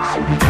Bye.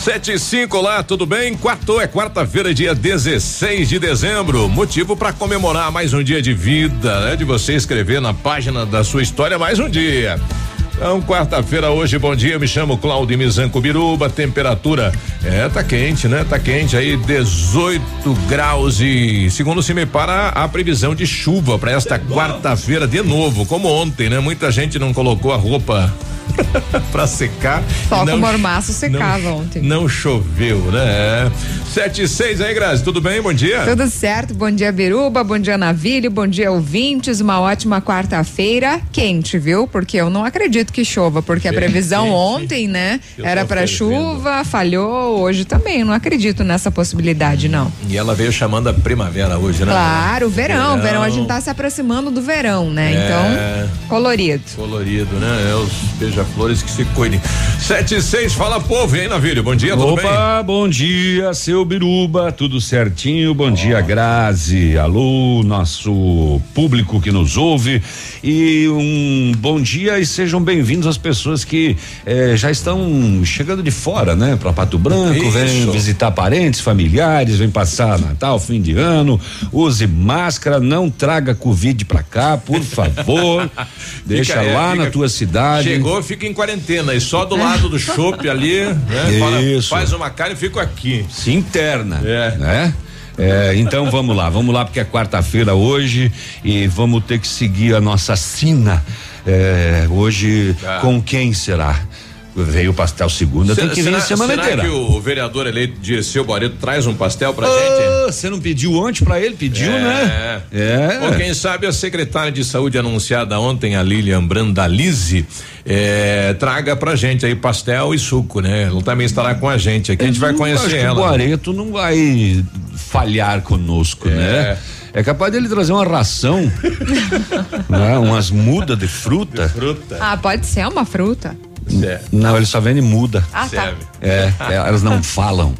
Sete e cinco, olá, tudo bem? Quarto é quarta-feira, dia 16 de dezembro. Motivo para comemorar mais um dia de vida, né? De você escrever na página da sua história mais um dia. Então, quarta-feira hoje, bom dia, me chamo Claudio Mizanco Biruba, temperatura, é, tá quente, né? Tá quente aí, 18 graus e segundo se me para a previsão de chuva para esta quarta-feira de novo, como ontem, né? Muita gente não colocou a roupa pra secar. Só Não com mormaço secava não, ontem. Não choveu, né? Sete e seis aí, Grazi, tudo bem? Bom dia. Tudo certo, bom dia Biruba, bom dia Navilho, bom dia ouvintes, uma ótima quarta-feira, quente, viu? Porque eu não acredito que chova, porque a Bem previsão quente. ontem, né, Eu era para chuva, falhou, hoje também, não acredito nessa possibilidade não. E ela veio chamando a primavera hoje, né? Claro, verão, verão, a gente tá se aproximando do verão, né? É. Então, colorido. Colorido, né? É os beija-flores que se cuidem. Sete e seis, fala povo, aí, Navírio? Bom dia, tudo bem? Opa, bom dia, seu Biruba, tudo certinho? Bom dia, Grazi. Alô, nosso público que nos ouve. E um bom dia e sejam bem-vindos as pessoas que eh, já estão chegando de fora, né? Para Pato Branco, Isso. vem visitar parentes, familiares, vem passar Natal, fim de ano. Use máscara, não traga Covid pra cá, por favor. Deixa Fica, é, lá fica- na tua cidade. Chegou, fica em quarentena e só do lado do chopp ali, né? Fala, Isso. faz uma cara e fico aqui. se interna, É. né? É, então vamos lá, vamos lá porque é quarta-feira hoje e vamos ter que seguir a nossa sina. É, hoje Ah. com quem será? Veio o pastel segunda, tem que vir a semana será inteira. que o vereador eleito Dirceu Barreto traz um pastel pra gente? Ah, Você não pediu ontem pra ele? Pediu, né? É. Ou quem sabe a secretária de saúde anunciada ontem, a Lilian Brandalize, é, traga pra gente aí pastel e suco, né? Ela também estará com a gente aqui, a gente vai Acho conhecer que ela. O Guareto não vai falhar conosco, né? É capaz dele trazer uma ração, né? umas mudas de fruta. Fruta. Ah, pode ser uma fruta. É. Não, ele só vende muda. Ah, tá. Serve. É, é, elas não falam.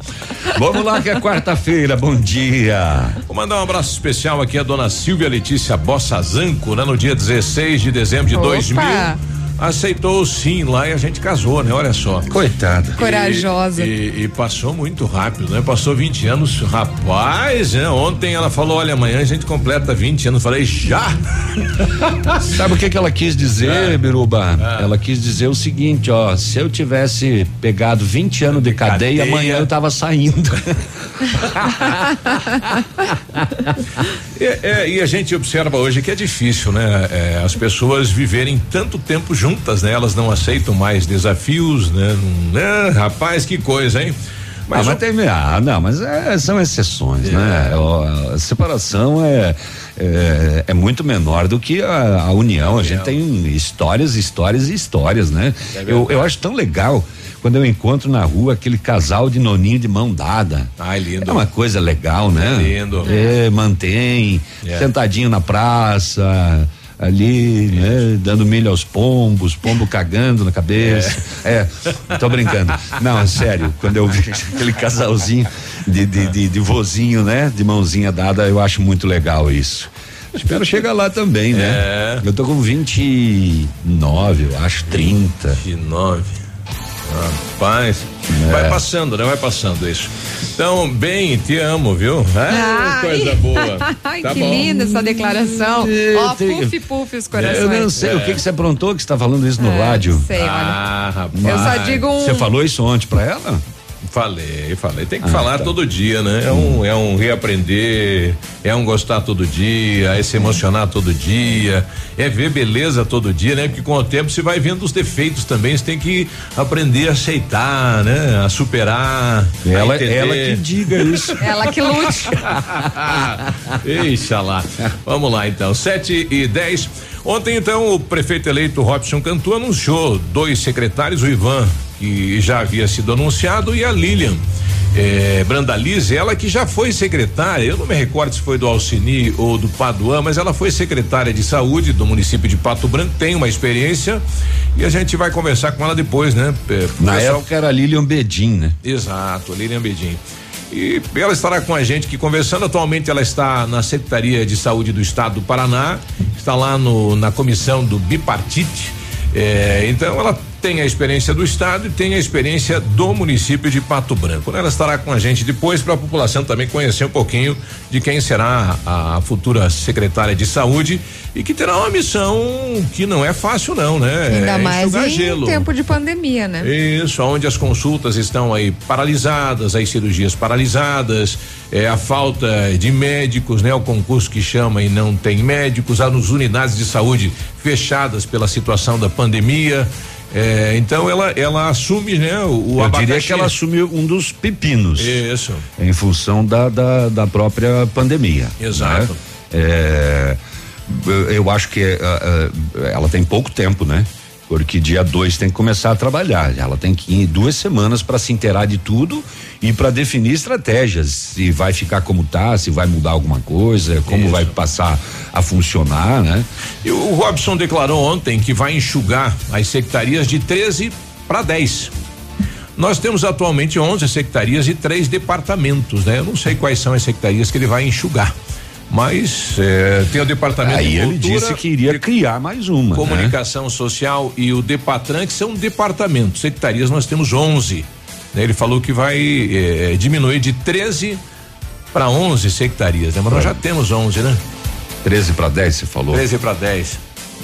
Vamos lá que é quarta-feira, bom dia. Vou mandar um abraço especial aqui à dona Silvia Letícia Bossa Zanco, né? No dia 16 de dezembro de Opa! 2000. Aceitou sim lá e a gente casou, né? Olha só. Coitada. Corajosa. E, e- e passou muito rápido, né? Passou 20 anos, rapaz, né? Ontem ela falou: olha, amanhã a gente completa 20 anos. Falei, já? Sabe o que que ela quis dizer, É. Biruba? É. Ela quis dizer o seguinte, ó, se eu tivesse pegado 20 anos de cadeia, Cadeia. amanhã eu tava saindo. E, é, e a gente observa hoje que é difícil, né? É, as pessoas viverem tanto tempo juntas, né? Elas não aceitam mais desafios, né? Né? Rapaz, que coisa, hein? Mas, ah, mas tem, ah, não, mas é, são exceções, É. né? A separação é, é, é muito menor do que a, a união. A gente tem histórias, histórias e histórias, né? É eu, eu acho tão legal quando eu encontro na rua aquele casal de noninho de mão dada. Ai, lindo. É uma coisa legal, né? É lindo. É, mantém, É. sentadinho na praça, ali, né? Dando milho aos pombos, pombo cagando na cabeça. É, tô brincando. Não, é sério, quando eu vejo aquele casalzinho de, de, de, de vozinho, né? De mãozinha dada, eu acho muito legal isso. Espero chegar lá também, né? É. Eu tô com 29, eu acho, 30. 29. Rapaz. Vai passando, né? Vai passando isso. Então, bem, te amo, viu? Ai. coisa boa. Ai, Tá que bom. linda essa declaração. Ó, tem- puff, puff os Eu corações. não sei o que, que você aprontou que você tá falando isso no É, rádio. Sei, olha. Ah, rapaz. Eu só digo um. Você falou isso ontem pra ela? Falei, falei. Tem que Ah, falar tá. todo dia, né? É um, é um reaprender, é um gostar todo dia, é se emocionar todo dia, é ver beleza todo dia, né? Porque com o tempo você vai vendo os defeitos também, você tem que aprender a aceitar, né? A superar. a Ela, entender. ela que diga isso. Ela que lute. Eixa lá. Vamos lá então, 7 e 10. Ontem, então, o prefeito eleito Robson Cantu anunciou dois secretários, o Ivan, que já havia sido anunciado, e a Lilian. Eh, Brandalize, ela que já foi secretária, eu não me recordo se foi do Alcini ou do Paduan, mas ela foi secretária de saúde do município de Pato Branco, tem uma experiência e a gente vai conversar com ela depois, né? Na pessoal- época era Lilian Bedin, né? Exato, Lilian Bedin. E ela estará com a gente aqui conversando. Atualmente ela está na Secretaria de Saúde do Estado do Paraná, está lá no, na comissão do bipartite. É, então ela tem a experiência do estado e tem a experiência do município de Pato Branco. Ela estará com a gente depois para a população também conhecer um pouquinho de quem será a, a futura secretária de saúde e que terá uma missão que não é fácil não, né? Ainda É mais em gelo. tempo de pandemia, né? Isso, onde as consultas estão aí paralisadas, as cirurgias paralisadas, é, a falta de médicos, né? O concurso que chama e não tem médicos, as unidades de saúde fechadas pela situação da pandemia. É, então ela ela assume, né? O, o Eu diria abacaxi. que ela assumiu um dos pepinos. Isso. Em função da, da, da própria pandemia. Exato. né? É, eu- acho que ah, ah, ela tem pouco tempo, né? Porque dia 2 tem que começar a trabalhar. Ela tem que ir duas semanas para se inteirar de tudo e para definir estratégias. Se vai ficar como tá, se vai mudar alguma coisa, como Isso. vai passar a funcionar, né? E o Robson declarou ontem que vai enxugar as secretarias de 13 para 10. Nós temos atualmente 11 secretarias e três departamentos, né? Eu não sei quais são as secretarias que ele vai enxugar, mas eh, tem o departamento Aí de ele cultura, disse que iria criar mais uma. né? comunicação social e o Depatran que são departamentos. Secretarias nós temos 11. né? Ele falou que vai eh, diminuir de 13 para 11 secretarias, né? Mas nós já temos 11, né? 13 para 10, você falou? 13 para 10.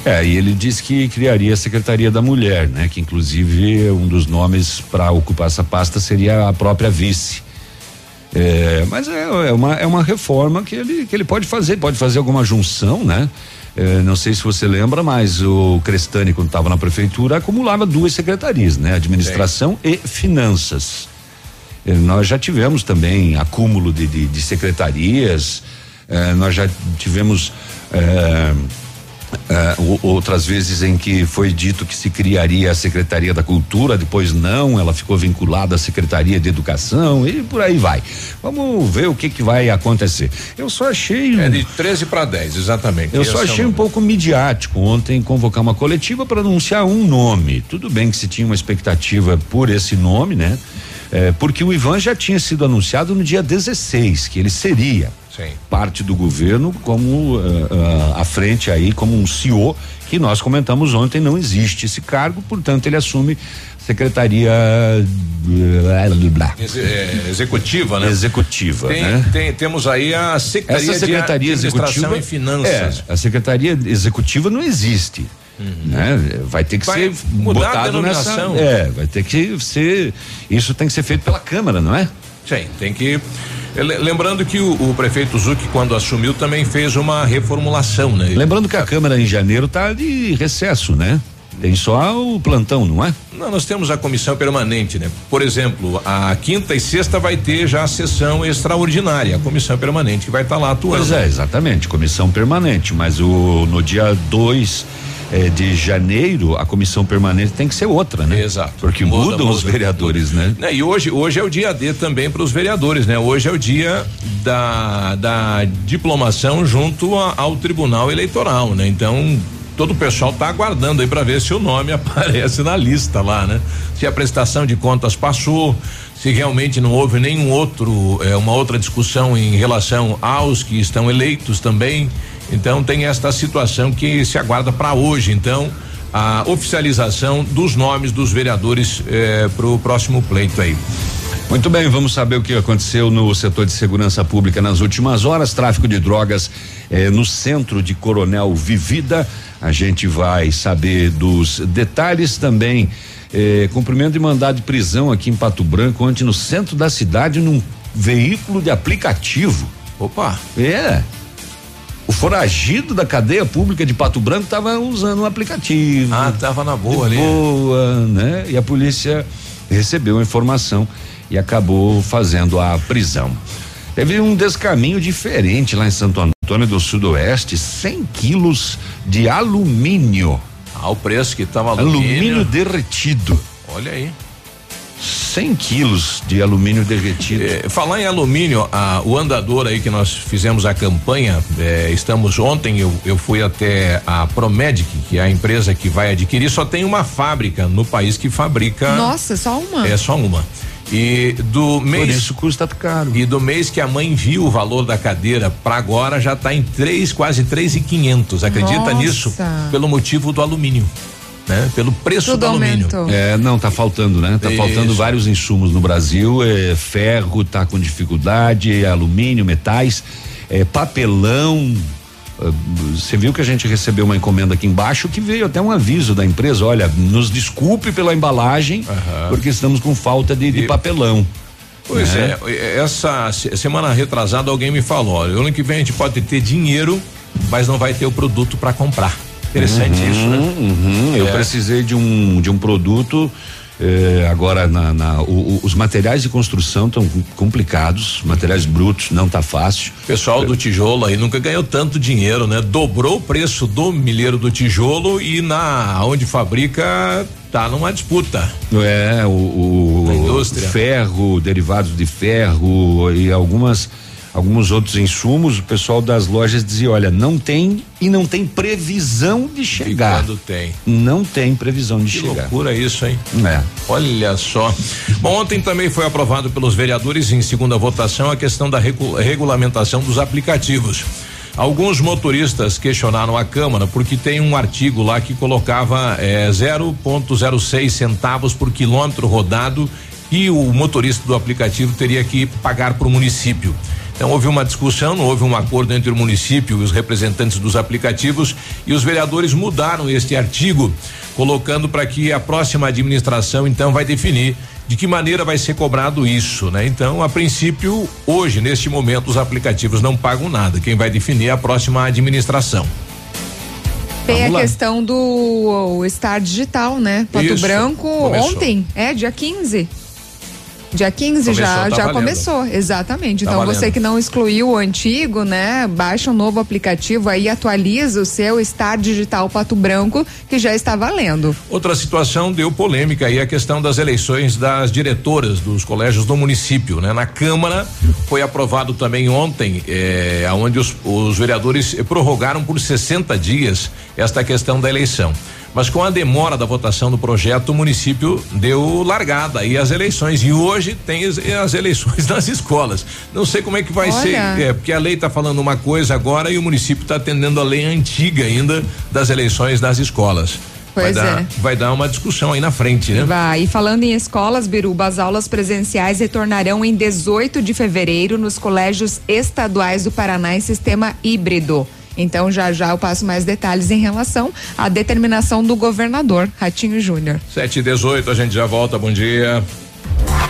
É, e ele disse que criaria a Secretaria da Mulher, né? Que inclusive um dos nomes para ocupar essa pasta seria a própria vice. É, mas é, é uma, é uma reforma que ele, que ele pode fazer, pode fazer alguma junção, né? É, não sei se você lembra, mas o Crestani, quando estava na prefeitura, acumulava duas secretarias, né? Administração e finanças. É, nós já tivemos também acúmulo de, de, de secretarias, é, nós já tivemos é, é, o- outras vezes em que foi dito que se criaria a Secretaria da Cultura, depois não, ela ficou vinculada à Secretaria de Educação e por aí vai. Vamos ver o que que vai acontecer. Eu só achei É de 13 para 10, exatamente. eu Esse só é achei um número. pouco midiático ontem convocar uma coletiva para anunciar um nome. Tudo bem que se tinha uma expectativa por esse nome, né? É, porque o Ivan já tinha sido anunciado no dia 16, que ele seria Sim. parte do governo como ah, ah, à frente aí como um CEO que nós comentamos ontem não existe esse cargo, portanto ele assume secretaria blá, blá, blá, é, executiva, né? executiva, Tem, né? tem- temos aí a Secretaria, Essa secretaria de Administração executiva e Finanças. É, a secretaria executiva não existe. Né? Vai ter que Uhum. Vai ser botado nessa. É, vai ter que ser. Isso tem que ser feito pela Câmara, não é? Sim, tem que. Le- Lembrando que o, o prefeito Zuc, quando assumiu, também fez uma reformulação, né? Lembrando que a Câmara em janeiro está de recesso, né? Tem só o plantão, não é? Não, nós temos a comissão permanente, né? Por exemplo, a quinta e sexta vai ter já a sessão extraordinária, a comissão permanente que vai estar lá atuando. Pois é, exatamente, comissão permanente, mas o no dia 2 de janeiro a comissão permanente tem que ser outra, né? Exato. Porque Muda, mudam os muda, vereadores, né? Né, E hoje, hoje é o dia D também para os vereadores, né? Hoje é o dia da, da diplomação junto a- ao Tribunal Eleitoral, né? Então, todo o pessoal está aguardando aí para ver se o nome aparece na lista lá, né? Se a prestação de contas passou, se realmente não houve nenhum outro, eh, uma outra discussão em relação aos que estão eleitos também. Então tem esta situação que se aguarda para hoje. Então, a oficialização dos nomes dos vereadores eh, para o próximo pleito aí. Muito bem, vamos saber o que aconteceu no setor de segurança pública nas últimas horas. Tráfico de drogas eh, no centro de Coronel Vivida. A gente vai saber dos detalhes também. Eh, cumprimento de mandado de prisão aqui em Pato Branco, ontem no centro da cidade, num veículo de aplicativo. Opa! É. O foragido da cadeia pública de Pato Branco estava usando um aplicativo. Ah, tava na boa ali. Boa, né? E a polícia recebeu a informação e acabou fazendo a prisão. Teve um descaminho diferente lá em Santo Antônio do Sudoeste, 100 quilos de alumínio. Ah, o preço que tava Alumínio, alumínio. derretido. Olha aí. 100 quilos de alumínio derretido. É, falar em alumínio, a- o andador aí que nós fizemos a campanha, é, estamos ontem, eu, eu fui até a Promedic, que é a empresa que vai adquirir, só tem uma fábrica no país que fabrica. Nossa, só uma. É só uma. E do Por mês. isso custa caro. E do mês que a mãe viu o valor da cadeira para agora já está em três, quase três e quinhentos. Acredita Nossa. nisso? Pelo motivo do alumínio, né? Pelo preço Tudo do alumínio. aumentou. É, não, tá faltando, né? Tá Isso. faltando vários insumos no Brasil, é, ferro tá com dificuldade, alumínio, metais, é, papelão. ah, Você viu que a gente recebeu uma encomenda aqui embaixo que veio até um aviso da empresa, olha, nos desculpe pela embalagem, Aham. porque estamos com falta de, de papelão. Pois né? é, essa se- semana retrasada alguém me falou, olha, ano que vem a gente pode ter dinheiro, mas não vai ter o produto para comprar. Interessante isso, né? Uhum, Eu É. precisei de um de um produto. eh, agora na, na- o- o- os materiais de construção estão complicados, materiais brutos não tá fácil. O pessoal do tijolo aí nunca ganhou tanto dinheiro, né? Dobrou o preço do milheiro do tijolo e na onde fabrica tá numa disputa. É, o, o ferro, derivados de ferro e algumas alguns outros insumos, o pessoal das lojas dizia, olha, não tem e não tem previsão de E chegar. quando tem. Não tem previsão de Que chegar. loucura isso, hein? É. Olha só. Bom, ontem também foi aprovado pelos vereadores em segunda votação a questão da regu- regulamentação dos aplicativos. Alguns motoristas questionaram a Câmara porque tem um artigo lá que colocava eh, 0,06 centavos por quilômetro rodado e o motorista do aplicativo teria que pagar para o município. Então houve uma discussão, não houve um acordo entre o município e os representantes dos aplicativos e os vereadores mudaram este artigo, colocando para que a próxima administração então vai definir de que maneira vai ser cobrado isso, né? Então, a princípio, hoje, neste momento, os aplicativos não pagam nada. Quem vai definir é a próxima administração. Tem Vamos a lá. questão do o Star Digital, né? Pato Isso, Branco começou. ontem, é dia 15. Dia 15 Começou, já tá já valendo. começou, exatamente. Tá então você que não excluiu o antigo, né? Baixa um novo aplicativo aí, atualiza o seu Star Digital Pato Branco, que já está valendo. Outra situação deu polêmica aí a questão das eleições das diretoras dos colégios do município, né? Na Câmara foi aprovado também ontem, eh, onde os, os vereadores prorrogaram por 60 dias esta questão da eleição. Mas com a demora da votação do projeto, o município deu largada aí as eleições e hoje tem as, as eleições nas escolas. Não sei como é que vai Olha. ser, é, porque a lei está falando uma coisa agora e o município está atendendo a lei antiga ainda das eleições das escolas. vai Pois dar, é. vai dar uma discussão aí na frente, né? Vai. E falando em escolas, Biruba, as aulas presenciais retornarão em 18 de fevereiro nos colégios estaduais do Paraná em sistema híbrido. Então, já já eu passo mais detalhes em relação à determinação do governador, Ratinho Júnior. 7 e 18 a gente já volta. Bom dia.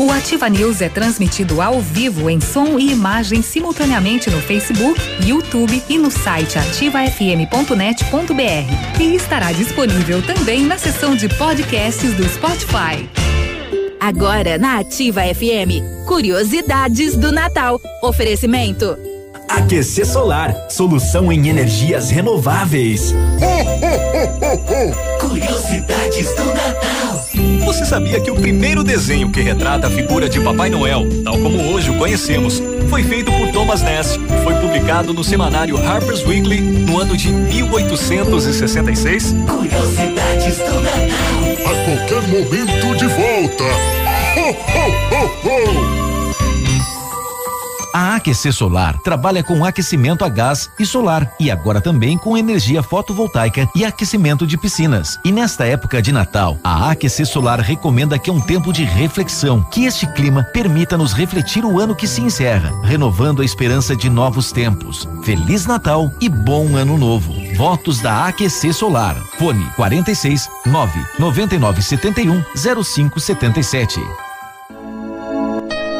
O Ativa News é transmitido ao vivo em som e imagem simultaneamente no Facebook, YouTube e no site ativafm.net.br. E estará disponível também na seção de podcasts do Spotify. Agora na Ativa FM, curiosidades do Natal. Oferecimento. Aquecer Solar, solução em energias renováveis. Curiosidades do Natal. Você sabia que o primeiro desenho que retrata a figura de Papai Noel, tal como hoje o conhecemos, foi feito por Thomas Ness e foi publicado no semanário Harper's Weekly no ano de 1866? Curiosidades do Natal. A qualquer momento de volta. Ho, ho, ho, ho. A AQC Solar trabalha com aquecimento a gás e solar e agora também com energia fotovoltaica e aquecimento de piscinas. E nesta época de Natal, a AQC Solar recomenda que é um tempo de reflexão, que este clima permita nos refletir o ano que se encerra, renovando a esperança de novos tempos. Feliz Natal e bom ano novo. Votos da AQC Solar. Fone 46 9 99 71 0577.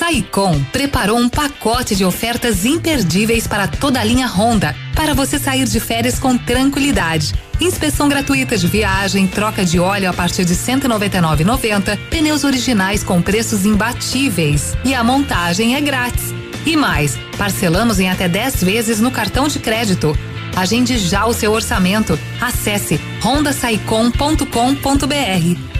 Saicom preparou um pacote de ofertas imperdíveis para toda a linha Honda, para você sair de férias com tranquilidade. Inspeção gratuita de viagem, troca de óleo a partir de R$ 199,90, pneus originais com preços imbatíveis e a montagem é grátis. E mais, parcelamos em até 10 vezes no cartão de crédito. Agende já o seu orçamento. Acesse rondasaicom.com.br.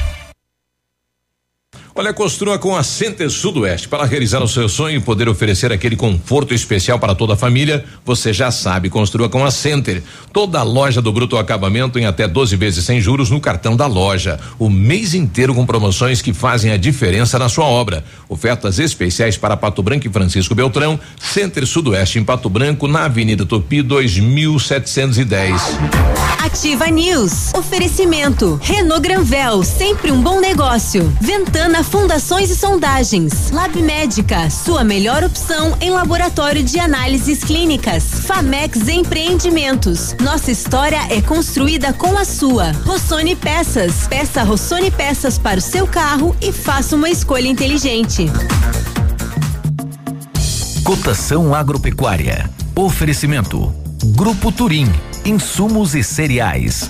Olha, construa com a Center Sudoeste. Para realizar o seu sonho e poder oferecer aquele conforto especial para toda a família, você já sabe, construa com a Center. Toda a loja do Bruto Acabamento em até 12 vezes sem juros no cartão da loja. O mês inteiro com promoções que fazem a diferença na sua obra. Ofertas especiais para Pato Branco e Francisco Beltrão. Center Sudoeste em Pato Branco, na Avenida Tupi 2710. Ativa News. Oferecimento. Renault Granvel, sempre um bom negócio. Ventana Fundações e Sondagens. Lab Médica, sua melhor opção em laboratório de análises clínicas. Famex Empreendimentos. Nossa história é construída com a sua. Rossoni Peças. Peça Rossoni Peças para o seu carro e faça uma escolha inteligente. Cotação agropecuária. Oferecimento. Grupo Turim. Insumos e cereais.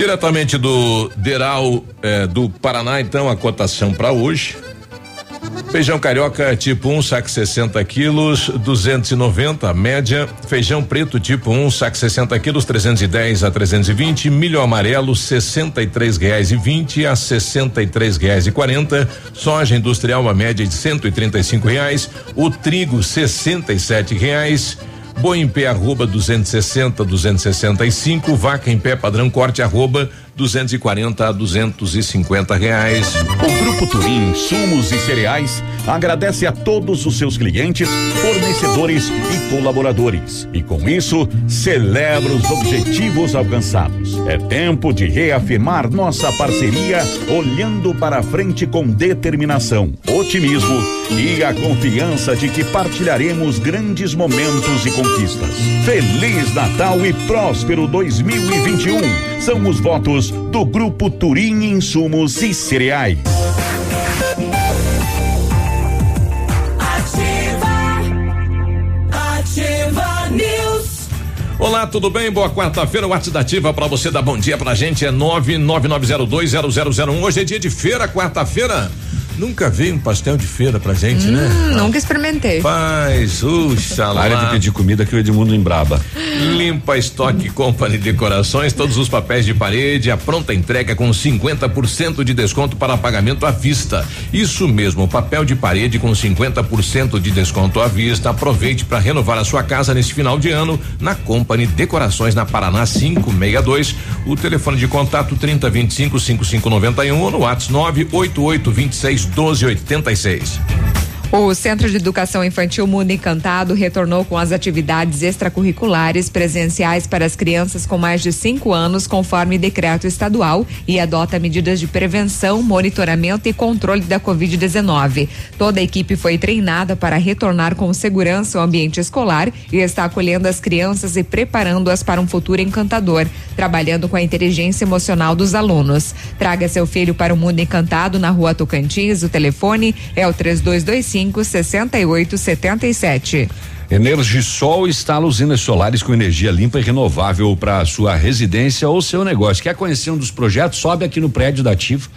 Diretamente do Deral eh, do Paraná, então, a cotação para hoje. Feijão carioca tipo 1, um, saco 60 quilos, 290, média. Feijão preto tipo 1, um, saco 60 quilos, 310 a 320. Milho amarelo, 63 reais e 20 a 63 reais e 40. Soja industrial, a média de 135 reais. O trigo, 67 reais. Boi em pé arroba 260, 265, vaca em pé padrão corte arroba 240 a 250 reais. O Grupo Turim Insumos e Cereais agradece a todos os seus clientes, fornecedores e colaboradores. E com isso, celebra os objetivos alcançados. É tempo de reafirmar nossa parceria, olhando para frente com determinação, otimismo e a confiança de que partilharemos grandes momentos e conquistas. Feliz Natal e próspero 2021. São os votos do Grupo Turim Insumos e Cereais. Olá, tudo bem? Boa quarta-feira. O WhatsApp da Ativa para você dar bom dia pra gente é 999020001. Hoje é dia de feira, quarta-feira. Nunca veio um pastel de feira pra gente, né? Hum, nunca experimentei. Faz, uxa lá. Área de pedir comida que o Edmundo embraba. Limpa Estoque Company Decorações, todos os papéis de parede, a pronta entrega com 50% de desconto para pagamento à vista. Isso mesmo, papel de parede com 50% de desconto à vista. Aproveite para renovar a sua casa neste final de ano na Company Decorações na Paraná 562. O telefone de contato 3025 5591 ou no WhatsApp 988 26 1286. O Centro de Educação Infantil Mundo Encantado retornou com as atividades extracurriculares presenciais para as crianças com mais de 5 anos, conforme decreto estadual, e adota medidas de prevenção, monitoramento e controle da Covid-19. Toda a equipe foi treinada para retornar com segurança ao ambiente escolar e está acolhendo as crianças e preparando-as para um futuro encantador, trabalhando com a inteligência emocional dos alunos. Traga seu filho para o Mundo Encantado na rua Tocantins. O telefone é o 3225 6877. Energisol instala usinas solares com energia limpa e renovável para sua residência ou seu negócio. Quer conhecer um dos projetos? Sobe aqui no prédio da Ativo.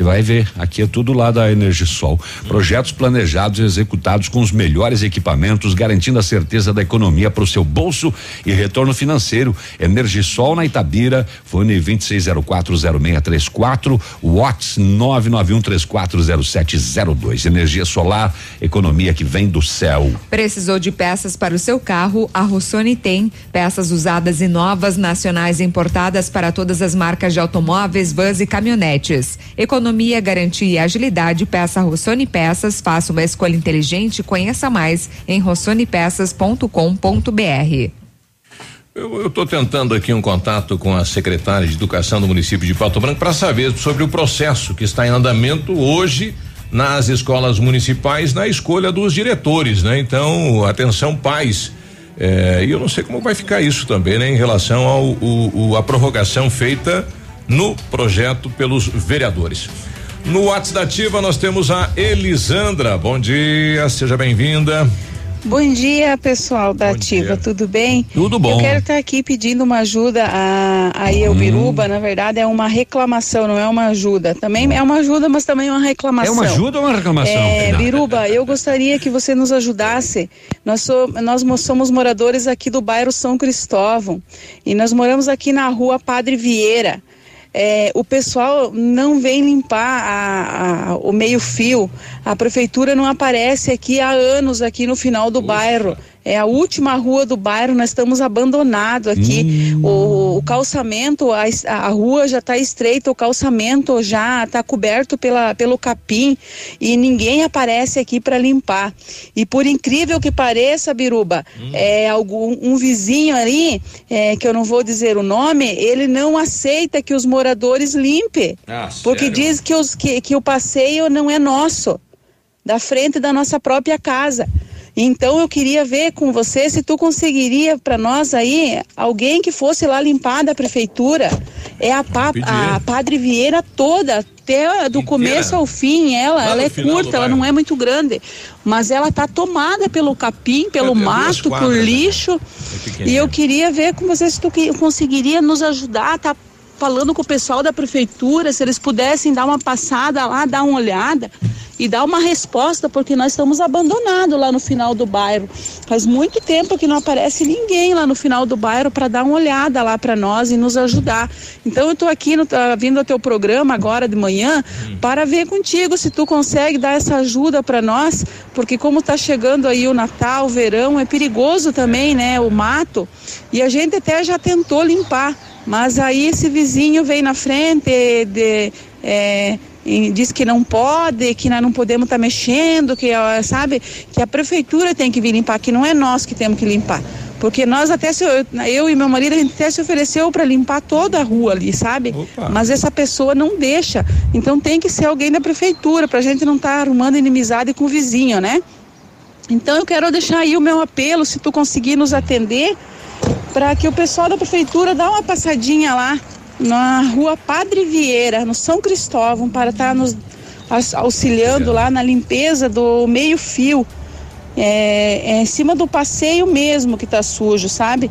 Você vai ver, aqui é tudo lá da Energisol. Projetos planejados e executados com os melhores equipamentos, garantindo a certeza da economia para o seu bolso e retorno financeiro. Energisol na Itabira, fone 26040634, Watts 991340702. Energia solar, economia que vem do céu. Precisou de peças para o seu carro? A Rossoni tem peças usadas e novas, nacionais importadas para todas as marcas de automóveis, vans e caminhonetes. Economia economia, garantia e agilidade, peça Rossoni Peças, faça uma escolha inteligente, conheça mais em rossonepeças.com.br. Eu estou tentando aqui um contato com a secretária de Educação do município de Pato Branco para saber sobre o processo que está em andamento hoje nas escolas municipais na escolha dos diretores, né? Então, atenção pais. É, e eu não sei como vai ficar isso também, né? Em relação ao o, o, a prorrogação feita no projeto pelos vereadores. No WhatsApp da Ativa nós temos a Elisandra. Bom dia, seja bem-vinda. Bom dia, pessoal da Bom Ativa, dia. tudo bem? Tudo bom. Eu quero estar aqui pedindo uma ajuda a, a Eubiruba, Hum. na verdade é uma reclamação, não é uma ajuda. Também é uma ajuda, mas também é uma reclamação. É uma ajuda ou uma reclamação? É. Biruba, eu gostaria que você nos ajudasse. Nós, so- nós mo- somos moradores aqui do bairro São Cristóvão e nós moramos aqui na rua Padre Vieira. É, o pessoal não vem limpar a- a- o meio-fio. A prefeitura não aparece aqui há anos aqui no final do bairro. É a última rua do bairro, nós estamos abandonados aqui. O, o calçamento, a, a rua já está estreita, o calçamento já está coberto pela, pelo capim e ninguém aparece aqui para limpar. E por incrível que pareça, Biruba, é algum um vizinho ali, é, que eu não vou dizer o nome, ele não aceita que os moradores limpem. Ah, porque sério? diz que, os, que, que o passeio não é nosso, da frente da nossa própria casa. Então eu queria ver com você se tu conseguiria para nós aí alguém que fosse lá limpar da prefeitura. É a, pa, a Padre Vieira toda, até do começo ao fim, ela, Lá ela é curta, ela não é muito grande, mas ela tá tomada pelo capim, pelo É mato, por quadras, né? lixo. E eu queria ver com você se tu conseguiria nos ajudar, tá falando com o pessoal da prefeitura, se eles pudessem dar uma passada lá, dar uma olhada e dar uma resposta, porque nós estamos abandonados lá no final do bairro. Faz muito tempo que não aparece ninguém lá no final do bairro para dar uma olhada lá para nós e nos ajudar. Então eu estou aqui no, tá vindo ao teu programa agora de manhã para ver contigo se tu consegue dar essa ajuda para nós, porque como está chegando aí o Natal, o verão, é perigoso também, né, o mato. E a gente até já tentou limpar, mas aí esse vizinho veio na frente de é, e diz que não pode, que nós não podemos estar mexendo, que sabe, que a prefeitura tem que vir limpar, que não é nós que temos que limpar. Porque nós até se, eu e meu marido a gente até se ofereceu para limpar toda a rua ali, sabe? Mas essa pessoa não deixa. Então tem que ser alguém da prefeitura para a gente não estar arrumando inimizade com o vizinho, né? Então eu quero deixar aí o meu apelo, se tu conseguir nos atender, para que o pessoal da prefeitura dá uma passadinha lá na rua Padre Vieira, no São Cristóvão, para estar nos aus- auxiliando lá na limpeza do meio fio. É, é em cima do passeio mesmo que tá sujo, sabe?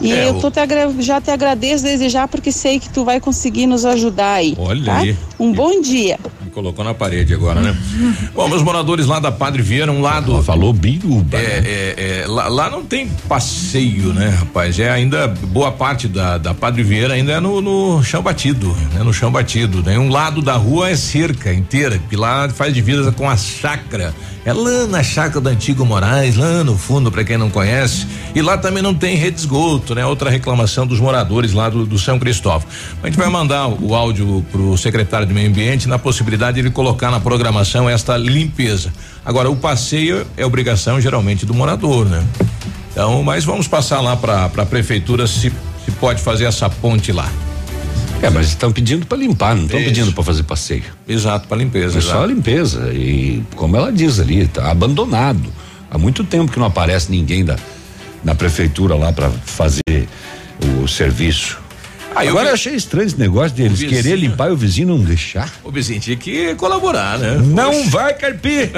E É, eu tô te já te agradeço desde já porque sei que tu vai conseguir nos ajudar aí. Olha tá? aí. Um bom dia. Colocou na parede agora, né? Bom, meus moradores lá da Padre Vieira, um lado. Ela falou biruba. É, é, é, lá, lá, não tem passeio, né, rapaz? É ainda boa parte da, da Padre Vieira ainda é no, no chão batido, né? No chão batido. Né? Um lado da rua é cerca inteira, que lá faz divisa com a chácara. É lá na chácara do antigo Moraes, lá no fundo, para quem não conhece. E lá também não tem rede de esgoto, né? Outra reclamação dos moradores lá do, do São Cristóvão. A gente vai mandar o áudio pro secretário de Meio Ambiente na possibilidade de colocar na programação esta limpeza. Agora, o passeio é obrigação geralmente do morador, né? Então, mas vamos passar lá para a prefeitura se, se pode fazer essa ponte lá. É, mas estão pedindo para limpar, não estão pedindo para fazer passeio. Exato, para limpeza. É só limpeza e como ela diz ali, tá abandonado. Há muito tempo que não aparece ninguém da na prefeitura lá para fazer o serviço. Ah, Agora eu, achei estranho esse negócio deles vizinho, querer limpar e o vizinho não deixar. O vizinho tinha que colaborar, né? Não Poxa. vai carpir.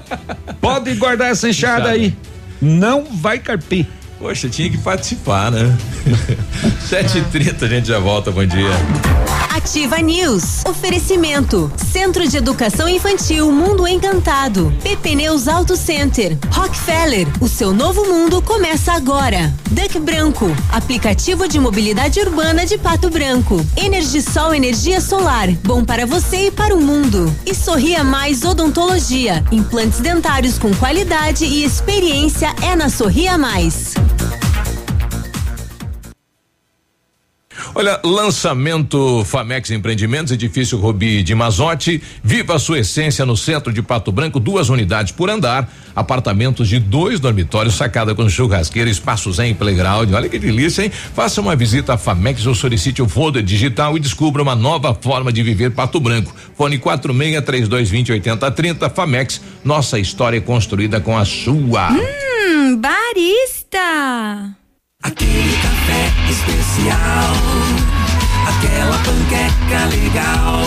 Pode guardar essa enxada aí. Não vai carpir. Poxa, tinha que participar, né? Sete e trinta, a gente já volta, bom dia. Ativa News. Oferecimento. Centro de Educação Infantil Mundo Encantado. PP Neus Auto Center. Rockefeller. O seu novo mundo começa agora. Duck Branco. Aplicativo de mobilidade urbana de Pato Branco. Energisol Energia Solar. Bom para você e para o mundo. E Sorria Mais Odontologia. Implantes dentários com qualidade e experiência é na Sorria Mais. Olha, lançamento Famex Empreendimentos, edifício Robi de Mazote. Viva a sua essência no centro de Pato Branco, duas unidades por andar, apartamentos de dois dormitórios, sacada com churrasqueira, espaços em playground. Olha que delícia, hein? Faça uma visita à Famex ou solicite o folder digital e descubra uma nova forma de viver Pato Branco. Fone 46 3220 8030 Famex, nossa história é construída com a sua. Hum, barista. Aquele café especial, aquela panqueca legal.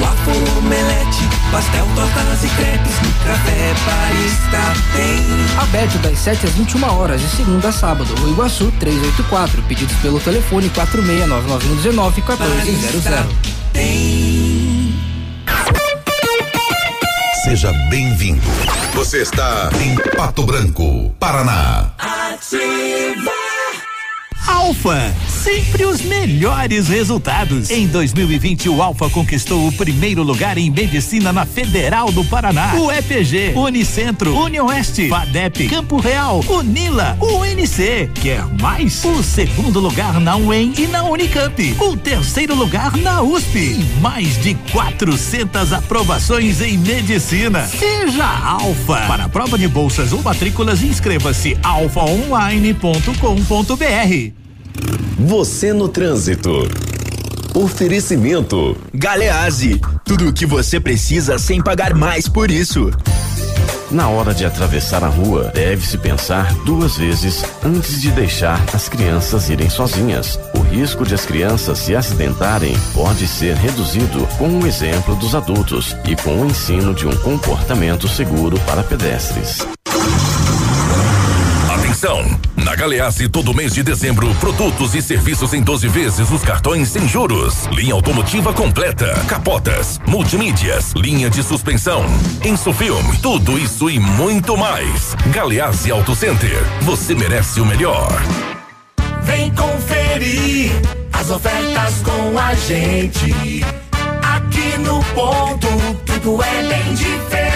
Waffle, omelete, pastel, tortas e crepes no Café Barista tem. Aberto das 7 às 21 horas, de segunda a sábado. O Iguaçu 384. Pedidos pelo telefone 469919 1400. Tem. Seja bem-vindo. Você está em Pato Branco, Paraná. Ativa. Alfa, sempre os melhores resultados. Em 2020, o Alfa conquistou o primeiro lugar em medicina na Federal do Paraná. O EPG, Unicentro, Unioeste, FADEP, Campo Real, Unila, UNC. Quer mais? O segundo lugar na UEM e na Unicamp. O terceiro lugar na USP. E mais de 400 aprovações em medicina. Seja Alfa. Para prova de bolsas ou matrículas, inscreva-se alfaonline.com.br. Você no trânsito. Oferecimento. Galeazzi, tudo o que você precisa sem pagar mais por isso. Na hora de atravessar a rua, deve-se pensar duas vezes antes de deixar as crianças irem sozinhas. O risco de as crianças se acidentarem pode ser reduzido com o exemplo dos adultos e com o ensino de um comportamento seguro para pedestres. Atenção! Na Galeazzi, todo mês de dezembro, produtos e serviços em 12 vezes os cartões sem juros. Linha automotiva completa, capotas, multimídias, linha de suspensão, Insufilme, tudo isso e muito mais. Galeazzi Auto Center, você merece o melhor. Vem conferir as ofertas com a gente. Aqui no ponto, tudo é bem diferente.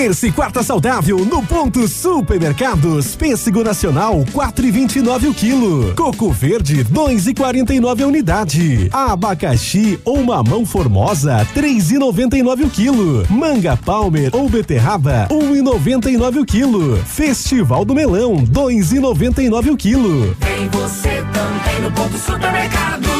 Terça e quarta saudável no ponto Supermercados. Pêssego Nacional, quatro e vinte e nove o quilo. Coco Verde, dois e quarenta e nove a unidade. Abacaxi ou mamão formosa, três e noventa e nove o quilo. Manga Palmer ou beterraba, um e noventa e nove o quilo. Festival do Melão, dois e noventa e nove o quilo. Vem você também no ponto supermercados.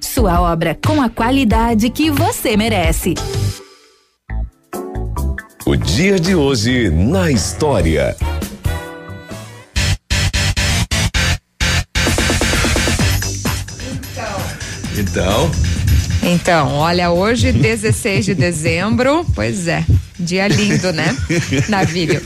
Sua obra com a qualidade que você merece. O dia de hoje na história. Então. Então, olha, hoje, 16 de dezembro, pois é, dia lindo, né? Navilho.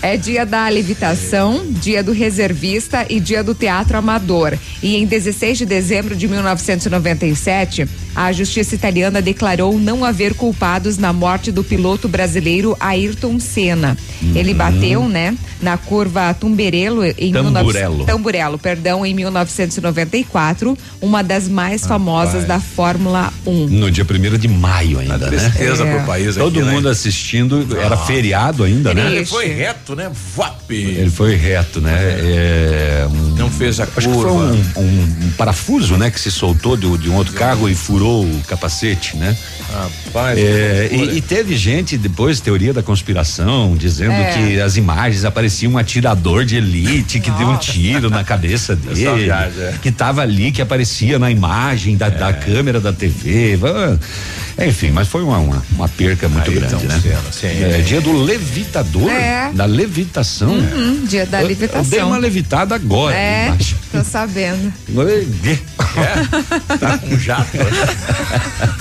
É dia da levitação, dia do reservista e dia do teatro amador. E em 16 de dezembro de 1997, a justiça italiana declarou não haver culpados na morte do piloto brasileiro Ayrton Senna. Ele bateu, né, na curva Tumberello em Tamburello. 19... Tamburello, perdão, em 1994, uma das mais famosas da Fórmula 1. No dia 1 de maio ainda, né? tristeza É. pro país Todo aqui, né? mundo assistindo, era feriado ainda, né? Ele foi reto, né? Vap. Ele foi reto, né? É, um- Não fez a acho que foi curva. um, um- um parafuso, né? Que se soltou de, de um outro carro e furou o capacete, né? Rapaz, É, e, e teve gente depois, teoria da conspiração, dizendo É. que as imagens aparecia um atirador de elite que deu um tiro na cabeça Essa dele, viagem, é. que tava ali, que aparecia na imagem da, da câmera da TV. Ah, Enfim, mas foi uma, uma, uma perca muito Ayrton grande, né? Sim. É, dia do levitador, É. da levitação. Uhum, dia da Eu- Eu dei levitação. uma levitada agora. É, embaixo. tô sabendo. Tá com jato.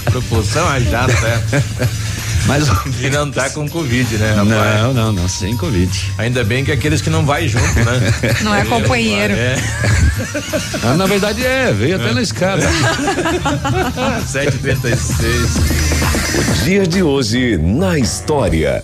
Propulsão a jato, é. Mas E não tá com Covid, né, rapaz? Não, não, não, sem Covid. Ainda bem que aqueles que não vai junto, né? Não é companheiro. É. Ah, na verdade é, veio até na escada. 7h36. Dia de hoje na história.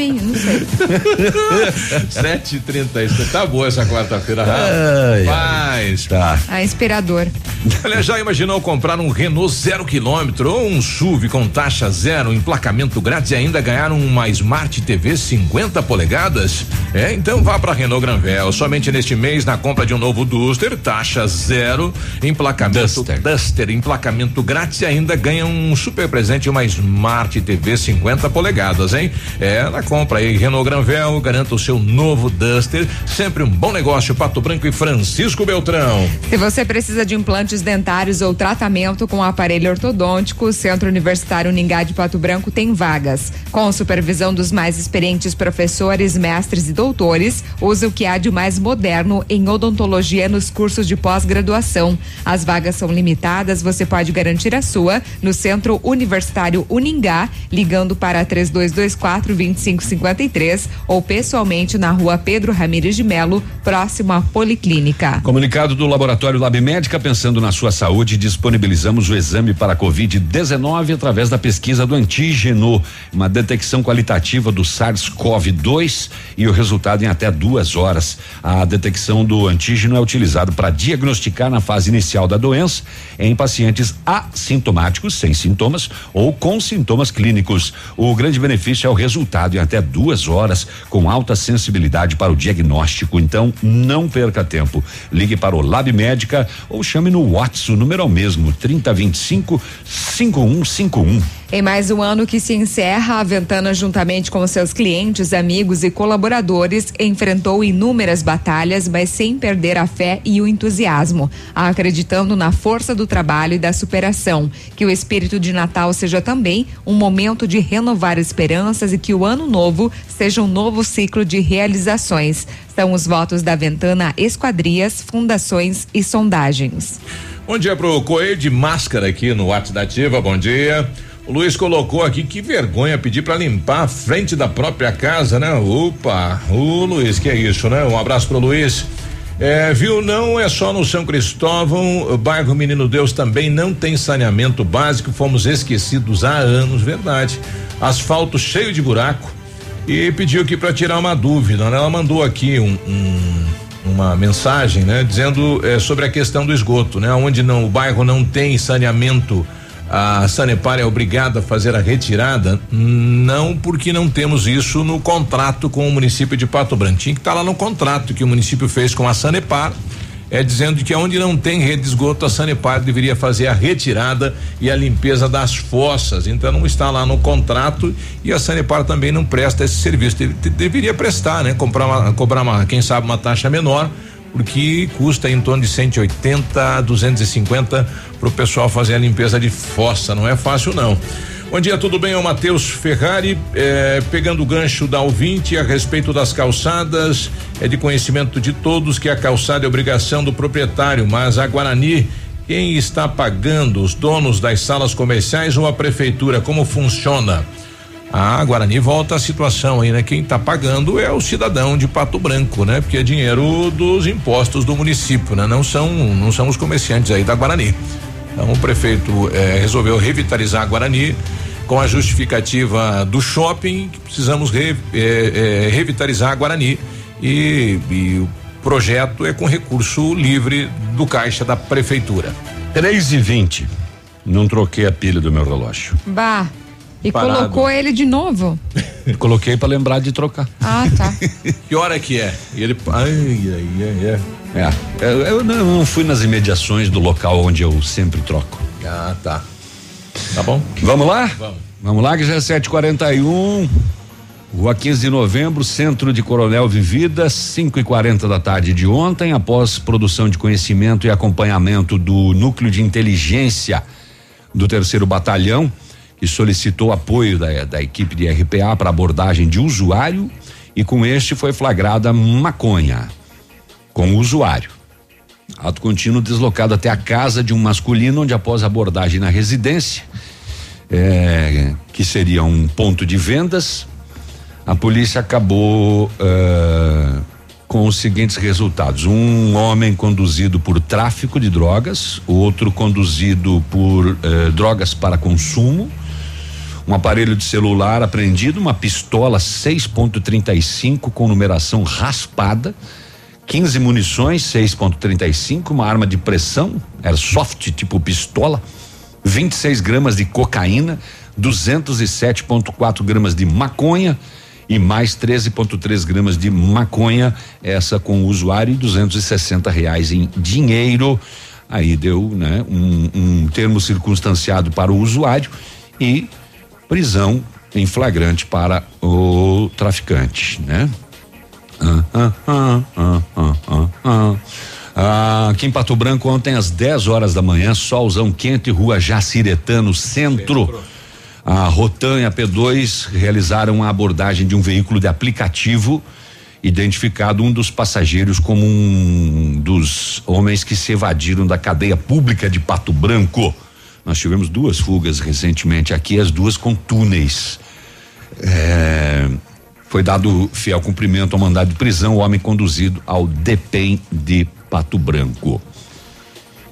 Meio, não sei. 7h36. Tá boa essa quarta-feira, rapaz. Tá. Ah, inspirador. Olha, já imaginou comprar um Renault zero quilômetro ou um SUV com taxa zero, emplacamento grátis e ainda ganhar uma Smart TV 50 polegadas? É, então vá para Renault Granvel. Somente neste mês, na compra de um novo Duster, taxa zero, emplacamento Duster, emplacamento grátis e ainda ganha um super presente, uma Smart TV 50 polegadas, hein? É, na compra aí, Renault Granvel, garanta o seu novo Duster. Sempre um bom negócio, Pato Branco e Francisco Beltrão. Se você precisa de implantes dentários ou tratamento com aparelho ortodôntico, o Centro Universitário Ningá de Pato Branco tem vagas. Com supervisão dos mais experientes professores, mestres e doutores, usa o que há de mais moderno em odontologia nos cursos de pós-graduação. As vagas são limitadas, você pode garantir a sua no Centro Universitário Uningá, ligando para 3224 2553 ou pessoalmente na rua Pedro Ramires de Melo, próximo à Policlínica. Comunicado do Laboratório Lab Médica, pensando na sua saúde, disponibilizamos o exame para Covid-19 através da pesquisa do antígeno, uma detecção qualitativa do SARS-CoV-2 e o resultado em até duas horas. A detecção do antígeno é utilizado para diagnosticar na fase inicial da doença em pacientes assintomáticos, sem sintomas ou com sintomas clínicos. O grande benefício é o resultado em até duas horas, com alta sensibilidade para o diagnóstico. Então, não perca tempo. Ligue para o Lab Médica ou chame no WhatsApp, o número é o mesmo, 3025 5151. Em mais um ano que se encerra, a Ventana, juntamente com seus clientes, amigos e colaboradores, enfrentou inúmeras batalhas, mas sem perder a fé e o entusiasmo, acreditando na força do trabalho e da superação. Que o espírito de Natal seja também um momento de renovar esperanças e que o ano novo seja um novo ciclo de realizações. São os votos da Ventana Esquadrias, Fundações e Sondagens. Bom dia pro Coelho de Máscara aqui no WhatsApp da Ativa, bom dia. O Luiz colocou aqui que vergonha pedir para limpar a frente da própria casa, né? Opa, o Luiz, que é isso, né? Um abraço pro Luiz. É, viu, não é só no São Cristóvão, bairro Menino Deus também não tem saneamento básico, fomos esquecidos há anos, verdade. Asfalto cheio de buraco e pediu aqui para tirar uma dúvida, né? Ela mandou aqui um, um uma mensagem, né? Dizendo é, sobre a questão do esgoto, né? Onde não, o bairro não tem saneamento a Sanepar é obrigada a fazer a retirada? Não, porque não temos isso no contrato com o município de Pato Branco. Tinha que estar tá lá no contrato que o município fez com a Sanepar. É dizendo que onde não tem rede de esgoto, a Sanepar deveria fazer a retirada e a limpeza das fossas. Então não está lá no contrato e a Sanepar também não presta esse serviço. De, de, deveria prestar, né? Comprar uma, cobrar uma, quem sabe, uma taxa menor porque custa em torno de 180 a 250 para o pessoal fazer a limpeza de fossa. Não é fácil, não. Bom dia, tudo bem? É o Matheus Ferrari, eh, pegando o gancho da ouvinte a respeito das calçadas. É de conhecimento de todos que a calçada é obrigação do proprietário, mas a Guarani quem está pagando? Os donos das salas comerciais ou a prefeitura? Como funciona? A Guarani volta à situação aí, né? Quem está pagando é o cidadão de Pato Branco, né? Porque é dinheiro dos impostos do município, né? Não são, não são os comerciantes aí da Guarani. Então o prefeito eh, resolveu revitalizar a Guarani com a justificativa do shopping que precisamos re, eh, eh, revitalizar a Guarani e, e o projeto é com recurso livre do caixa da prefeitura. 3 e 20 Não troquei a pilha do meu relógio. Bah. E Parado. colocou ele de novo? Coloquei para lembrar de trocar. Ah, tá. que hora que é? E ele. Ai, ai, ai, ai. É. Eu, eu não fui nas imediações do local onde eu sempre troco. Ah, tá. Tá bom? Vamos lá? Vamos. Vamos lá, que já é 741. Rua 15 de novembro, centro de Coronel Vivida, 5 e 40 da tarde de ontem, após produção de conhecimento e acompanhamento do núcleo de inteligência do terceiro batalhão que solicitou apoio da, da equipe de RPA para abordagem de usuário e com este foi flagrada maconha com o usuário. Ato contínuo deslocado até a casa de um masculino, onde após abordagem na residência, é, que seria um ponto de vendas, a polícia acabou uh, com os seguintes resultados: um homem conduzido por tráfico de drogas, outro conduzido por uh, drogas para consumo, um aparelho de celular apreendido, uma pistola 6.35 com numeração raspada, 15 munições 6.35, uma arma de pressão, airsoft tipo pistola, 26 gramas de cocaína, 207.4 gramas de maconha e mais 13.3 gramas de maconha, essa com o usuário e 260 reais em dinheiro. Aí deu, né, um, um termo circunstanciado para o usuário e prisão em flagrante para o traficante, né? Ah, ah, ah, ah, aqui em Pato Branco, ontem às 10 horas da manhã, solzão quente, rua Jaciretano, centro. A Rotan e a P2 realizaram a abordagem de um veículo de aplicativo, identificado um dos passageiros como um dos homens que se evadiram da cadeia pública de Pato Branco. Nós tivemos duas fugas recentemente aqui, as duas com túneis. É, foi dado fiel cumprimento ao mandado de prisão, o homem conduzido ao DEPEN de Pato Branco.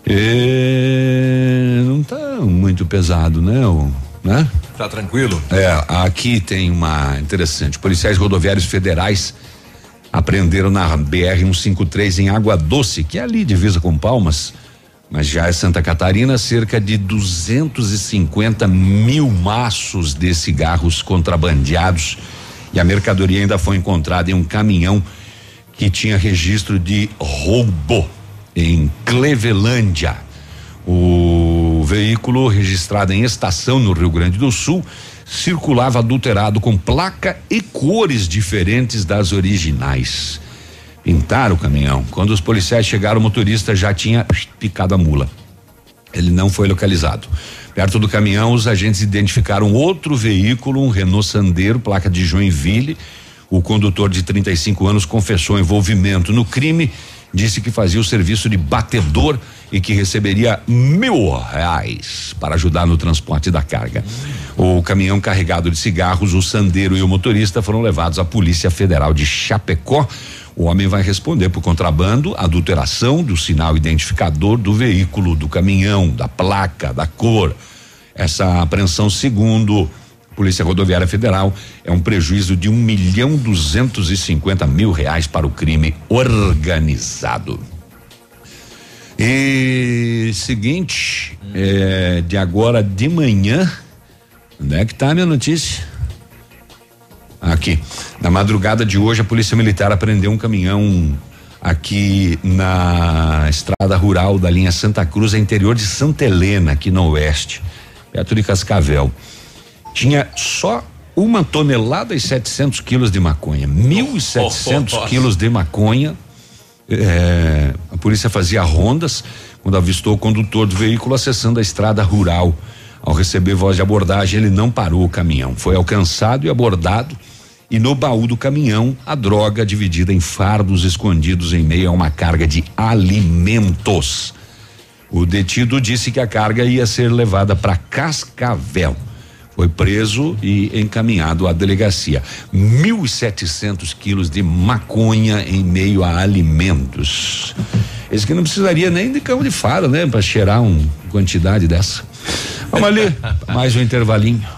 E não tá muito pesado, né? O, né? Tá tranquilo? É, aqui tem uma interessante. Policiais rodoviários federais apreenderam na BR 153 em Água Doce, que é ali divisa com Palmas mas já é Santa Catarina, cerca de 250 mil maços de cigarros contrabandeados. E a mercadoria ainda foi encontrada em um caminhão que tinha registro de roubo em Clevelândia. O veículo, registrado em estação no Rio Grande do Sul, circulava adulterado com placa e cores diferentes das originais. Pintaram o caminhão. Quando os policiais chegaram, o motorista já tinha picado a mula. Ele não foi localizado. Perto do caminhão, os agentes identificaram outro veículo, um Renault Sandero, placa de Joinville. O condutor de 35 anos confessou envolvimento no crime, disse que fazia o serviço de batedor e que receberia mil reais para ajudar no transporte da carga. O caminhão carregado de cigarros, o Sandero e o motorista foram levados à Polícia Federal de Chapecó. O homem vai responder por contrabando, adulteração do sinal identificador do veículo, do caminhão, da placa, da cor. Essa apreensão, segundo a Polícia Rodoviária Federal, é um prejuízo de um milhão duzentos e cinquenta mil reais para o crime organizado. E seguinte, é, de agora de manhã, onde é que tá a minha notícia? Aqui. Na madrugada de hoje, a Polícia Militar apreendeu um caminhão aqui na estrada rural da linha Santa Cruz, interior de Santa Helena, aqui no oeste, perto de Cascavel. Tinha só uma tonelada e 700 quilos de maconha, mil e setecentos Oh, oh, oh. quilos de maconha. É, a polícia fazia rondas quando avistou o condutor do veículo acessando a estrada rural. Ao receber voz de abordagem, ele não parou o caminhão. Foi alcançado e abordado. E no baú do caminhão, a droga dividida em fardos escondidos em meio a uma carga de alimentos. O detido disse que a carga ia ser levada para Cascavel. Foi preso e encaminhado à delegacia. 1.700 quilos de maconha em meio a alimentos. Esse que não precisaria nem de cão de faro, né? Para cheirar uma quantidade dessa. Vamos ali, mais um intervalinho.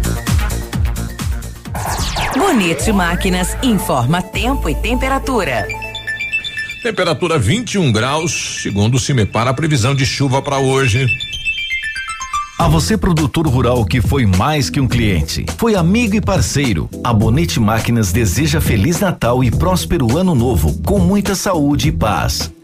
Bonito Máquinas informa tempo e temperatura. Temperatura 21 graus, segundo o CIMEPAR, a previsão de chuva para hoje. A você, produtor rural que foi mais que um cliente, foi amigo e parceiro. A Bonete Máquinas deseja Feliz Natal e próspero Ano Novo, com muita saúde e paz.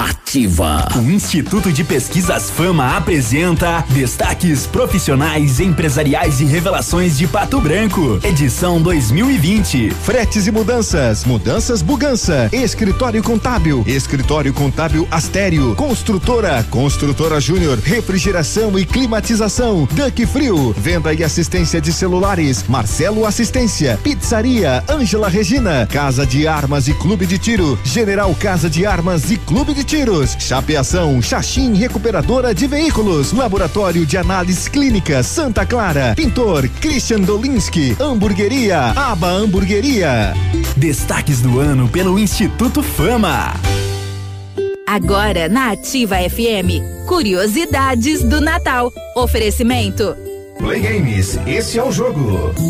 Ativa. O Instituto de Pesquisas Fama apresenta Destaques Profissionais, Empresariais e Revelações de Pato Branco, edição 2020. Fretes e mudanças, mudanças Bugança, escritório contábil, escritório contábil Astério, construtora, construtora Júnior, refrigeração e climatização, Duck Frio, venda e assistência de celulares, Marcelo Assistência, pizzaria, Ângela Regina, casa de armas e clube de tiro, General Casa de Armas e clube de tiros, Chapeação, Xaxim Recuperadora de Veículos, Laboratório de Análise Clínica Santa Clara, Pintor Christian Dolinski, Hamburgueria, Aba Hamburgueria. Destaques do ano pelo Instituto Fama. Agora na Ativa FM, curiosidades do Natal. Oferecimento. Play Games, esse é o jogo.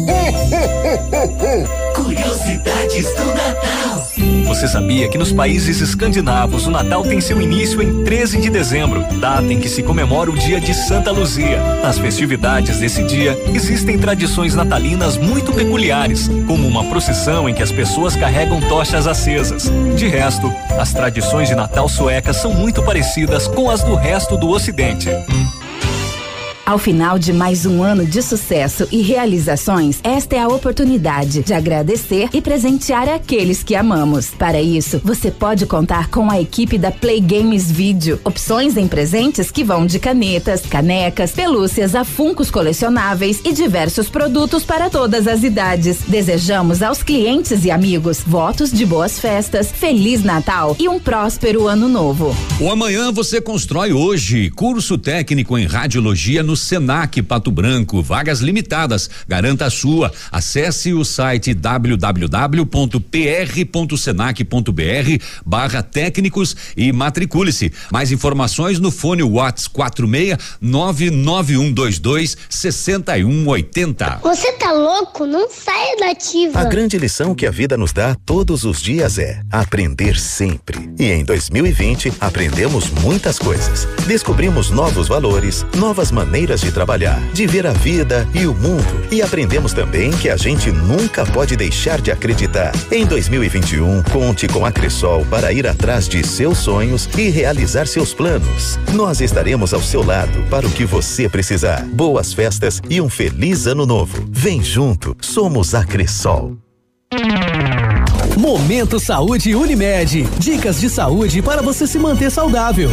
Curiosidades do Natal. Você sabia que nos países escandinavos o Natal tem seu início em 13 de dezembro, data em que se comemora o dia de Santa Luzia? Nas festividades desse dia, existem tradições natalinas muito peculiares, como uma procissão em que as pessoas carregam tochas acesas. De resto, as tradições de Natal suecas são muito parecidas com as do resto do Ocidente. Ao final de mais um ano de sucesso e realizações, esta é a oportunidade de agradecer e presentear aqueles que amamos. Para isso, você pode contar com a equipe da Play Games Video. Opções em presentes que vão de canetas, canecas, pelúcias a funcos colecionáveis e diversos produtos para todas as idades. Desejamos aos clientes e amigos votos de boas festas, Feliz Natal e um próspero ano novo. O amanhã você constrói hoje. Curso técnico em radiologia no Senac Pato Branco. Vagas limitadas. Garanta a sua. Acesse o site www.pr.senac.br barra técnicos e matricule-se. Mais informações no fone Whats 46 99122 6180. Você tá louco? Não saia da ativa. A grande lição que a vida nos dá todos os dias é aprender sempre. E em 2020 aprendemos muitas coisas. Descobrimos novos valores, novas maneiras de trabalhar, de ver a vida e o mundo. E aprendemos também que a gente nunca pode deixar de acreditar. Em 2021, conte com a Cressol para ir atrás de seus sonhos e realizar seus planos. Nós estaremos ao seu lado para o que você precisar. Boas festas e um feliz ano novo. Vem junto, somos a Cressol. Momento Saúde Unimed. Dicas de saúde para você se manter saudável.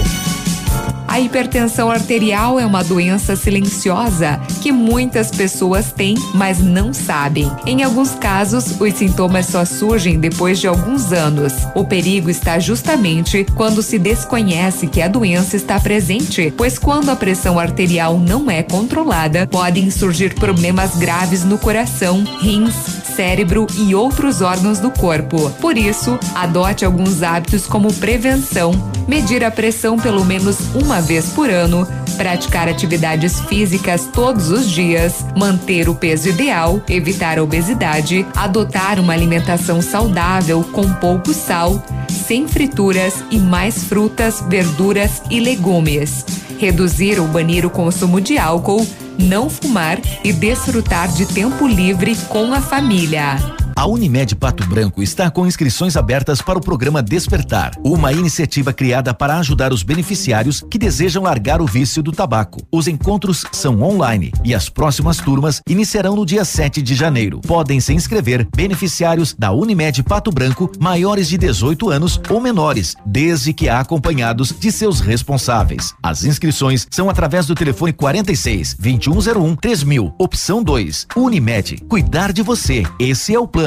A hipertensão arterial é uma doença silenciosa que muitas pessoas têm, mas não sabem. Em alguns casos, os sintomas só surgem depois de alguns anos. O perigo está justamente quando se desconhece que a doença está presente, pois quando a pressão arterial não é controlada, podem surgir problemas graves no coração, rins, cérebro e outros órgãos do corpo. Por isso, adote alguns hábitos como prevenção, medir a pressão pelo menos uma vez por ano, praticar atividades físicas todos os dias, manter o peso ideal, evitar a obesidade, adotar uma alimentação saudável com pouco sal, sem frituras e mais frutas, verduras e legumes. Reduzir ou banir o consumo de álcool, não fumar e desfrutar de tempo livre com a família. A Unimed Pato Branco está com inscrições abertas para o programa Despertar, uma iniciativa criada para ajudar os beneficiários que desejam largar o vício do tabaco. Os encontros são online e as próximas turmas iniciarão no dia 7 de janeiro. Podem se inscrever beneficiários da Unimed Pato Branco maiores de 18 anos ou menores, desde que acompanhados de seus responsáveis. As inscrições são através do telefone 46 2101 3000, opção 2. Unimed, cuidar de você. Esse é o plano.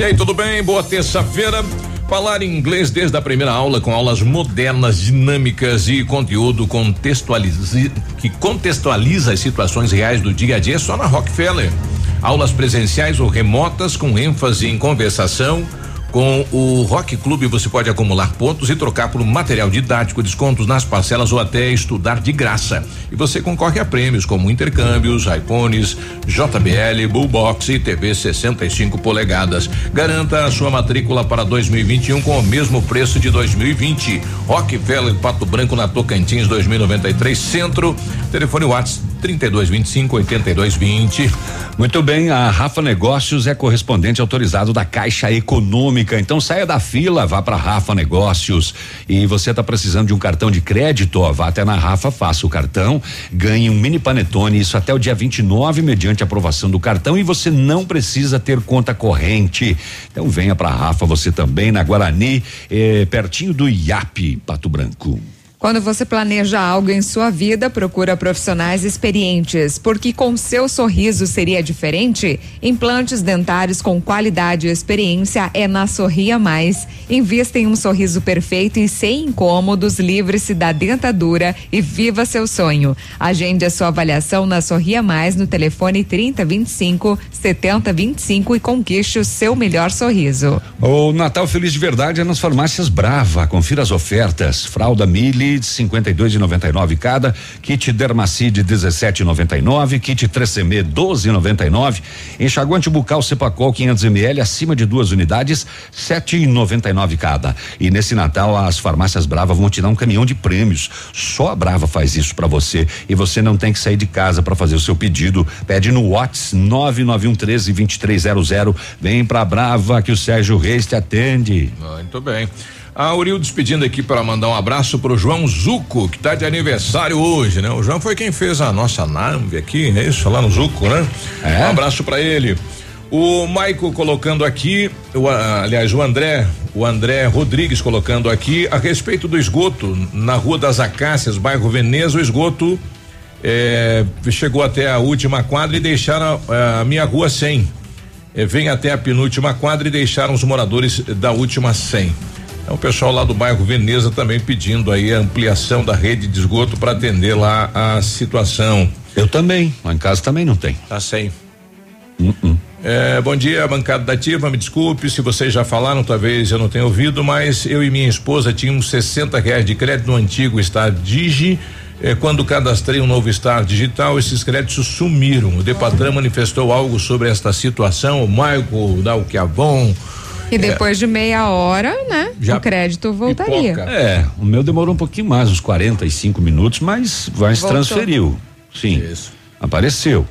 E aí, tudo bem? Boa terça-feira. Falar inglês desde a primeira aula com aulas modernas, dinâmicas e conteúdo que contextualiza as situações reais do dia a dia só na Rockefeller. Aulas presenciais ou remotas com ênfase em conversação, com o Rock Clube você pode acumular pontos e trocar por material didático, descontos nas parcelas ou até estudar de graça. E você concorre a prêmios como intercâmbios, iPhones, JBL, Bullbox e TV 65 polegadas. Garanta a sua matrícula para 2021 com o mesmo preço de 2020. Rockefeller Pato Branco na Tocantins 2093 Centro. Telefone WhatsApp 3225 8220. Muito bem, a Rafa Negócios é correspondente autorizado da Caixa Econômica. Então saia da fila, vá para Rafa Negócios. E você está precisando de um cartão de crédito, ó, vá até na Rafa, faça o cartão, ganhe um mini panetone, isso até o dia 29, mediante aprovação do cartão, e você não precisa ter conta corrente. Então venha para Rafa, você também na Guarani, eh, pertinho do IAP, Pato Branco. Quando você planeja algo em sua vida, procura profissionais experientes, porque com seu sorriso seria diferente? Implantes dentários com qualidade e experiência é na Sorria Mais. Invista em um sorriso perfeito e sem incômodos, livre-se da dentadura e viva seu sonho. Agende a sua avaliação na Sorria Mais no telefone 3025 7025 e conquiste o seu melhor sorriso. O Natal Feliz de Verdade é nas farmácias Brava. Confira as ofertas. Fralda Mili Blitz 52 de 99 cada, kit Dermacide 17,99, kit 3CM 12,99, enxaguante bucal Cepacol 500 ml acima de duas unidades 7,99 cada. E nesse Natal as farmácias Brava vão te dar um caminhão de prêmios. Só a Brava faz isso para você e você não tem que sair de casa para fazer o seu pedido. Pede no Whats 991 13 2300. Vem pra Brava que o Sérgio Reis te atende. Muito bem. A Aurildes pedindo aqui para mandar um abraço pro João Zuco, que tá de aniversário hoje, né? O João foi quem fez a nossa nave aqui, é isso? Lá no Zuco, né? É. Um abraço para ele. O Maico colocando aqui, o, aliás, o André, o André Rodrigues colocando aqui a respeito do esgoto na Rua das Acácias, bairro Veneza, o esgoto eh, chegou até a última quadra e deixaram a, a minha rua sem. Eh, vem até a penúltima quadra e deixaram os moradores da última 100. Então, o pessoal lá do bairro Veneza também pedindo aí a ampliação da rede de esgoto para atender lá a situação. Eu também, lá em casa também não tem. Tá sem. Uh-uh. É, bom dia, bancada da Ativa. Me desculpe se vocês já falaram, talvez eu não tenha ouvido, mas eu e minha esposa tínhamos 60 reais de crédito no antigo Star Digi. É, quando cadastrei um novo Star Digital, esses créditos sumiram. O Depatran manifestou algo sobre esta situação. O Michael dá o que é bom. E depois de meia hora, né? Já o crédito voltaria. É, o meu demorou um pouquinho mais, uns 45 minutos, mas, mas Voltou. transferiu. Sim. Apareceu.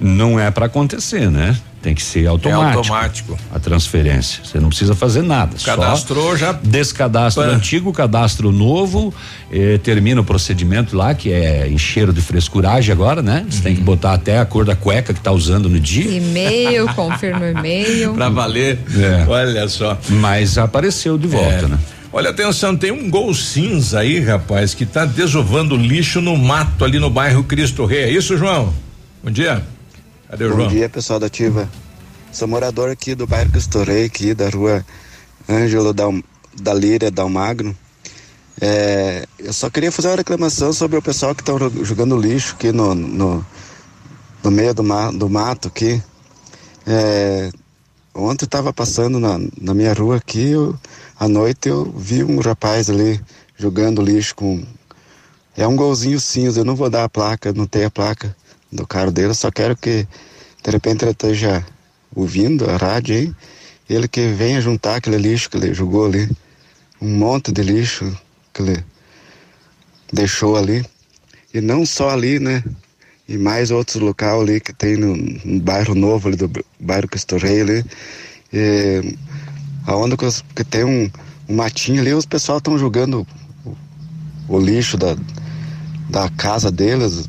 Não é para acontecer, né? Tem que ser automático. automático. A transferência. Você não precisa fazer nada. Cadastrou, só já- Descadastra o Pã. antigo, cadastro novo, eh, termina o procedimento lá, que é encheiro de frescuragem agora, né? Você Uhum. tem que botar até a cor da cueca que tá usando no dia. E-mail, confirma o e-mail. Pra valer. É. Olha só. Mas apareceu de volta, É. né? Olha, atenção, tem um gol cinza aí, rapaz, que tá desovando lixo no mato ali no bairro Cristo Rei. É isso, João? Bom dia. Cadê o Bom João? dia, pessoal da Ativa. Sou morador aqui do bairro que estourei, aqui da rua Ângelo Dal, da Líria Dalmagno. É, eu só queria fazer uma reclamação sobre o pessoal que estão jogando lixo aqui no, no, no meio do, ma, do mato aqui. É, ontem estava passando na, na minha rua aqui, eu, à noite eu vi um rapaz ali jogando lixo com. É um golzinho cinza, eu não vou dar a placa, não tenho a placa do carro dele, só quero que de repente ele esteja ouvindo a rádio aí, ele que venha juntar aquele lixo que ele jogou ali, um monte de lixo que ele deixou ali, e não só ali, né? E mais outros locais ali que tem no, no bairro novo ali do bairro Cristo Rei ali, e, aonde que, os- que tem um, um matinho ali, os pessoal estão jogando o, o lixo da, da casa deles,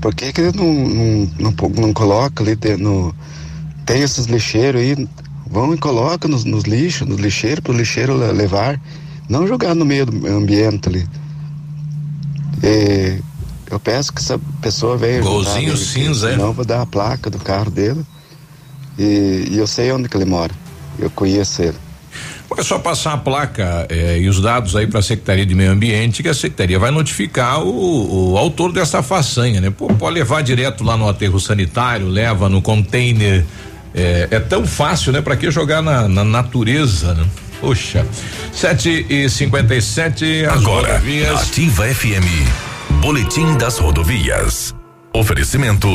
por que que não, não, não, não coloca ali no, tem esses lixeiros aí, vão e coloca nos, nos lixos, nos lixeiros, para o lixeiro le- levar, não jogar no meio do ambiente ali. E eu peço que essa pessoa venha ajudar Golzinho ali, cinza, é? Não vou dar a placa do carro dele. E, e eu sei onde que ele mora. Eu conheço ele. É só passar a placa eh, e os dados aí para a Secretaria de Meio Ambiente, que a Secretaria vai notificar o, o autor dessa façanha, né? Pô, pode levar direto lá no aterro sanitário, leva no container. É, é tão fácil, né? Para que jogar na, na natureza, né? Poxa. 7 e 57 as Agora, rodovias. Ativa FM. Boletim das rodovias. Oferecimento.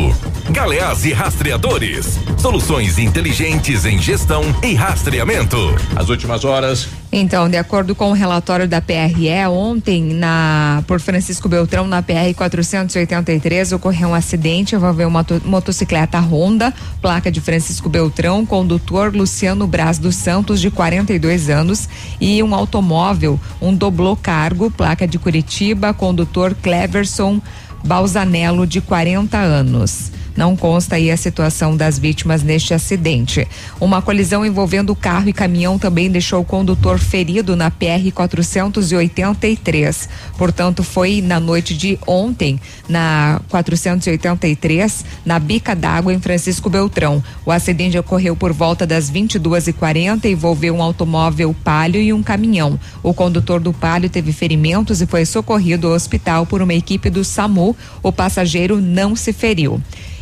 Galeás e Rastreadores. Soluções inteligentes em gestão e rastreamento. As últimas horas. Então, de acordo com o relatório da PRE, ontem, na por Francisco Beltrão, na PR 483, ocorreu um acidente envolvendo uma moto- motocicleta Honda, placa de Francisco Beltrão, condutor Luciano Braz dos Santos, de 42 anos, e um automóvel, um doblô cargo, placa de Curitiba, condutor Cleverson Balzanello, de 40 anos. Não consta aí a situação das vítimas neste acidente. Uma colisão envolvendo carro e caminhão também deixou o condutor ferido na PR 483. Portanto, foi na noite de ontem, na 483, na bica d'água em Francisco Beltrão. O acidente ocorreu por volta das 22h40 e envolveu um automóvel palio e um caminhão. O condutor do palio teve ferimentos e foi socorrido ao hospital por uma equipe do SAMU. O passageiro não se feriu.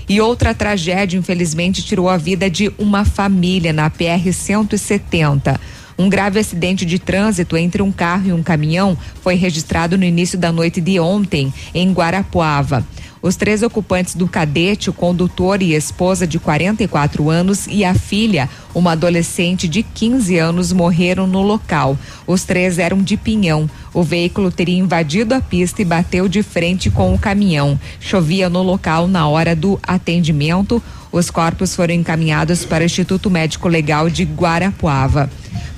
E outra tragédia, infelizmente, tirou a vida de uma família na PR 170. Um grave acidente de trânsito entre um carro e um caminhão foi registrado no início da noite de ontem, em Guarapuava. Os três ocupantes do cadete, o condutor e esposa de 44 anos e a filha, uma adolescente de 15 anos, morreram no local. Os três eram de Pinhão. O veículo teria invadido a pista e bateu de frente com o caminhão. Chovia no local na hora do atendimento. Os corpos foram encaminhados para o Instituto Médico Legal de Guarapuava.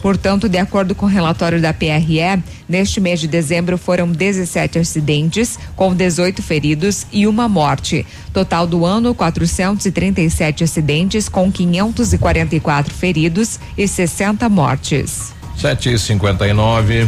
Portanto, de acordo com o relatório da PRE, neste mês de dezembro foram 17 acidentes, com 18 feridos e uma morte. Total do ano, 437 acidentes, com 544 feridos e 60 mortes. 7h59.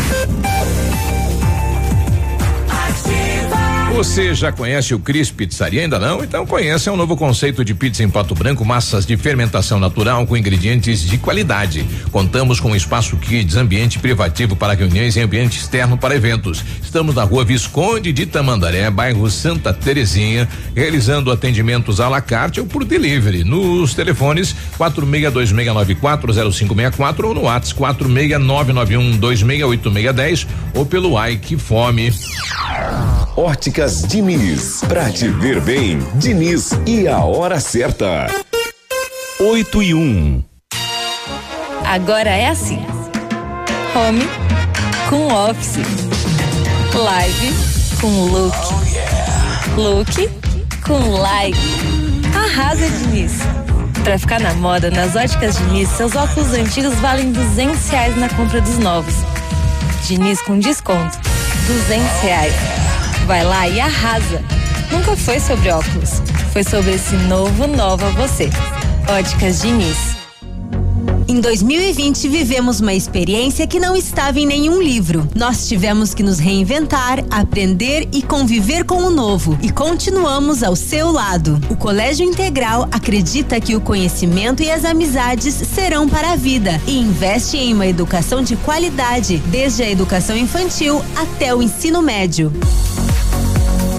Você já conhece o Cris Pizzaria? Ainda não? Então conheça é um novo conceito de pizza em Pato Branco, massas de fermentação natural com ingredientes de qualidade. Contamos com espaço kids, ambiente privativo para reuniões e ambiente externo para eventos. Estamos na rua Visconde de Tamandaré, bairro Santa Terezinha, realizando atendimentos à la carte ou por delivery nos telefones 4626940564 ou no WhatsApp 46991268610 ou pelo Ai Que Fome. Óticas Diniz. Pra te ver bem, Diniz e a hora certa. 8 e 1. Agora é assim: home com office, live com look, look com like. Arrasa, Diniz. Pra ficar na moda, nas óticas Diniz, seus óculos antigos valem 200 reais na compra dos novos. Diniz com desconto, 200 reais. Vai lá e arrasa. Nunca foi sobre óculos, foi sobre esse novo Nova Você. Óticas Diniz. Em 2020, vivemos uma experiência que não estava em nenhum livro. Nós tivemos que nos reinventar, aprender e conviver com o novo. E continuamos ao seu lado. O Colégio Integral acredita que o conhecimento e as amizades serão para a vida e investe em uma educação de qualidade, desde a educação infantil até o ensino médio.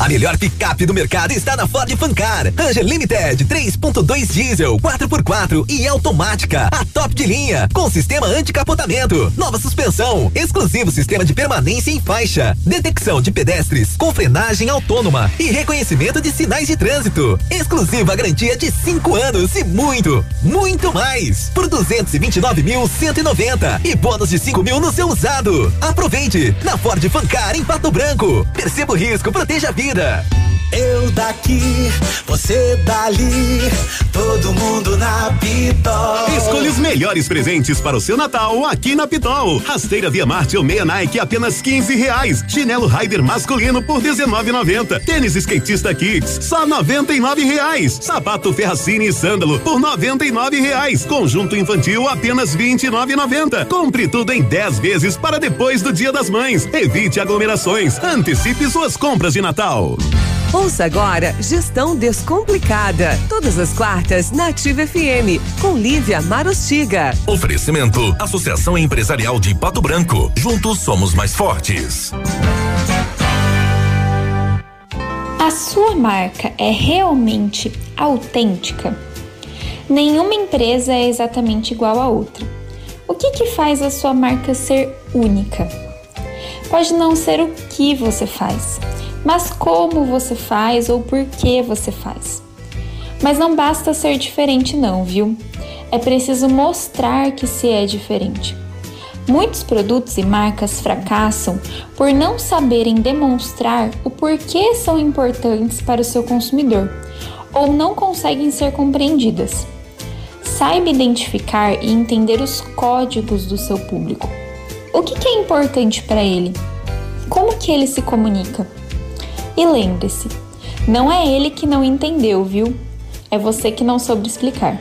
A melhor picape do mercado está na Ford Fancar. Ranger Limited 3.2 diesel 4x4 e automática. A top de linha com sistema anticapotamento, nova suspensão, exclusivo sistema de permanência em faixa, detecção de pedestres, com frenagem autônoma e reconhecimento de sinais de trânsito. Exclusiva garantia de 5 anos e muito, muito mais por 229.190 e bônus de 5 mil no seu usado. Aproveite na Ford Fancar em Pato Branco. Perceba o risco, proteja a vida. Eu daqui, você dali, todo mundo na Pitol. Escolha os melhores presentes para o seu Natal aqui na Pitol. Rasteira Via Marte ou meia Nike apenas 15 reais. Chinelo Rider masculino por 19,90. Tênis skatista Kids só 99 reais. Sapato Ferracini e sândalo por 99 reais. Conjunto infantil apenas 29,90. Compre tudo em 10 vezes para depois do Dia das Mães. Evite aglomerações. Antecipe suas compras de Natal. Ouça agora Gestão Descomplicada. Todas as quartas na Ativa FM, com Lívia Marostiga. Oferecimento: Associação Empresarial de Pato Branco. Juntos somos mais fortes. A sua marca é realmente autêntica? Nenhuma empresa é exatamente igual a outra. O que, que faz a sua marca ser única? Pode não ser o que você faz mas como você faz ou por que você faz. Mas não basta ser diferente, não, viu? É preciso mostrar que se é diferente. Muitos produtos e marcas fracassam por não saberem demonstrar o porquê são importantes para o seu consumidor ou não conseguem ser compreendidas. Saiba identificar e entender os códigos do seu público. O que, é importante para ele? Como que ele se comunica? E lembre-se, não é ele que não entendeu, viu? É você que não soube explicar.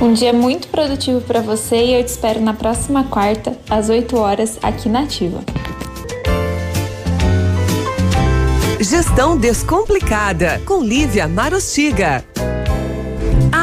Um dia muito produtivo para você e eu te espero na próxima quarta, às 8 horas, aqui na Ativa. Gestão Descomplicada, com Lívia Marostiga.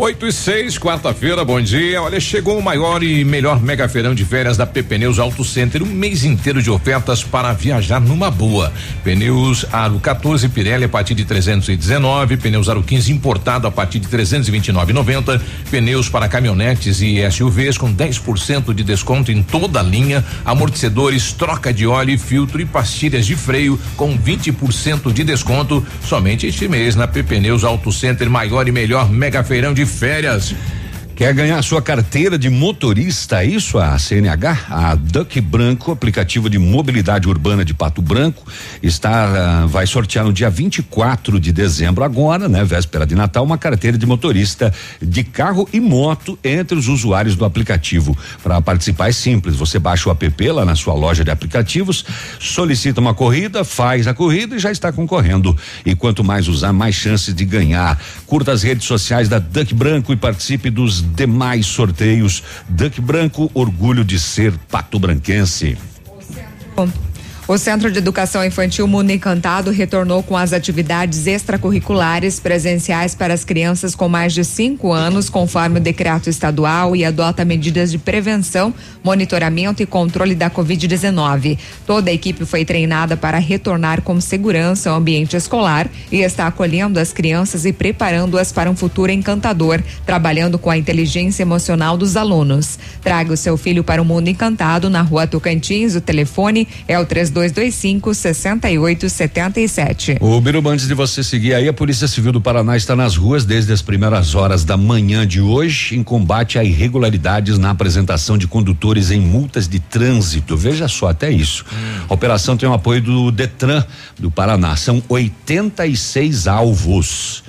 Oito e seis, quarta-feira, bom dia. Olha, chegou o maior e melhor mega feirão de férias da Pneus Auto Center, um mês inteiro de ofertas para viajar numa boa. Pneus Aro 14 Pirelli a partir de 319, pneus Aro 15 importado a partir de 329,90, pneus para caminhonetes e SUVs com 10% de desconto em toda a linha, amortecedores, troca de óleo e filtro e pastilhas de freio com 20% de desconto somente este mês na Pneus Auto Center, maior e melhor mega feirão de férias. Quer ganhar sua carteira de motorista? É isso a CNH, a Duck Branco, aplicativo de mobilidade urbana de Pato Branco, está uh, vai sortear no dia 24 de dezembro agora, né, véspera de Natal, uma carteira de motorista de carro e moto entre os usuários do aplicativo. Para participar é simples, você baixa o app lá na sua loja de aplicativos, solicita uma corrida, faz a corrida e já está concorrendo. E quanto mais usar, mais chances de ganhar. Curta as redes sociais da Duck Branco e participe dos demais sorteios. Duck Branco, orgulho de ser pato branquense. O Centro de Educação Infantil Mundo Encantado retornou com as atividades extracurriculares presenciais para as crianças com mais de cinco anos, conforme o decreto estadual, e adota medidas de prevenção, monitoramento e controle da Covid-19. Toda a equipe foi treinada para retornar com segurança ao ambiente escolar e está acolhendo as crianças e preparando-as para um futuro encantador, trabalhando com a inteligência emocional dos alunos. Traga o seu filho para o Mundo Encantado na rua Tocantins. O telefone é o 32 3225 6877. O Biruba, antes de você seguir aí, a Polícia Civil do Paraná está nas ruas desde as primeiras horas da manhã de hoje em combate a irregularidades na apresentação de condutores em multas de trânsito. Veja só, até isso. A operação tem o apoio do Detran do Paraná. São 86 alvos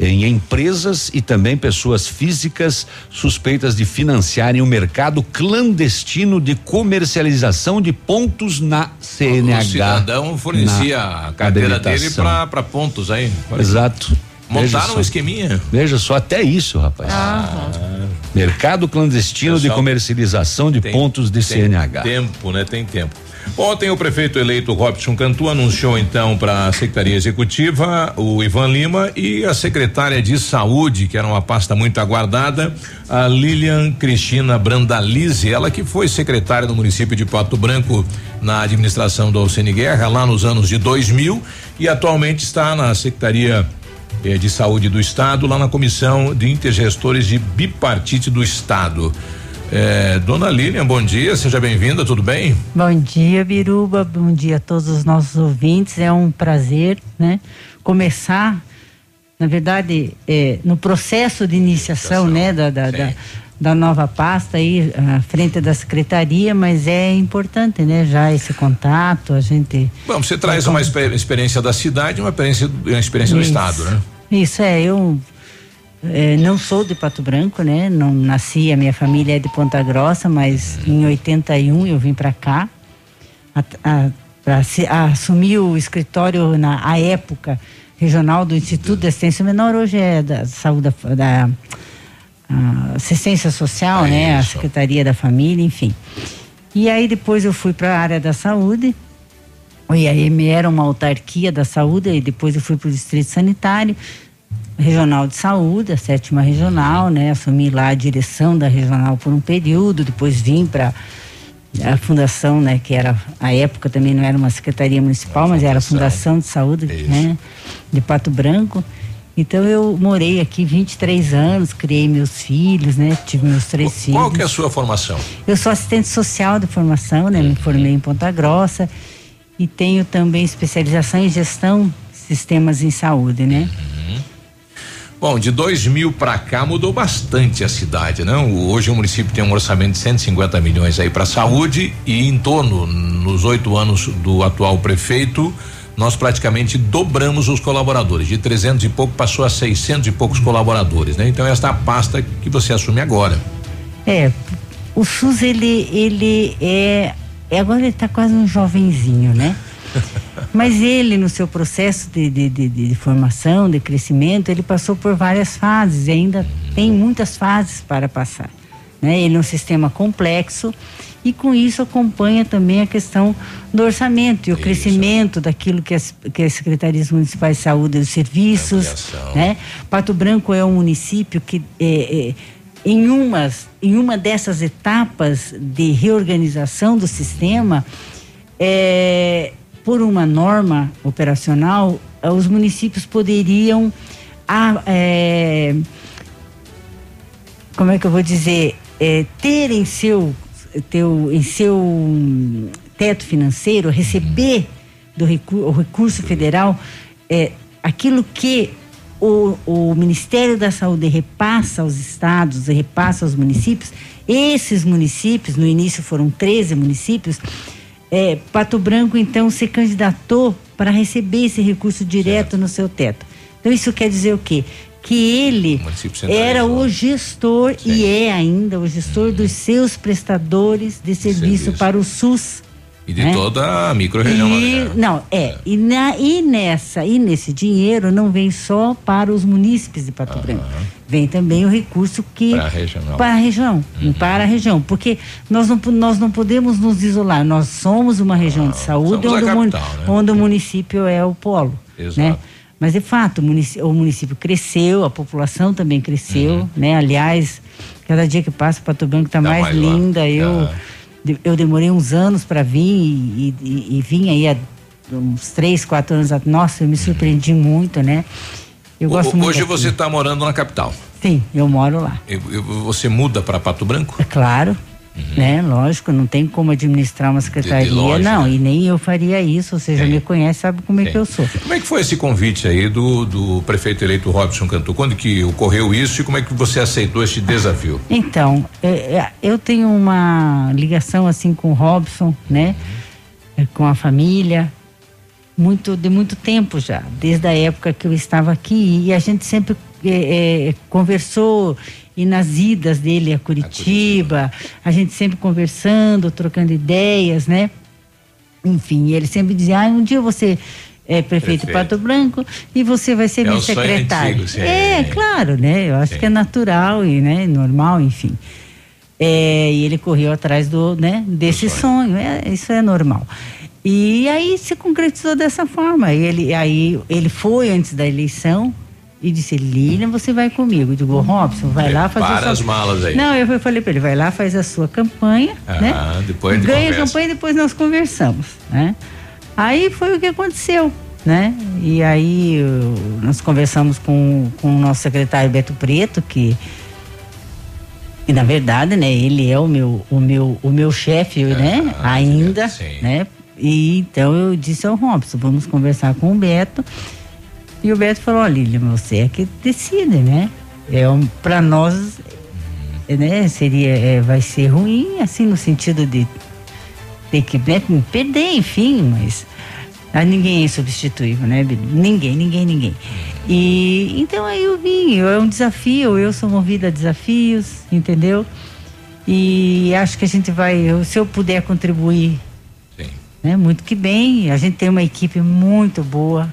em empresas e também pessoas físicas suspeitas de financiarem o mercado clandestino de comercialização de pontos na CNH. O cidadão fornecia a carteira dele para pontos aí. Exato. Montaram um esqueminha? Veja só, até isso, rapaz. Ah. Mercado clandestino Pessoal, de comercialização de tem- pontos de tem CNH. Tempo, né? Tem tempo. Ontem o prefeito eleito Robson Cantu anunciou então para a Secretaria Executiva o Ivan Lima e a secretária de Saúde, que era uma pasta muito aguardada, a Lilian Cristina Brandalize, ela que foi secretária do município de Pato Branco na administração do Alcine Guerra lá nos anos de 2000 e atualmente está na Secretaria eh, de Saúde do Estado, lá na Comissão de Intergestores de Bipartite do Estado. Eh, dona Lilian, bom dia, seja bem-vinda, tudo bem? Bom dia, Biruba. Bom dia a todos os nossos ouvintes. É um prazer, né? Começar, na verdade, é, no processo de iniciação, né, da, da, da, da nova pasta aí à frente da secretaria, mas é importante, né? Já esse contato, a gente. Bom, você traz uma exper- experiência da cidade uma experiência, uma experiência do. Estado, né? Isso é, eu é, não sou de Pato Branco, né? Não nasci, a minha família é de Ponta Grossa, mas em 81 eu vim para cá a, a, pra se- a assumir o escritório na a época regional do Instituto de Assistência Menor, hoje é da saúde da, assistência social, né? A Secretaria da Família, enfim. E aí depois eu fui para a área da saúde. O IAM era uma autarquia da saúde, e depois eu fui para o Distrito Sanitário, Regional de Saúde, a sétima regional, né? Assumi lá a direção da regional por um período, depois vim para a fundação, né? Que era, a época também não era uma secretaria municipal, mas era a Fundação de Saúde, né? De Pato Branco. Então eu morei aqui 23 anos, criei meus filhos, né? Tive meus três filhos. Qual que é a sua formação? Eu sou assistente social de formação, né? Me formei em Ponta Grossa e tenho também especialização em gestão de sistemas em saúde, né? Bom, de 2000 para cá mudou bastante a cidade, não? Hoje o município tem um orçamento de 150 milhões aí para saúde e em torno nos oito anos do atual prefeito nós praticamente dobramos os colaboradores de 300 e pouco passou a 600 e poucos colaboradores, né? Então esta é a pasta que você assume agora. É, o SUS ele ele é, é agora ele está quase um jovenzinho, né? Mas ele, no seu processo de, de, de, de formação, de crescimento, ele passou por várias fases e ainda tem muitas fases para passar. Né? Ele é um sistema complexo e com isso acompanha também a questão do orçamento e o crescimento daquilo que as, que as secretarias municipais de saúde e dos serviços. Né? Pato Branco é um município que é, é, em, umas, em uma dessas etapas de reorganização do sistema, é, por uma norma operacional, eh, os municípios poderiam, ah, é, como é que eu vou dizer, é, ter em seu, teu, em seu teto financeiro, receber do recu recurso federal é, aquilo que o, o Ministério da Saúde repassa aos estados, repassa aos municípios, esses municípios, no início foram 13 municípios, é, Pato Branco então se candidatou para receber esse recurso direto no seu teto. Então isso quer dizer o quê? Que ele era o gestor e é ainda o gestor dos seus prestadores de serviço, para o SUS. E de né? toda a micro-região. Né? não, é, e, na, e nessa, e nesse dinheiro não vem só para os munícipes de Pato Branco. Vem também o recurso que Para a regional. para a região, para a região, porque nós não, nós não podemos nos isolar. Nós somos uma região de saúde onde, o capital, né? onde o município é o polo, Exato. né? Mas de fato, o município, o município cresceu, a população também cresceu, né? Aliás, cada dia que passa, Pato Branco está Tá mais, mais lá. linda. Eu Tá. Eu demorei uns anos para vir e, e, e vim aí há uns três, quatro anos. Nossa, eu me surpreendi muito, né? Eu gosto muito Hoje você está morando na capital. Sim, eu moro lá. E Você muda para Pato Branco? É claro. Né? Lógico, não tem como administrar uma secretaria, longe, não, né? e nem eu faria isso, você já me conhece, sabe como é que eu sou. Como é que foi esse convite aí do, do prefeito eleito Robson Cantu? Quando que ocorreu isso e como é que você aceitou este desafio? Então, é, é, eu tenho uma ligação assim com o Robson, né? É, Com a família, muito de muito tempo já, desde a época que eu estava aqui e a gente sempre é, é, conversou e nas idas dele a Curitiba, a gente sempre conversando, trocando ideias, né? Enfim, ele sempre dizia, ah, um dia você é prefeito, Prefeito. Pato Branco e você vai ser É meu sonho secretário. antigo, sim. é, claro, né? Eu acho Sim. que é natural e né, normal, enfim. É, e ele correu atrás do, né, desse sonho. É, isso é normal. E aí se concretizou dessa forma. Ele, aí ele foi antes da eleição e disse, Lilian, você vai comigo. Eu digo, "Ô, Robson, vai lá fazer Prepara sua... as malas aí. Não, eu falei para ele, vai lá, faz a sua campanha, né? Ah, depois a gente Ganha a conversa. campanha e depois nós conversamos, né? Aí foi o que aconteceu, né? E aí eu- nós conversamos com, com o nosso secretário Beto Preto, que e na verdade, né, ele é o meu o meu o meu chefe, né? Ainda, né? E então eu disse ao Robson, vamos conversar com o Beto. E o Beto falou, olha, Lilian, você é que decide, né? É um, para nós, é, né, seria, é, vai ser ruim, assim, no sentido de ter que né, perder, enfim, mas ah, ninguém é insubstituível, né? Ninguém, ninguém, ninguém. E então aí eu vim, é um desafio, eu sou movida a desafios, entendeu? E acho que a gente vai, se eu puder contribuir, né, muito que bem. A gente tem uma equipe muito boa,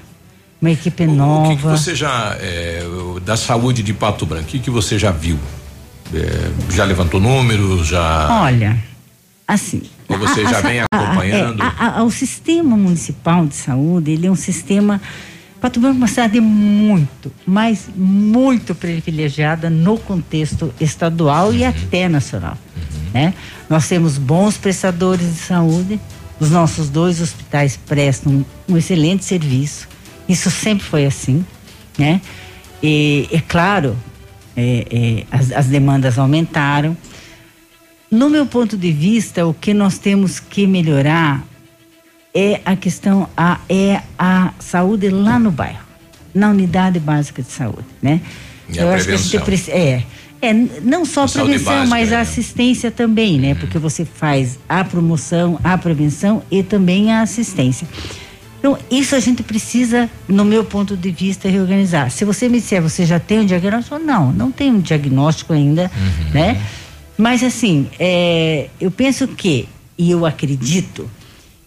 uma equipe O que, que nova. você já, é, da saúde de Pato Branco, o que, que você já viu? É, já levantou números, já. Olha, assim. Ou você a- já a- vem acompanhando? é, a- a- o sistema municipal de saúde, ele é um sistema. Pato Branco é uma cidade muito, mas muito privilegiada no contexto estadual e até nacional. Né? Nós temos bons prestadores de saúde, os nossos dois hospitais prestam um excelente serviço. Isso sempre foi assim, né? E é claro, é, é, as, as demandas aumentaram. No meu ponto de vista, o que nós temos que melhorar é a questão, a, é a saúde lá no bairro, na unidade básica de saúde, né? E a prevenção. preci- é, é, n- não só a A prevenção, básica, mas a né? assistência também, né? Porque você faz a promoção, a prevenção e também a assistência. Então, isso a gente precisa, no meu ponto de vista, reorganizar. Se você me disser, você já tem um diagnóstico? Não, não tem um diagnóstico ainda, né? Mas, assim, é, eu penso que, e eu acredito,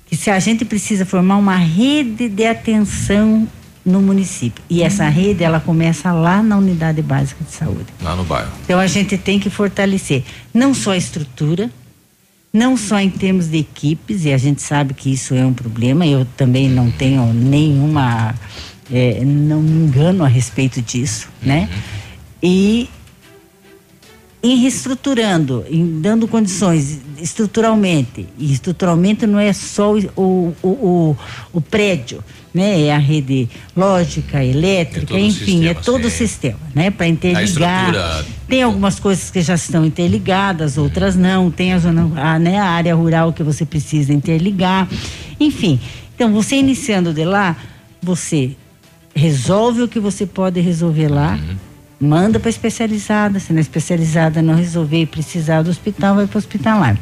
que se a gente precisa formar uma rede de atenção no município. E essa rede, ela começa lá na unidade básica de saúde. Lá no bairro. Então a gente tem que fortalecer não só a estrutura, não só em termos de equipes, e a gente sabe que isso é um problema, eu também não tenho nenhuma. eh, não me engano a respeito disso, né? E em reestruturando, em dando condições estruturalmente, e estruturalmente não é só o, o, o- o prédio, né? É a rede lógica, elétrica, o enfim, é sistema, todo o sistema, né? Para interligar. Tem algumas coisas que já estão interligadas, outras não. Tem a zona, a, né, a área rural que você precisa interligar. Enfim, então você iniciando de lá, você resolve o que você pode resolver lá, manda para especializada. Se na especializada não resolver e precisar do hospital, vai para o hospitalar.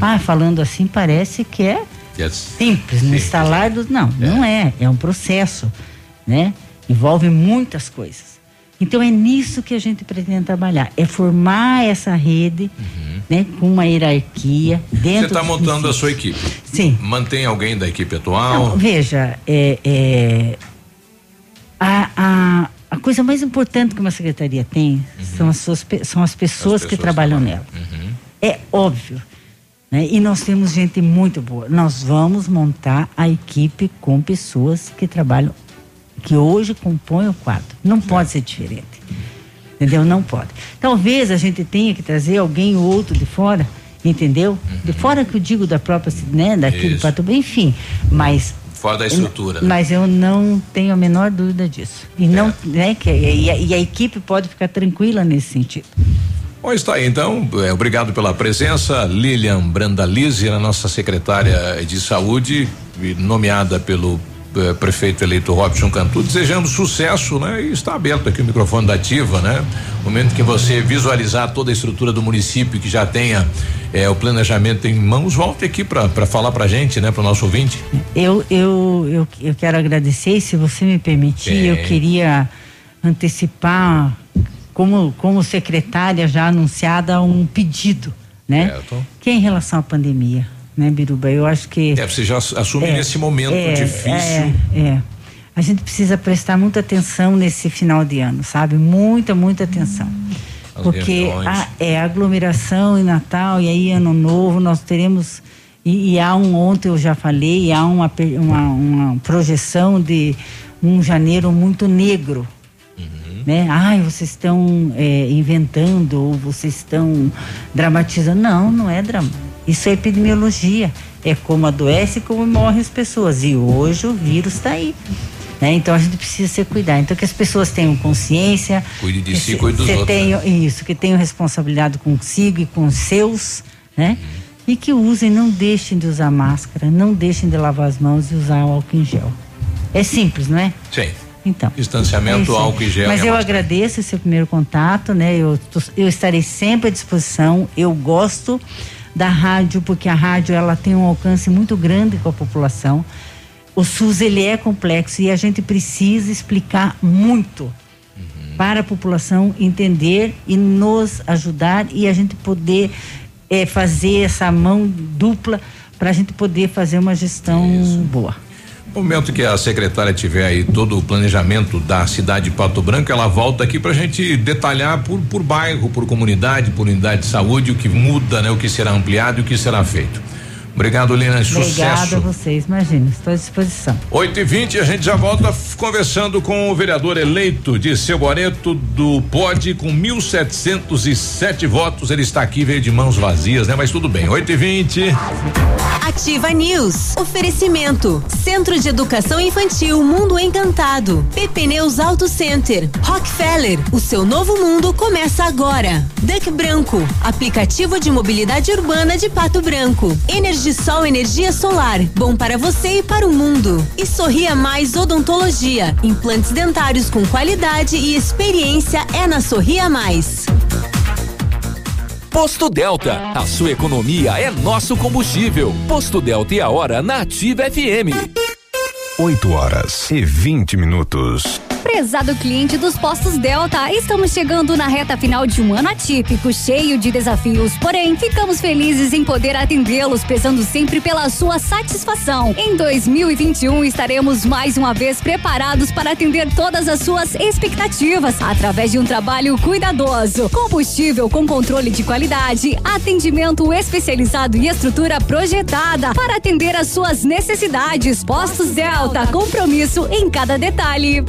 Ah, falando assim parece que é Yes. simples, no instalar do. Não, não é. É um processo, né? Envolve muitas coisas. Então é nisso que a gente pretende trabalhar, é formar essa rede, né, com uma hierarquia Você dentro. está dos montando a sua equipe. Sim. Mantém alguém da equipe Não, atual? veja, é, é, a, a, a coisa mais importante que uma secretaria tem são, as suas, são as pessoas, que trabalham nela. É óbvio. Né? E nós temos gente muito boa. Nós vamos montar a equipe com pessoas que trabalham, que hoje compõem o quadro. Não pode ser diferente. Entendeu? Não pode. Talvez a gente tenha que trazer alguém ou outro de fora, entendeu? De fora que eu digo da própria, né? Pato Branco, enfim. Mas Fora da estrutura. né? mas eu não tenho a menor dúvida disso. E não, né, que, e, a, e a equipe pode ficar tranquila nesse sentido. Bom, está aí então. É, obrigado pela presença. Lilian Brandalize, a nossa secretária de saúde, nomeada pelo eh, prefeito eleito Robson Cantu. Desejamos sucesso, né? E está aberto aqui o microfone da Ativa, né? Momento que você visualizar toda a estrutura do município que já tenha eh, o planejamento em mãos, volte aqui para falar pra gente, né? Para o nosso ouvinte. Eu, eu, eu, eu quero agradecer, e se você me permitir, eu queria antecipar, como, como secretária já anunciada, um pedido, né? Certo. Que é em relação à pandemia, né, Biruba? Eu acho que. É, você já assume É, nesse momento é, difícil. É, é. A gente precisa prestar muita atenção nesse final de ano, sabe? Muita, muita atenção. As Porque a, é aglomeração e Natal, e aí Ano Novo, nós teremos. E, e há um, ontem eu já falei, há uma, uma, uma projeção de um janeiro muito negro. Né? Ai, vocês estão é, inventando ou vocês estão dramatizando. Não, não é drama. Isso é epidemiologia. É como adoece e como morrem as pessoas. E hoje o vírus está aí. né? Então a gente precisa se cuidar. Então que as pessoas tenham consciência. Cuide de si, cuide dos outros, né? tenha- Isso, que tenham responsabilidade consigo e com os seus, né? E que usem, não deixem de usar máscara, não deixem de lavar as mãos e usar o álcool em gel. É simples, não é? Sim. Então. Distanciamento, É isso álcool e gel. Mas a eu agradeço esse primeiro contato, né? Eu, tô- eu estarei sempre à disposição. Eu gosto da rádio porque a rádio ela tem um alcance muito grande com a população. O SUS ele é complexo e a gente precisa explicar muito para a população entender e nos ajudar e a gente poder eh, fazer essa mão dupla para a gente poder fazer uma gestão boa. No momento que a secretária tiver aí todo o planejamento da cidade de Pato Branco, ela volta aqui pra gente detalhar por, por bairro, por comunidade, por unidade de saúde, o que muda, né? O que será ampliado e o que será feito. Obrigado, Lina. Obrigada a Sucesso. vocês, imagina, estou à disposição. 8 e 20 a gente já volta conversando com o vereador eleito de Seu Boreto do POD com 1.707 votos. Ele está aqui, veio de mãos vazias, né? Mas tudo bem. 8 e 20 Ativa News. Oferecimento. Centro de Educação Infantil Mundo Encantado. PP Neus Auto Center. Rockefeller. O seu novo mundo começa agora. Duck Branco. Aplicativo de mobilidade urbana de Pato Branco. Energisol Energia Solar. Bom para você e para o mundo. E Sorria Mais Odontologia. Implantes dentários com qualidade e experiência é na Sorria Mais. Posto Delta, a sua economia é nosso combustível. Posto Delta e a hora na Ativa FM. 8 horas e 20 minutos. Prezado cliente dos postos Delta, estamos chegando na reta final de um ano atípico, cheio de desafios. Porém, ficamos felizes em poder atendê-los, prezando sempre pela sua satisfação. Em 2021, estaremos mais uma vez preparados para atender todas as suas expectativas, através de um trabalho cuidadoso. Combustível com controle de qualidade, atendimento especializado e estrutura projetada para atender às suas necessidades. Postos Delta, compromisso em cada detalhe.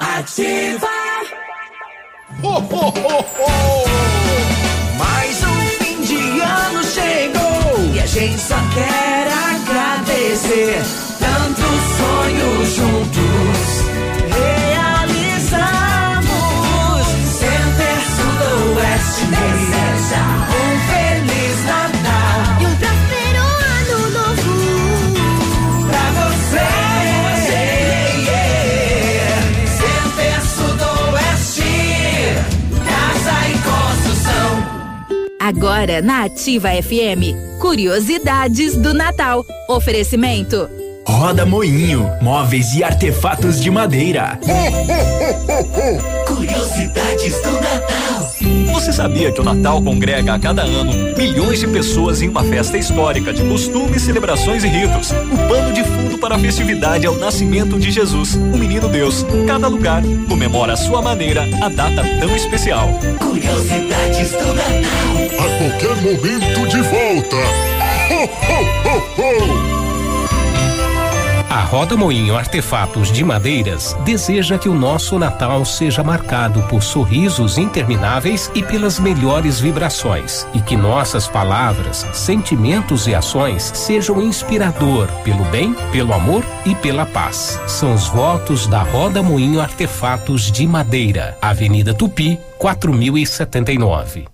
Ativa. Mais um fim de ano chegou e a gente só quer agradecer tantos sonhos juntos realizamos. Center Sudoeste Agora na Ativa FM, curiosidades do Natal. Oferecimento. Roda Moinho, móveis e artefatos de madeira. Curiosidades do Natal. Você sabia que o Natal congrega a cada ano milhões de pessoas em uma festa histórica de costumes, celebrações e ritos? O pano de fundo para a festividade é o nascimento de Jesus, o menino Deus. Cada lugar comemora à sua maneira a data tão especial. Curiosidades do Natal. A qualquer momento de volta. Ho, ho, ho, ho. A Roda Moinho Artefatos de Madeiras deseja que o nosso Natal seja marcado por sorrisos intermináveis e pelas melhores vibrações, e que nossas palavras, sentimentos e ações sejam inspirador pelo bem, pelo amor e pela paz. São os votos da Roda Moinho Artefatos de Madeira, Avenida Tupi, 4079.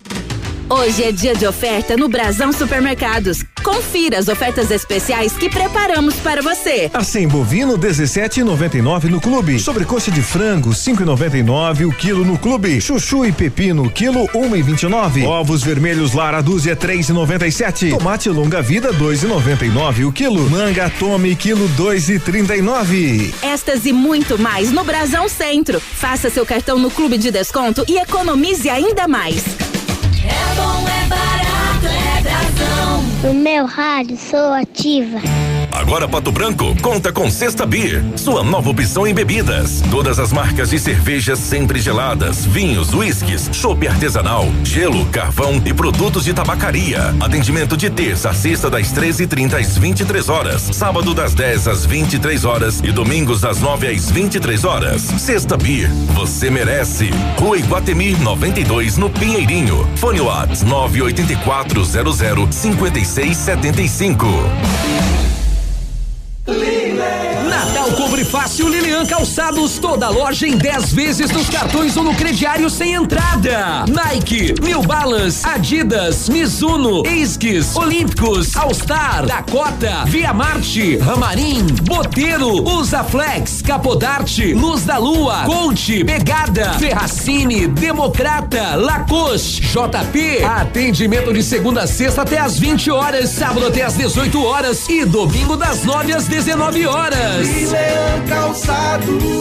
Hoje é dia de oferta no Brasão Supermercados. Confira as ofertas especiais que preparamos para você. Assim, bovino 17,99 no clube. Sobrecoxa de frango 5,99 o quilo no clube. Chuchu e pepino quilo 1,29. Ovos vermelhos Lara dúzia 3,97. Tomate longa vida 2,99 o quilo. Manga Tome quilo 2,39. Estas e muito mais no Brasão Centro. Faça seu cartão no Clube de Desconto e economize ainda mais. Bom, é barato, é Brasão. No meu rádio sou ativa. Agora Pato Branco conta com Sexta Beer, sua nova opção em bebidas. Todas as marcas de cervejas sempre geladas, vinhos, uísques, chopp artesanal, gelo, carvão e produtos de tabacaria. Atendimento de terça a sexta das 13h30 às 23 horas, sábado das 10 às 23 horas e domingos das 9 às 23 horas. Sexta Beer, você merece. Rua Iguatemi 92 no Pinheirinho. Fone Whats 98400 5675. Natal Compre Fácil Lilian Calçados, toda loja em 10 vezes nos cartões ou no crediário sem entrada. Nike, New Balance, Adidas, Mizuno, Esquis, Olímpicos, All Star, Dakota, Via Marte, Ramarim, Boteiro, Usaflex, Capodarte, Luz da Lua, Coach, Pegada, Ferracini, Democrata, Lacoste, JP. Atendimento de segunda a sexta até às 20 horas, sábado até às 18 horas e domingo das 9 às 19 horas. Calçados.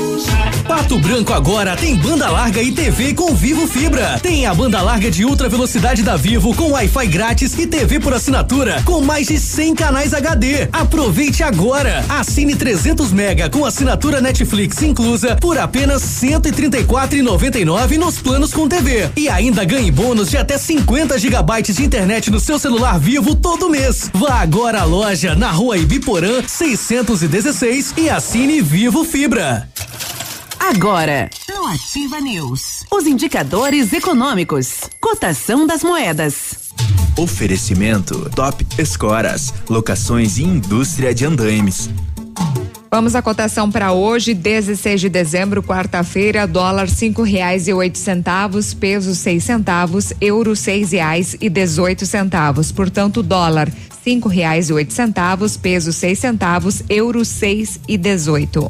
Pato Branco agora tem banda larga e TV com Vivo Fibra. Tem a banda larga de ultra velocidade da Vivo com Wi-Fi grátis e TV por assinatura com mais de 100 canais HD. Aproveite agora. Assine 300 mega com assinatura Netflix inclusa por apenas 134,99 nos planos com TV. E ainda ganhe bônus de até 50 gigabytes de internet no seu celular Vivo todo mês. Vá agora à loja na Rua Ibiporã 616 e assine Vivo Fibra. Agora, no Ativa News, os indicadores econômicos, cotação das moedas. Oferecimento Top Escoras, locações e indústria de andaimes. Vamos à cotação para hoje, 16 de dezembro, quarta-feira, dólar cinco reais e oito centavos, peso seis centavos, euro seis reais e dezoito centavos. Portanto, dólar cinco reais e oito centavos, peso seis centavos, euro seis e dezoito.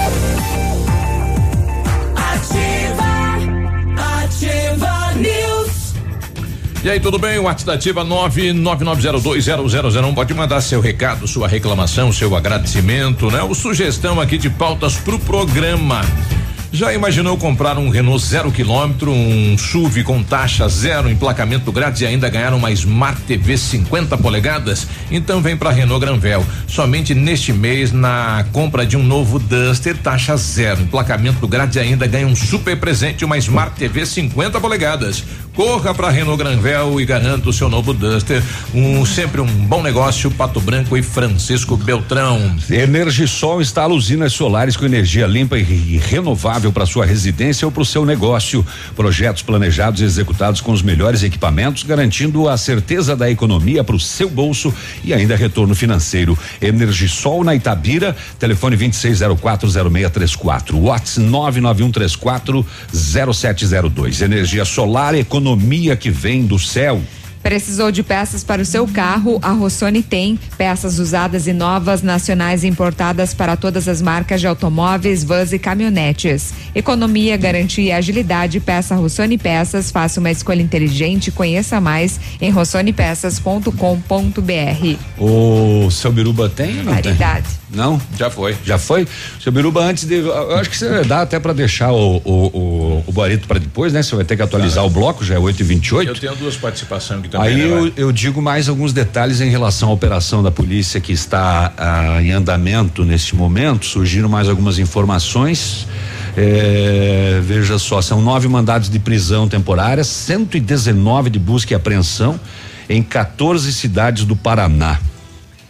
E aí, tudo bem? O ativa 999020001. Pode mandar seu recado, sua reclamação, seu agradecimento, né? Ou sugestão aqui de pautas pro programa. Já imaginou comprar um Renault zero quilômetro, um SUV com taxa zero, emplacamento grátis e ainda ganhar uma Smart TV 50 polegadas? Então vem para Renault Granvel. Somente neste mês, na compra de um novo Duster, taxa zero, emplacamento grátis e ainda ganha um super presente, uma Smart TV 50 polegadas. Corra para Renault Granvel e garanta o seu novo Duster. Um sempre um bom negócio, Pato Branco e Francisco Beltrão. Energisol instala usinas solares com energia limpa e renovável para sua residência ou para o seu negócio. Projetos planejados e executados com os melhores equipamentos, garantindo a certeza da economia para o seu bolso e ainda retorno financeiro. Energisol na Itabira, telefone 26040634, WhatsApp 991340702. Energia solar, economia que vem do céu. Precisou de peças para o seu carro? A Rossoni tem peças usadas e novas, nacionais e importadas para todas as marcas de automóveis, vans e caminhonetes. Economia, garantia e agilidade. Peça Rossoni Peças. Faça uma escolha inteligente. Conheça mais em rossonepeças.com.br. O seu Biruba tem? ou Não, tem? Caridade. não? Já foi. Já foi? Seu Biruba, antes de. Eu acho que você dá até para deixar o, o, o, o Barito para depois, né? Você vai ter que atualizar o bloco, já é 8 e 28 Eu tenho duas participações aqui também. Aí né, eu, eu digo mais alguns detalhes em relação à operação da polícia que está ah, em andamento neste momento. Surgiram mais algumas informações. É, veja só, são nove mandados de prisão temporária, 119 de busca e apreensão em 14 cidades do Paraná.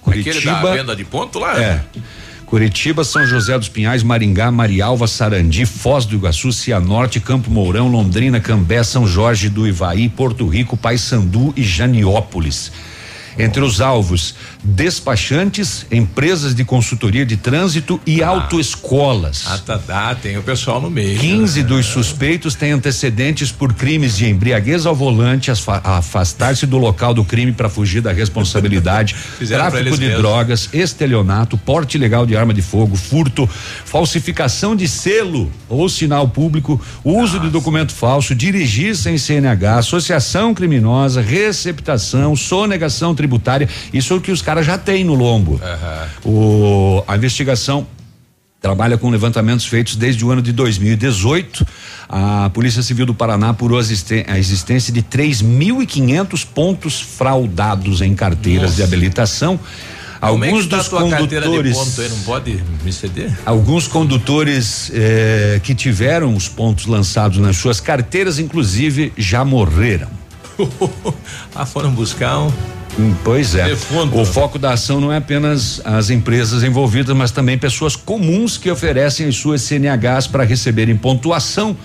Aquele da venda de ponto lá? É. Curitiba, São José dos Pinhais, Maringá, Marialva, Sarandi, Foz do Iguaçu, Cianorte, Campo Mourão, Londrina, Cambé, São Jorge do Ivaí, Porto Rico, Paysandu e Janiópolis. Entre os alvos, despachantes, empresas de consultoria de trânsito e autoescolas. Ah, tá, tá, tem o pessoal no meio. 15 dos suspeitos têm antecedentes por crimes de embriaguez ao volante, afastar-se do local do crime para fugir da responsabilidade, tráfico de mesmos. drogas, estelionato, porte ilegal de arma de fogo, furto, falsificação de selo ou sinal público, uso de documento falso, dirigir sem CNH, associação criminosa, receptação, sonegação tributária, isso é o que os caras já têm no lombo. O, a investigação trabalha com levantamentos feitos desde o ano de 2018. A Polícia Civil do Paraná apurou a existência de 3.500 pontos fraudados em carteiras de habilitação. Como é Alguns que tá dos tua carteira de condutores, ponto aí, não pode me ceder? alguns condutores eh, que tiveram os pontos lançados nas suas carteiras, inclusive, já morreram. ah, foram buscar um. Hum, Pois é. Defunto. O foco da ação não é apenas as empresas envolvidas, mas também pessoas comuns que oferecem as suas CNHs para receberem pontuação,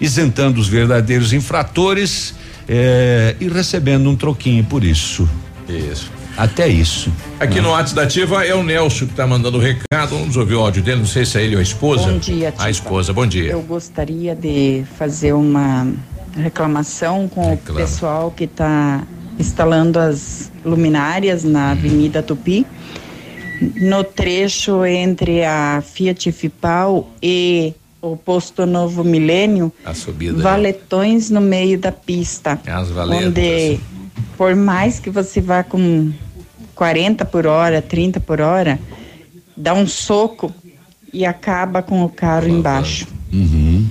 isentando os verdadeiros infratores eh, e recebendo um troquinho por isso. Isso. Até isso. Aqui né? no WhatsApp da Ativa é o Nelson que tá mandando o recado. Vamos ouvir o áudio dele, não sei se é ele ou a esposa. Bom dia, A Ativa. esposa, bom dia. Eu gostaria de fazer uma reclamação com o pessoal que está instalando as luminárias na Avenida Tupi. No trecho entre a Fiat Fipal e o posto Novo Milênio, A subida. valetões no meio da pista. É as valetas. Onde, por mais que você vá com 40 por hora, 30 por hora, dá um soco e acaba com o carro embaixo, Uhum.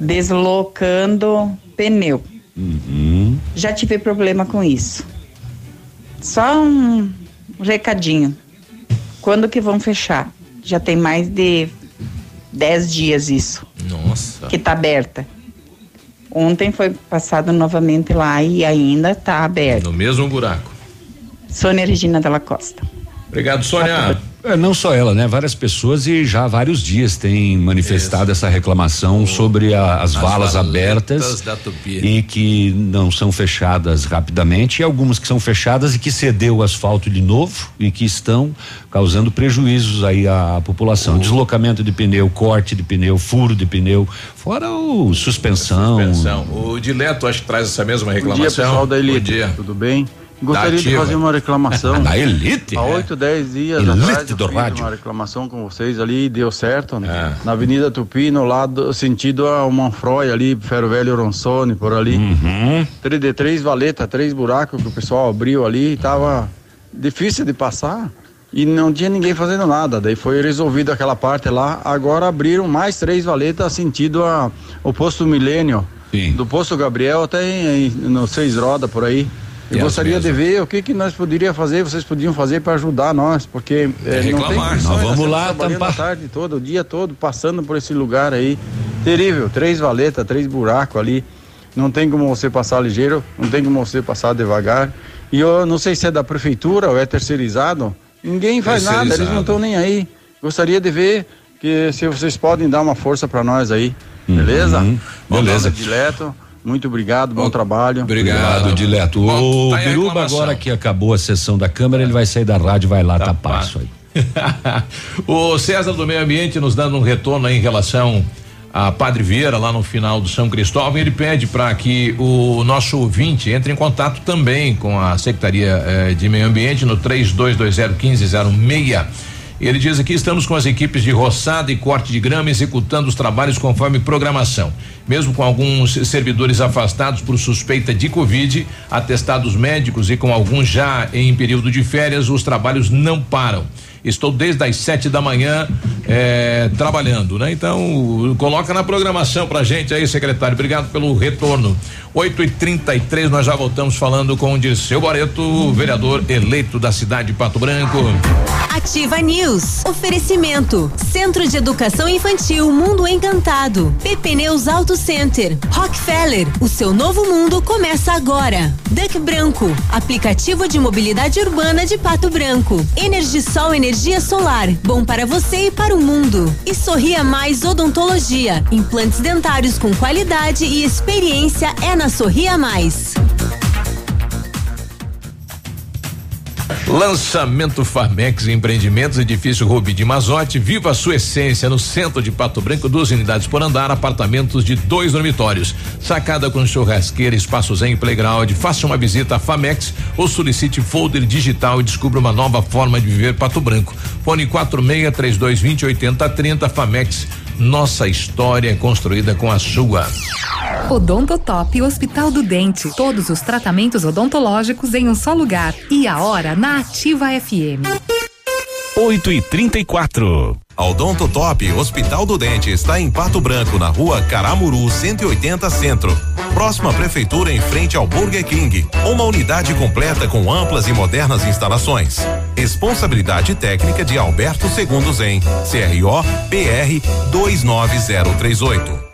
deslocando pneu. Uhum. Já tive problema com isso. Só um recadinho. Quando que vão fechar? Já tem mais de 10 dias isso Nossa. que tá aberta. Ontem foi passado novamente lá e ainda tá aberto. No mesmo buraco. Sônia Regina Della Costa. Obrigado, Sônia. É, não só ela, né? Várias pessoas e já há vários dias têm manifestado essa reclamação sobre a- as, As valas abertas e que não são fechadas rapidamente e algumas que são fechadas e que cedeu o asfalto de novo e que estão causando prejuízos aí à população. Deslocamento de pneu, corte de pneu, furo de pneu, fora o suspensão. Suspensão. O Dileto acho que traz essa mesma Bom reclamação. dia, pessoal da Elite. Bom dia. Tudo bem? Gostaria de fazer uma reclamação. Da Elite? Há É. oito, dez dias Elite atrás eu do fiz rádio. uma reclamação com vocês ali deu certo, né? É. Na Avenida Tupi, no lado, sentido a Manfroy ali, Ferro Velho Ronsone, por ali. Uhum. Três de três valeta, três buracos que o pessoal abriu ali tava difícil de passar. E não tinha ninguém fazendo nada. Daí foi resolvido aquela parte lá. Agora abriram mais três valetas sentido a, o posto Milênio. Do posto Gabriel até em, em- no Seis Roda por aí. Eu gostaria de mesas? ver o que, que nós poderíamos fazer, vocês podiam fazer para ajudar nós, porque eh, não tem reclamar. condições, Nós vamos lá tampar. a tarde toda, o dia todo, passando por esse lugar aí. Terrível, três valetas, três buracos ali. não tem como você passar ligeiro, não tem como você passar devagar. E eu não sei se é da prefeitura ou é terceirizado, ninguém faz nada, eles não estão nem aí. Gostaria de ver que se vocês podem dar uma força para nós aí, beleza? Uhum, beleza. Dileto, muito obrigado, bom trabalho. Obrigado, Dileto. O tá a Biruba, agora que acabou a sessão da Câmara, ele vai sair da rádio e vai lá tapar isso aí. o César do Meio Ambiente nos dando um retorno aí em relação a Padre Vieira lá no final do São Cristóvão, ele pede para que o nosso ouvinte entre em contato também com a Secretaria eh, de Meio Ambiente no 32201506. Ele diz aqui: estamos com as equipes de roçada e corte de grama executando os trabalhos conforme programação. Mesmo com alguns servidores afastados por suspeita de Covid, atestados médicos e com alguns já em período de férias, os trabalhos não param. Estou desde as sete da manhã eh, trabalhando, né? Então, coloca na programação pra gente aí, secretário. Obrigado pelo retorno. 8 e 33 nós já voltamos falando com o Dirceu Boreto, vereador eleito da cidade de Pato Branco. Ativa News. Oferecimento. Centro de Educação Infantil Mundo Encantado. PP Neus Auto Center. Rockefeller. O seu novo mundo começa agora. Duck Branco. Aplicativo de mobilidade urbana de Pato Branco. Energisol Energia Solar. Bom para você e para o mundo. E Sorria Mais Odontologia. Implantes dentários com qualidade e experiência é na Sorria Mais. Lançamento Farmex Empreendimentos, edifício Rubi de Mazote, viva a sua essência no centro de Pato Branco, duas unidades por andar, apartamentos de dois dormitórios, sacada com churrasqueira, espaços em playground. Faça uma visita à Famex ou solicite folder digital e descubra uma nova forma de viver Pato Branco. Fone 46 3220 8030 Famex. Nossa história é construída com a sua. Odontotop Hospital do Dente. Todos os tratamentos odontológicos em um só lugar. E a hora na Ativa FM. 8 e 34 A Odonto Top Hospital do Dente está em Pato Branco, na rua Caramuru 180 Centro. Próxima prefeitura em frente ao Burger King. Uma unidade completa com amplas e modernas instalações. Responsabilidade técnica de Alberto Segundo Zen. CRO PR 29038.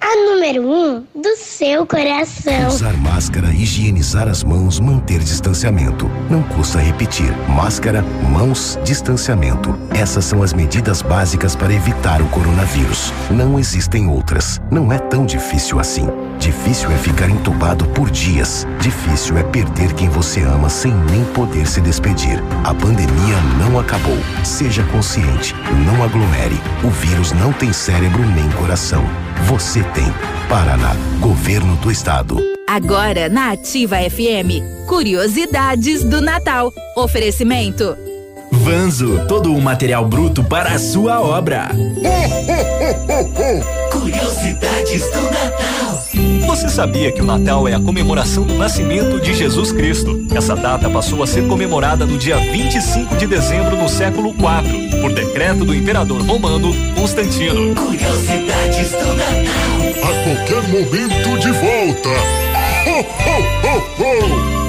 a número um do seu coração. Usar máscara, higienizar as mãos, manter distanciamento. Não custa repetir. Máscara, mãos, distanciamento. Essas são as medidas básicas para evitar o coronavírus. Não existem outras. Não é tão difícil assim. Difícil é ficar entubado por dias. Difícil é perder quem você ama sem nem poder se despedir. A pandemia não acabou. Seja consciente. Não aglomere. O vírus não tem cérebro nem coração. Você tem. Paraná. Governo do Estado. Agora na Ativa FM, curiosidades do Natal. Oferecimento. Vanzo, todo o material bruto para a sua obra. Curiosidades do Natal. Você sabia que o Natal é a comemoração do nascimento de Jesus Cristo? Essa data passou a ser comemorada no dia 25 de dezembro no século IV, por decreto do imperador romano Constantino. Curiosidades do Natal. A qualquer momento de volta. Ho, ho, ho, ho.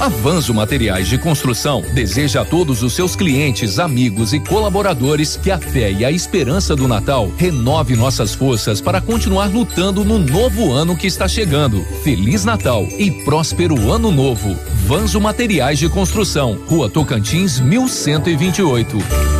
Avanço Materiais de Construção deseja a todos os seus clientes, amigos e colaboradores que a fé e a esperança do Natal renove nossas forças para continuar lutando no novo ano que está chegando. Feliz Natal e próspero ano novo. Vanzo Materiais de Construção, Rua Tocantins, 1128.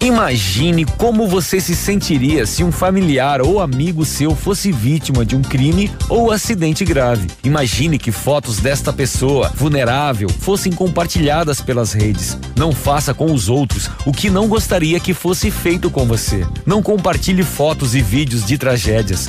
Imagine como você se sentiria se um familiar ou amigo seu fosse vítima de um crime ou acidente grave. Imagine que fotos desta pessoa vulnerável fossem compartilhadas pelas redes. Não faça com os outros o que não gostaria que fosse feito com você. Não compartilhe fotos e vídeos de tragédias.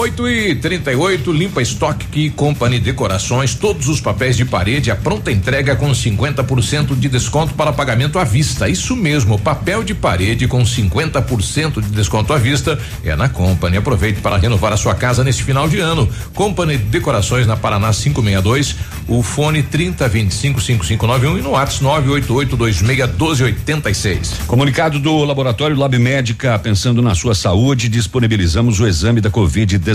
8 e 38 Limpa Stock Key Company Decorações, todos os papéis de parede, a pronta entrega com 50% de desconto para pagamento à vista. Isso mesmo, papel de parede com 50% de desconto à vista é na Company. Aproveite para renovar a sua casa nesse final de ano. Company Decorações na Paraná 562, o fone 3025 5591 e no WhatsApp 988 1286. Comunicado do Laboratório Lab Médica, pensando na sua saúde, disponibilizamos o exame da Covid-19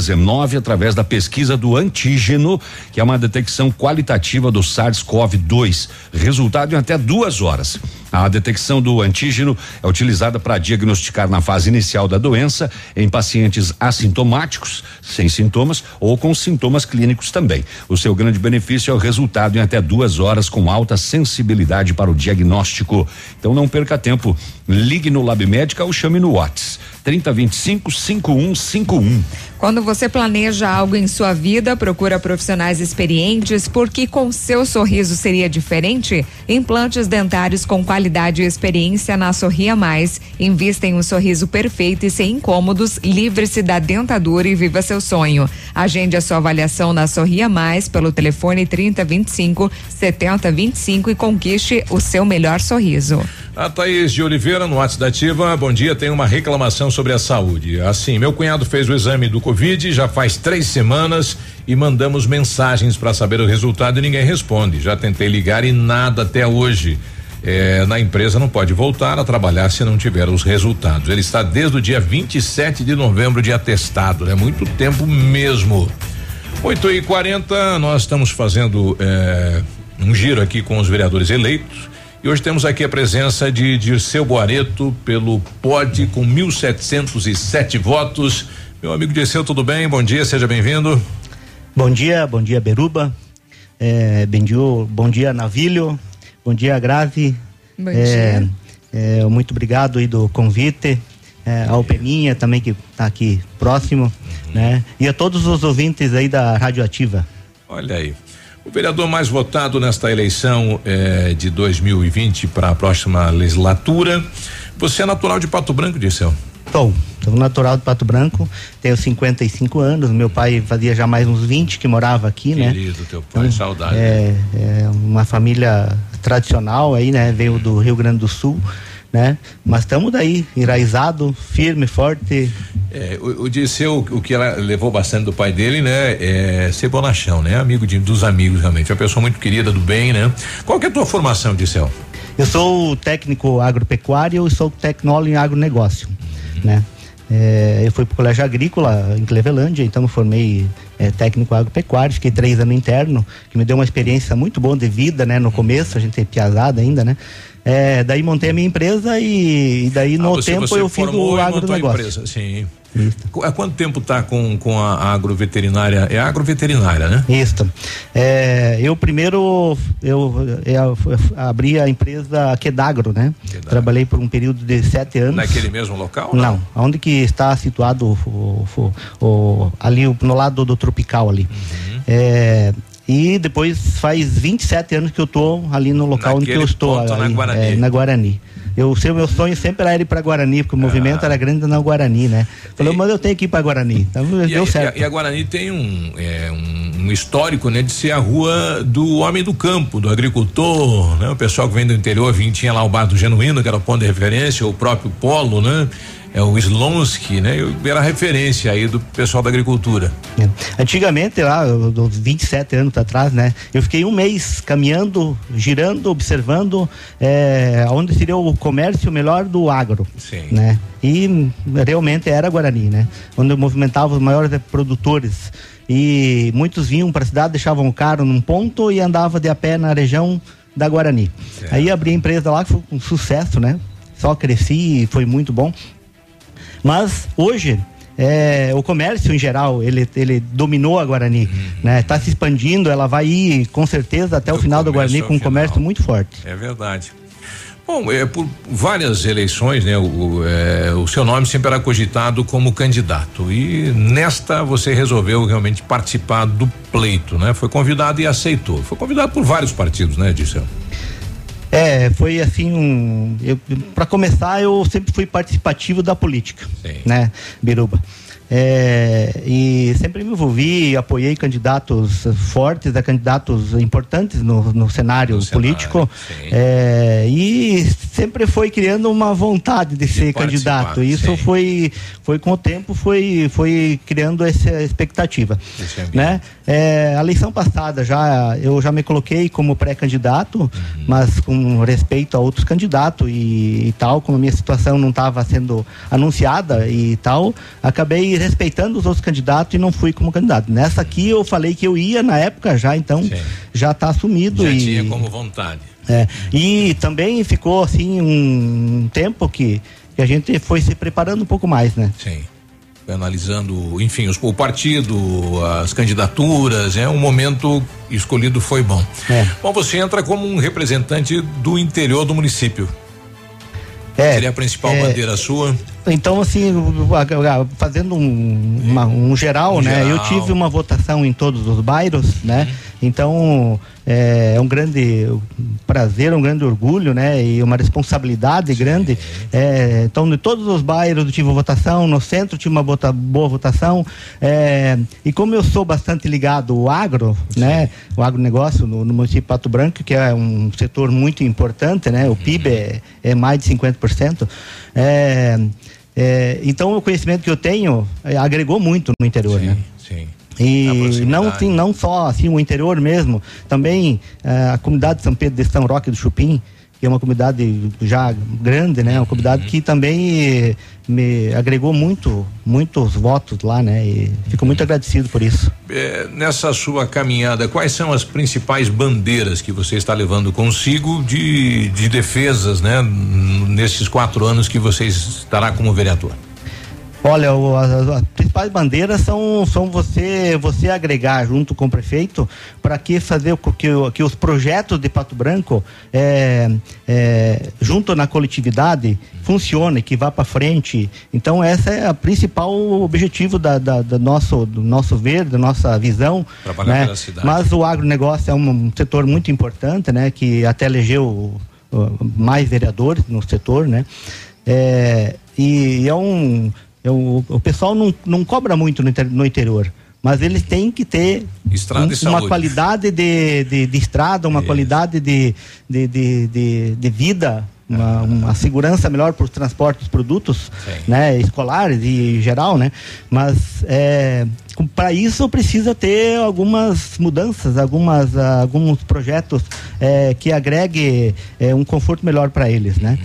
através da pesquisa do antígeno, que é uma detecção qualitativa do SARS-CoV-2. Resultado em até duas horas. A detecção do antígeno é utilizada para diagnosticar na fase inicial da doença em pacientes assintomáticos, sem sintomas ou com sintomas clínicos também. O seu grande benefício é o resultado em até duas horas com alta sensibilidade para o diagnóstico. Então não perca tempo. Ligue no Lab Médica ou chame no Whats 3025 5151. Quando você planeja algo em sua vida, procura profissionais experientes, porque com seu sorriso seria diferente? Implantes dentários com qualidade e experiência na Sorria Mais. Invista em um sorriso perfeito e sem incômodos, livre-se da dentadura e viva seu sonho. Agende a sua avaliação na Sorria Mais pelo telefone 3025 7025 e conquiste o seu melhor sorriso. A Thaís de Oliveira, no WhatsApp da Ativa, bom dia, tem uma reclamação sobre a saúde. Assim, meu cunhado fez o exame do Covid já faz três semanas e mandamos mensagens para saber o resultado e ninguém responde. Já tentei ligar e nada até hoje. É, na empresa não pode voltar a trabalhar se não tiver os resultados. Ele está desde o dia 27 de novembro de atestado, é né? muito tempo mesmo. 8 e 40 nós estamos fazendo é, um giro aqui com os vereadores eleitos. E hoje temos aqui a presença de Dirceu Boareto pelo POD com 1.707 votos. Meu amigo Dirceu, tudo bem? Bom dia, seja bem-vindo. Bom dia, bom dia, Beruba. É, bom dia, bom dia, Navilho. Bom dia, Grave. Bom é, dia. É, muito obrigado aí do convite. É, ao Peninha também que está aqui próximo, né? E a todos os ouvintes aí da Radioativa. Olha aí. O vereador mais votado nesta eleição eh, de 2020 para a próxima legislatura. Você é natural de Pato Branco, Dirceu? Sou, sou natural de Pato Branco, tenho 55 anos, meu pai fazia já mais uns 20 que morava aqui, né? Querido, teu pai, saudade. É, é uma família tradicional aí, né? Veio do Rio Grande do Sul, né? Mas estamos daí, enraizado, firme, forte. É, o, o Dirceu, o que ela levou bastante do pai dele, né? É ser bonachão, né? Amigo de, dos amigos, realmente. Uma pessoa muito querida, do bem, né? Qual que é a tua formação, Dirceu? Eu sou técnico agropecuário e sou tecnólogo em agronegócio, né? É, eu fui para o colégio agrícola em Clevelândia, então me formei é, técnico agropecuário, fiquei três anos interno, que me deu uma experiência muito boa de vida, né? No começo, a gente é piazada ainda, né? É, daí montei a minha empresa e, e daí no Ah, você- tempo você eu fiz o agronegócio. empresa, Sim. Qu- Há quanto tempo tá com, com a agroveterinária? É agroveterinária, né? Isso. É, eu primeiro eu, eu, abri a empresa Quedagro, né? Trabalhei por um período de sete anos. Naquele mesmo local? ou Não, onde que está situado o, o- o- ali no lado do tropical ali. Uhum. É, e depois faz 27 anos que eu estou ali no local onde que eu Naquele estou. ponto na ali, Guarani. é, na Guarani. Eu sei, o meu sonho sempre era ir para Guarani, porque o movimento era grande na Guarani, né? Falei, mas eu tenho que ir para Guarani. Então E deu a, certo. e a Guarani tem um, é, um histórico, né, de ser a rua do homem do campo, do agricultor, né? O pessoal que vem do interior vinha, tinha lá o bar do Genuíno, que era o ponto de referência, o próprio Polo, né? É o Slonsky, né? Era referência aí do pessoal da agricultura. É. Antigamente, lá, eu- uns 27 anos atrás, né? Eu fiquei um mês caminhando, girando, observando é, onde seria o comércio melhor do agro. Sim. Né? E realmente era Guarani, né? Onde eu movimentava os maiores produtores. E muitos vinham para a cidade, deixavam o carro num ponto e andava de a pé na região da Guarani. Aí abri a empresa lá, que foi um sucesso, né? Só cresci e foi muito bom. Mas hoje é, o comércio em geral ele, ele dominou a Guarani, né? Está se expandindo, ela vai ir com certeza até o final da Guarani com um final. comércio muito forte. É verdade. Bom, é, por várias eleições, né, o, é, o seu nome sempre era cogitado como candidato e nesta você resolveu realmente participar do pleito, né? Foi convidado e aceitou. Foi convidado por vários partidos, né, Dissel? É, foi assim um. Para começar, eu sempre fui participativo da política, né, Biruba. É, e sempre me envolvi, apoiei candidatos fortes, a candidatos importantes no, no cenário político. É, e sempre foi criando uma vontade de, ser candidato. Isso foi, foi com o tempo, foi, foi criando essa expectativa. Né? É, a eleição passada já eu já me coloquei como pré-candidato, mas com respeito a outros candidatos e, e tal, como a minha situação não estava sendo anunciada e tal, acabei respeitando os outros candidatos e não fui como candidato. Nessa aqui eu falei que eu ia na época já, então já está assumido Já e tinha como vontade. é, e também ficou assim um tempo que, que a gente foi se preparando um pouco mais, né? Sim. Analisando, enfim, os- o partido, as candidaturas, é um momento escolhido foi bom. É. Bom, você entra como um representante do interior do município. É, Seria a principal é, bandeira sua? Então, assim, fazendo um, uma- um geral, Um né? Eu geral. tive uma votação em todos os bairros, né? Então, é, é um grande prazer, um grande orgulho, né? E uma responsabilidade grande. É, então, em todos os bairros eu tive votação, no centro tive uma boa votação. é, e como eu sou bastante ligado ao agro, né? O agronegócio no, no município de Pato Branco, que é um setor muito importante, né? O PIB é, é mais de 50%. É, é, então, o conhecimento que eu tenho é, agregou muito no interior, né? Sim. E não, sim, não só assim o interior mesmo, também eh, a comunidade de São Pedro de São Roque do Chupim, que é uma comunidade já grande, né? Uma comunidade Uhum. que também me agregou muito, muitos votos lá, né? E fico muito agradecido por isso. É, nessa sua caminhada, quais são as principais bandeiras que você está levando consigo de, de defesas, né? Nesses quatro anos que você estará como vereador? Olha, o- as, as principais bandeiras são, são você você agregar junto com o prefeito para que fazer que, que os projetos de Pato Branco é, é, junto na coletividade funcione, que vá para frente. Então essa é a principal objetivo da, da, da nosso do nosso ver, da nossa visão. Trabalhar né? pela cidade. Mas o agronegócio é um, um setor muito importante, né? Que até elegeu mais vereadores no setor, né? É, e é um, é um- o pessoal não, não cobra muito no, inter- no interior, mas eles têm que ter um- uma qualidade de, de, de estrada, uma qualidade de, de, de, de, vida, uma, uma segurança melhor para os transportes dos produtos né, escolares e geral, né? Mas para isso precisa ter algumas mudanças, algumas, alguns projetos eh, que agregue eh, um conforto melhor para eles, né?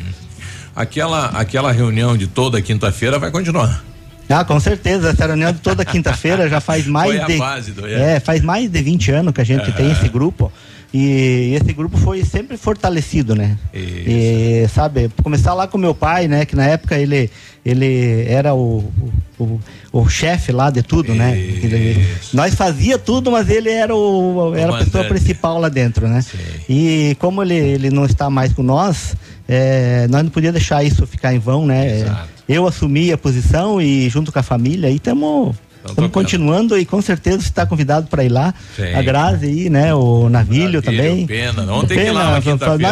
Aquela, aquela reunião de toda quinta-feira vai continuar. Ah, com certeza, essa reunião de toda quinta-feira já faz mais Foi a de base do- é. é, faz mais de 20 anos que a gente tem esse grupo, E esse grupo foi sempre fortalecido, né? E, sabe, começar lá com meu pai, né? Que na época ele, ele era o, o, o chefe lá de tudo, né? Ele- nós fazia tudo, mas ele era, o, era a pessoa principal lá dentro, né? E como ele, ele não está mais com nós, é, nós não podíamos deixar isso ficar em vão, né? Eu assumi a posição e junto com a família e estamos Estamos continuando e com certeza você está convidado para ir lá. Sim. A Grazi aí, né? O Navilho também. o Pena. Ontem que ir lá na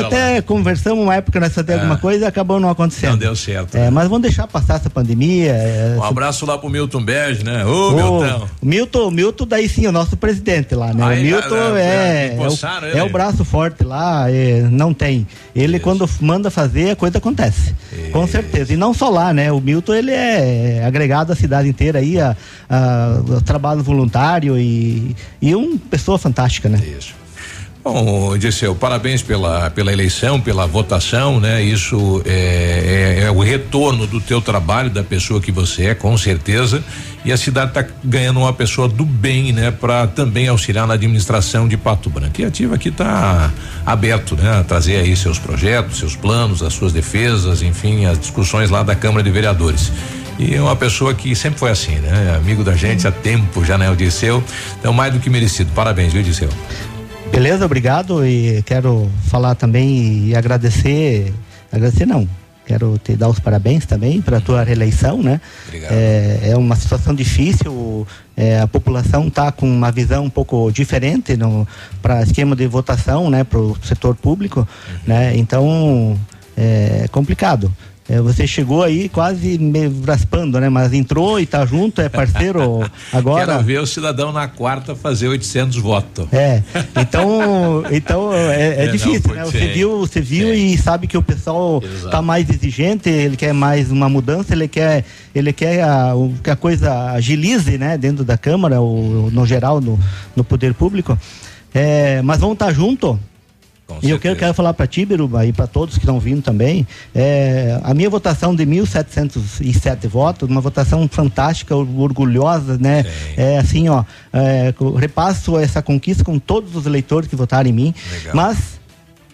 até conversamos uma época nós fazer É. alguma coisa e acabou não acontecendo. Não deu certo. É, mas vamos deixar passar essa pandemia. é, Um abraço lá pro Milton Bege, né? Ô, Milton. Milton, Milton daí sim, o nosso presidente lá, né? Aí o Milton já- já é, é, o, é o braço forte lá, é, não tem. Ele quando manda fazer, a coisa acontece. Com certeza. E não só lá, né? O Milton, ele é agregado à cidade inteira aí, a, a- trabalho voluntário e, e uma pessoa fantástica, né? Isso. Bom, Disseu, parabéns pela, pela eleição, pela votação, né? Isso é, é- é o retorno do teu trabalho, da pessoa que você é, com certeza. E a cidade está ganhando uma pessoa do bem, né? Para também auxiliar na administração de Pato Branco. E Ativa aqui está aberto, né? A trazer aí seus projetos, seus planos, as suas defesas, enfim, as discussões lá da Câmara de Vereadores. E é uma pessoa que sempre foi assim, né? Amigo da gente há tempo já, né? O Disseu. Então, mais do que merecido. Parabéns, viu, Disseu? Beleza, obrigado e quero falar também e agradecer, agradecer não, quero te dar os parabéns também para a tua reeleição, né? É, é uma situação difícil, é, a população está com uma visão um pouco diferente para esquema de votação, né? Para o setor público, né? Então é complicado. É, você chegou aí quase me raspando, né? Mas entrou e tá junto, é parceiro agora. Quero ver o cidadão na quarta fazer 800 votos. É, então, então é, é É, não, difícil, pode né? ser. Você viu, você viu e sabe que o pessoal Exato. tá mais exigente, ele quer mais uma mudança, ele quer, ele quer a, que a coisa agilize, né? Dentro da Câmara, ou no geral, no, no poder público. É, mas vamos estar junto. E eu quero, quero falar para ti, Biruba, e para todos que estão vindo também, é, a minha votação de 1.707 votos, uma votação fantástica, or- orgulhosa, né? É assim, ó, é, repasso essa conquista com todos os eleitores que votaram em mim, mas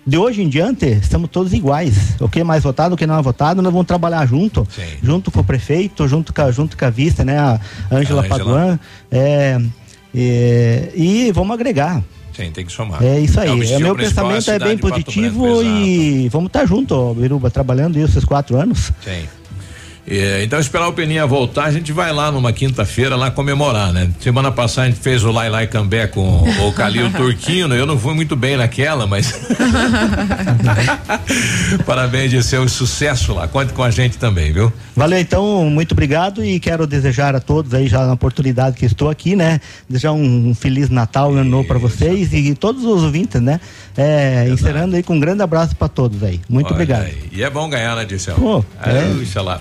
de hoje em diante, estamos todos iguais. O que é mais votado, o que não é votado, nós vamos trabalhar junto, junto com o prefeito, junto com a, junto com a vista, né? A Ângela. Paduan, é, e vamos agregar. Sim, tem que somar. É isso aí. o destino meu pensamento é bem positivo e vamos estar junto, ó, Biruba, trabalhando aí esses quatro anos. Sim. É, então, esperar o Peninha voltar, a gente vai lá numa quinta-feira lá comemorar, né? Semana passada a gente fez o Lai Lai Cambé com o Calil Turquino. Eu não fui muito bem naquela, mas. Parabéns de seu sucesso lá. Conte com a gente também, viu? Valeu, então, muito obrigado e quero desejar a todos aí, já na oportunidade que estou aqui, né? Desejar um, um Feliz Natal e Ano Novo para vocês e todos os ouvintes, né? É, encerrando aí com um grande abraço para todos aí. Muito Olha obrigado. aí. E é bom ganhar, né, Dissel? Pô, é. Puxa lá.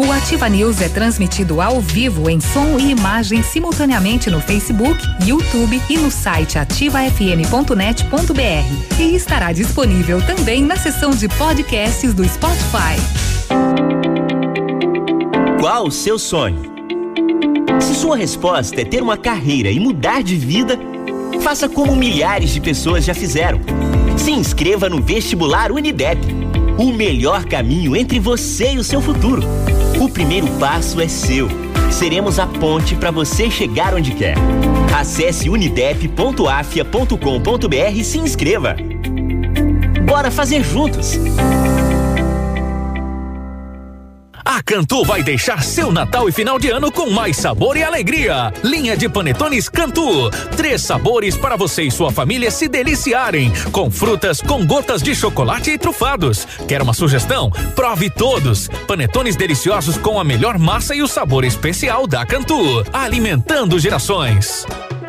O Ativa News é transmitido ao vivo em som e imagem simultaneamente no Facebook, YouTube e no site ativafm.net.br. E estará disponível também na seção de podcasts do Spotify. Qual o seu sonho? Se sua resposta é ter uma carreira e mudar de vida, faça como milhares de pessoas já fizeram. Se inscreva no vestibular Unidep. O melhor caminho entre você e o seu futuro. O primeiro passo é seu. Seremos a ponte para você chegar onde quer. Acesse unidep.afia.com.br e se inscreva. Bora fazer juntos! A Cantu vai deixar seu Natal e final de ano com mais sabor e alegria. Linha de panetones Cantu. Três sabores para você e sua família se deliciarem. Com frutas, com gotas de chocolate e trufados. Quer uma sugestão? Prove todos. Panetones deliciosos com a melhor massa e o sabor especial da Cantu. Alimentando gerações.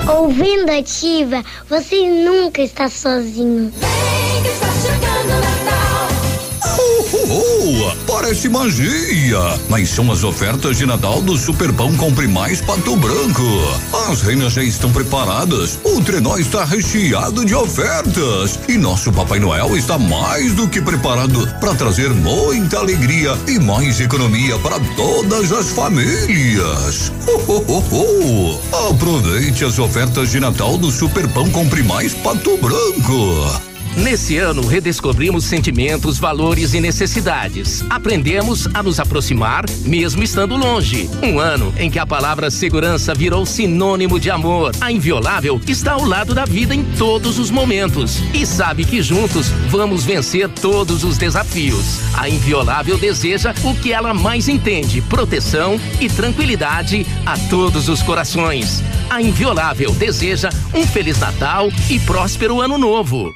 Ouvindo ativa, você nunca está sozinho. Vem chegando o Natal. Oh, parece magia, mas são as ofertas de Natal do Superpão Compre Mais Pato Branco. As reinas já estão preparadas, o trenó está recheado de ofertas e nosso Papai Noel está mais do que preparado para trazer muita alegria e mais economia para todas as famílias. Oh, oh, oh, oh. Aproveite as ofertas de Natal do Superpão Compre Mais Pato Branco. Nesse ano, redescobrimos sentimentos, valores e necessidades. Aprendemos a nos aproximar, mesmo estando longe. Um ano em que a palavra segurança virou sinônimo de amor. A Inviolável está ao lado da vida em todos os momentos e sabe que juntos vamos vencer todos os desafios. A Inviolável deseja o que ela mais entende: proteção e tranquilidade a todos os corações. A Inviolável deseja um Feliz Natal e próspero Ano Novo.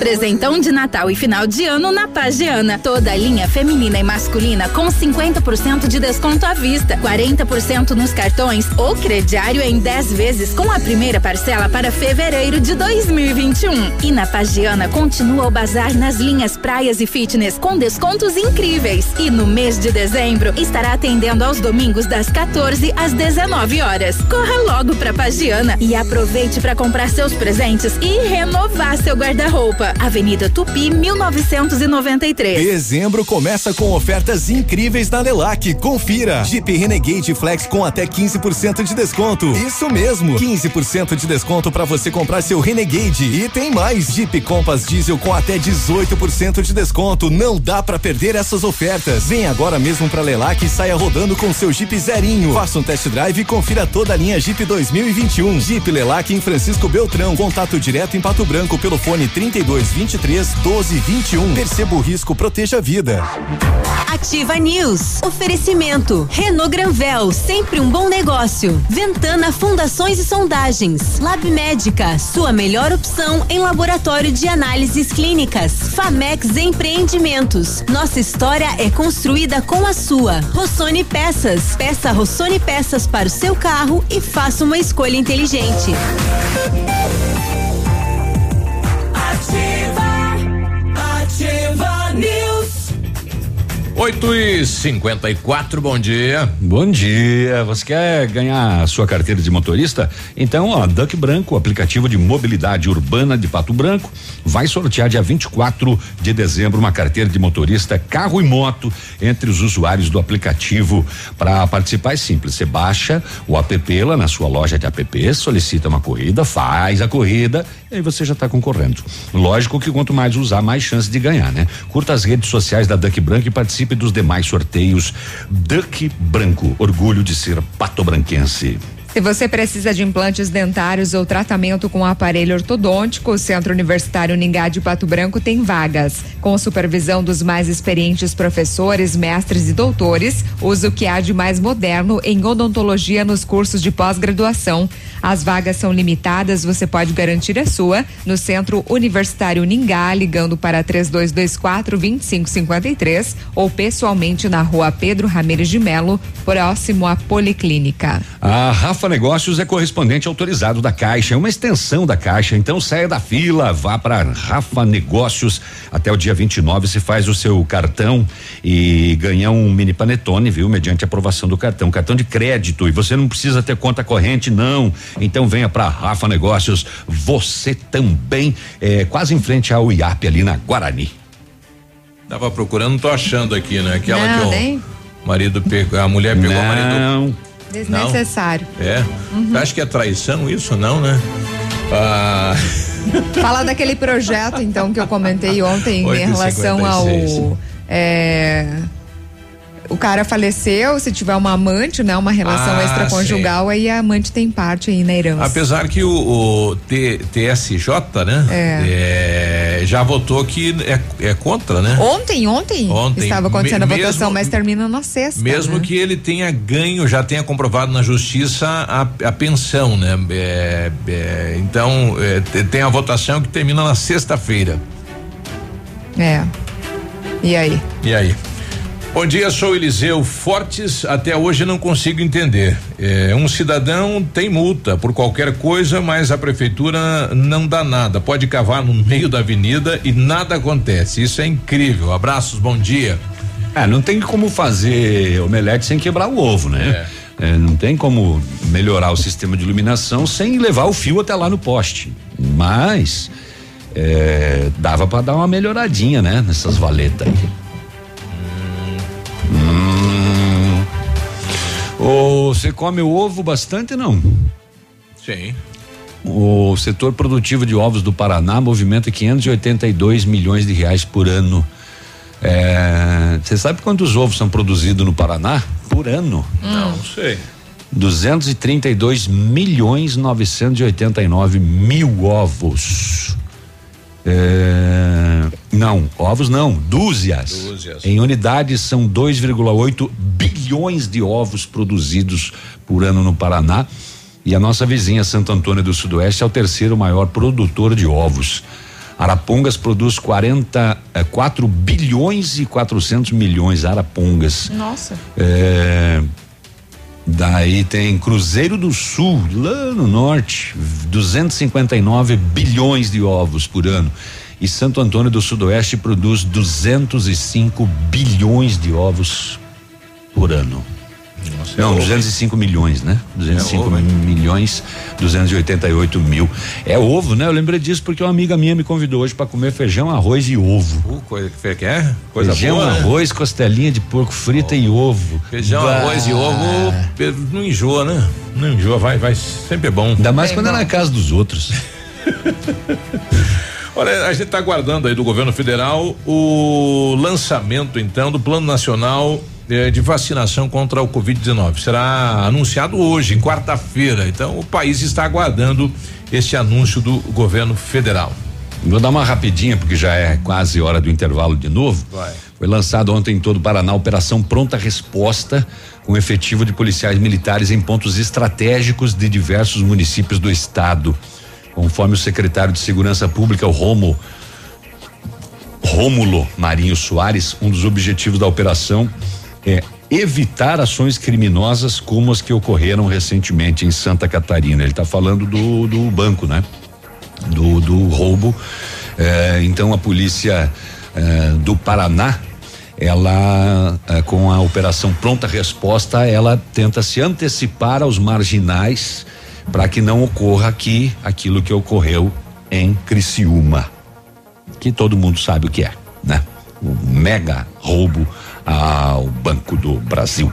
Presentão de Natal e final de ano na Pagiana. Toda a linha feminina e masculina com 50% de desconto à vista, 40% nos cartões ou crediário em 10 vezes com a primeira parcela para fevereiro de 2021. E na Pagiana continua o bazar nas linhas praias e fitness com descontos incríveis. E no mês de dezembro estará atendendo aos domingos das 14 às 19 horas. Corra logo pra Pagiana e aproveite para comprar seus presentes e renovar seu guarda-roupa. Avenida Tupi, 1993. Dezembro começa com ofertas incríveis na Lelac. Confira. Jeep Renegade Flex com até 15% de desconto. Isso mesmo, 15% de desconto para você comprar seu Renegade. E tem mais. Jeep Compass Diesel com até 18% de desconto. Não dá para perder essas ofertas. Vem agora mesmo pra Lelac e saia rodando com seu Jeep zerinho. Faça um test drive e confira toda a linha Jeep 2021. Jeep Lelac em Francisco Beltrão. Contato direto em Pato Branco pelo fone 32 23 12 21. Perceba o risco, proteja a vida. Ativa News. Oferecimento. Renault Granvel, sempre um bom negócio. Ventana Fundações e Sondagens. Lab Médica, sua melhor opção em laboratório de análises clínicas. Famex Empreendimentos. Nossa história é construída com a sua. Rossoni Peças. Peça Rossoni Peças para o seu carro e faça uma escolha inteligente. Ativa. 8 e 54 bom dia. Bom dia. Você quer ganhar a sua carteira de motorista? Então, ó, Duck Branco, aplicativo de mobilidade urbana de Pato Branco, vai sortear dia 24 de dezembro uma carteira de motorista carro e moto entre os usuários do aplicativo. Para participar é simples, você baixa o app lá na sua loja de app, solicita uma corrida, faz a corrida e aí você já está concorrendo. Lógico que quanto mais usar, mais chance de ganhar, né? Curta as redes sociais da Duck Branco e participe dos demais sorteios. Duck Branco, orgulho de ser patobranquense. Se você precisa de implantes dentários ou tratamento com aparelho ortodôntico, o Centro Universitário Ningá de Pato Branco tem vagas. Com supervisão dos mais experientes professores, mestres e doutores, usa o que há de mais moderno em odontologia nos cursos de pós-graduação. As vagas são limitadas, você pode garantir a sua no Centro Universitário Ningá, ligando para 3224 2553 ou pessoalmente na rua Pedro Ramirez de Melo, próximo à Policlínica. A Rafa Negócios é correspondente autorizado da Caixa, é uma extensão da Caixa. Então saia da fila, vá para Rafa Negócios. Até o dia 29 se faz o seu cartão e ganha um mini panetone, viu? Mediante aprovação do cartão, cartão de crédito. E você não precisa ter conta corrente, não. Então venha para Rafa Negócios. Você também, é, quase em frente ao IAP ali na Guarani. Tava procurando, não tô achando aqui, né? Aquela Não, que o marido pegou, a mulher pegou o marido. Não. Desnecessário. É. Uhum. Acho que é traição isso, não, né? Ah, Fala daquele projeto, então, que eu comentei ontem em 8h56. relação ao. é, o cara faleceu, se tiver uma amante, né, uma relação Ah, extraconjugal, aí a amante tem parte aí na herança. Apesar que o, o T- TSJ, né? é, já votou que é, é contra, né? Ontem, ontem, Ontem. estava acontecendo Me- a votação, mesmo- mas termina na sexta. Mesmo né? que ele tenha ganho, já tenha comprovado na justiça a, a pensão, né? É, é, então, é, te- tem a votação que termina na sexta-feira. É. E aí? E aí? Bom dia, sou Eliseu Fortes. Até hoje não consigo entender. É, um cidadão tem multa por qualquer coisa, mas a prefeitura não dá nada. Pode cavar no meio da avenida e nada acontece. Isso é incrível. Abraços, bom dia. É, não tem como fazer omelete sem quebrar o ovo, né? É, não tem como melhorar o sistema de iluminação sem levar o fio até lá no poste. Mas é, dava para dar uma melhoradinha, né? Nessas valetas aí. Você come o ovo bastante não? Sim. O setor produtivo de ovos do Paraná movimenta 582 milhões de reais por ano. Você sabe quantos ovos são produzidos no Paraná por ano? Não sei. 232 milhões 989 mil ovos. É, não, ovos não, dúzias. Dúzias. Em unidades são 2,8 bilhões de ovos produzidos por ano no Paraná. E a nossa vizinha Santo Antônio do Sudoeste é o terceiro maior produtor de ovos. Arapongas produz 40, eh, 4 bilhões e 400 milhões Arapongas. Nossa. É, daí tem Cruzeiro do Sul, lá no norte, 259 bilhões de ovos por ano. E Santo Antônio do Sudoeste produz 205 bilhões de ovos por ano. Não, 205 milhões, né? 205 ovo, hein? milhões, 288 mil. É ovo, né? Eu lembrei disso porque uma amiga minha me convidou hoje para comer feijão, arroz e ovo. Uh, coisa que é? Coisa feijão, boa, né? arroz, costelinha de porco frita e ovo. Feijão, Bah. arroz e ovo, não enjoa, né? Não enjoa, vai, vai, sempre é bom. Ainda mais quando é na casa dos outros. Olha, a gente está aguardando aí do governo federal o lançamento, então, do Plano Nacional eh, de Vacinação contra o Covid-19. Será anunciado hoje, quarta-feira. Então, o país está aguardando esse anúncio do governo federal. Vou dar uma rapidinha, porque já é quase hora do intervalo de novo. Vai. Foi lançado ontem em todo o Paraná a Operação Pronta Resposta, com efetivo de policiais militares em pontos estratégicos de diversos municípios do estado. Conforme o secretário de Segurança Pública, o Romo, Rômulo Marinho Soares, um dos objetivos da operação é evitar ações criminosas como as que ocorreram recentemente em Santa Catarina. Ele está falando do, do banco, né? do, do roubo. Eh, então a polícia eh, do Paraná, ela eh, com a operação pronta resposta, ela tenta se antecipar aos marginais para que não ocorra aqui aquilo que ocorreu em Criciúma, que todo mundo sabe o que é, né? O mega roubo ao Banco do Brasil.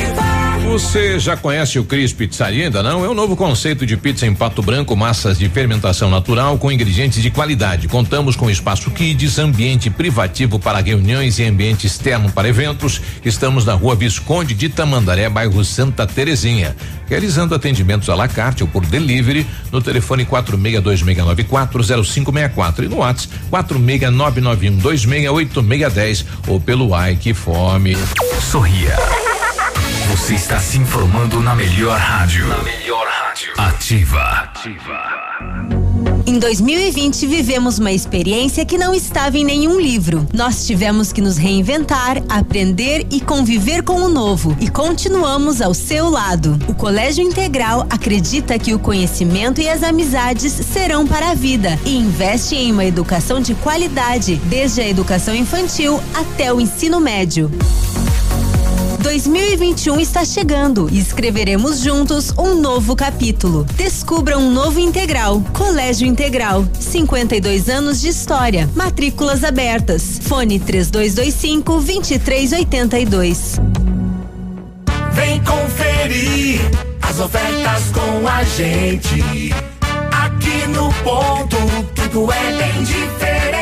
Você já conhece o Cris Pizzaria ainda não? É um novo conceito de pizza em pato branco, massas de fermentação natural com ingredientes de qualidade. Contamos com espaço kids, ambiente privativo para reuniões e ambiente externo para eventos. Estamos na rua Visconde de Tamandaré, bairro Santa Terezinha. Realizando atendimentos à la carte ou por delivery no telefone 4626940564 e no WhatsApp 46991268610 ou pelo Ai Que Fome. Sorria. Você está se informando na melhor rádio. Na melhor rádio. Ativa. Ativa. Em 2020, vivemos uma experiência que não estava em nenhum livro. Nós tivemos que nos reinventar, aprender e conviver com o novo. E continuamos ao seu lado. O Colégio Integral acredita que o conhecimento e as amizades serão para a vida e investe em uma educação de qualidade, desde a educação infantil até o ensino médio. 2021 está chegando e escreveremos juntos um novo capítulo. Descubra um novo integral. Colégio Integral. 52 anos de história. Matrículas abertas. Fone 3225 2382. Vem conferir as ofertas com a gente. Aqui no ponto, tudo é bem diferente.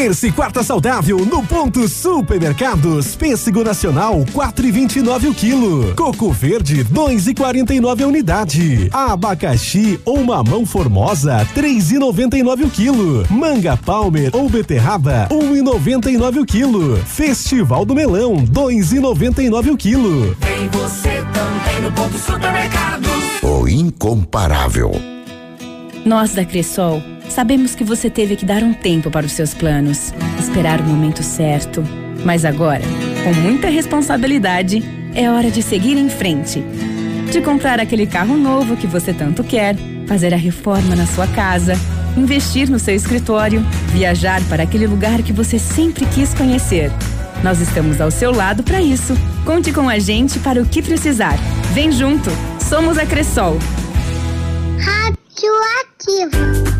Terça e quarta saudável no ponto Supermercados. Pêssego Nacional, quatro e vinte e nove o quilo. Coco Verde, dois e quarenta e nove a unidade. Abacaxi ou mamão formosa, três e noventa e nove o quilo. Manga Palmer ou beterraba, um e noventa e nove o quilo. Festival do Melão, dois e noventa e nove o quilo. Tem você também no ponto supermercados. O incomparável. Nós da Cressol sabemos que você teve que dar um tempo para os seus planos, esperar o momento certo. Mas agora, com muita responsabilidade, é hora de seguir em frente. De comprar aquele carro novo que você tanto quer, fazer a reforma na sua casa, investir no seu escritório, viajar para aquele lugar que você sempre quis conhecer. Nós estamos ao seu lado para isso. Conte com a gente para o que precisar. Vem junto. Somos a Cressol. Radioativo.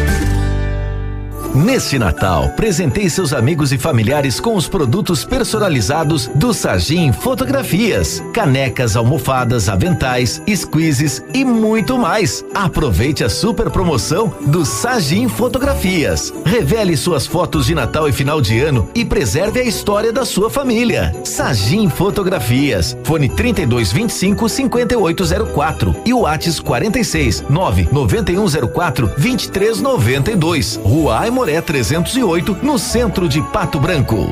Neste Natal, presenteie seus amigos e familiares com os produtos personalizados do Sagim Fotografias. Canecas, almofadas, aventais, squeezes e muito mais. Aproveite a super promoção do Sagim Fotografias. Revele suas fotos de Natal e final de ano e preserve a história da sua família. Sagim Fotografias. Fone 3225 5804 e o Whats 46 99104 2392. Rua Aimoré 308, no centro de Pato Branco.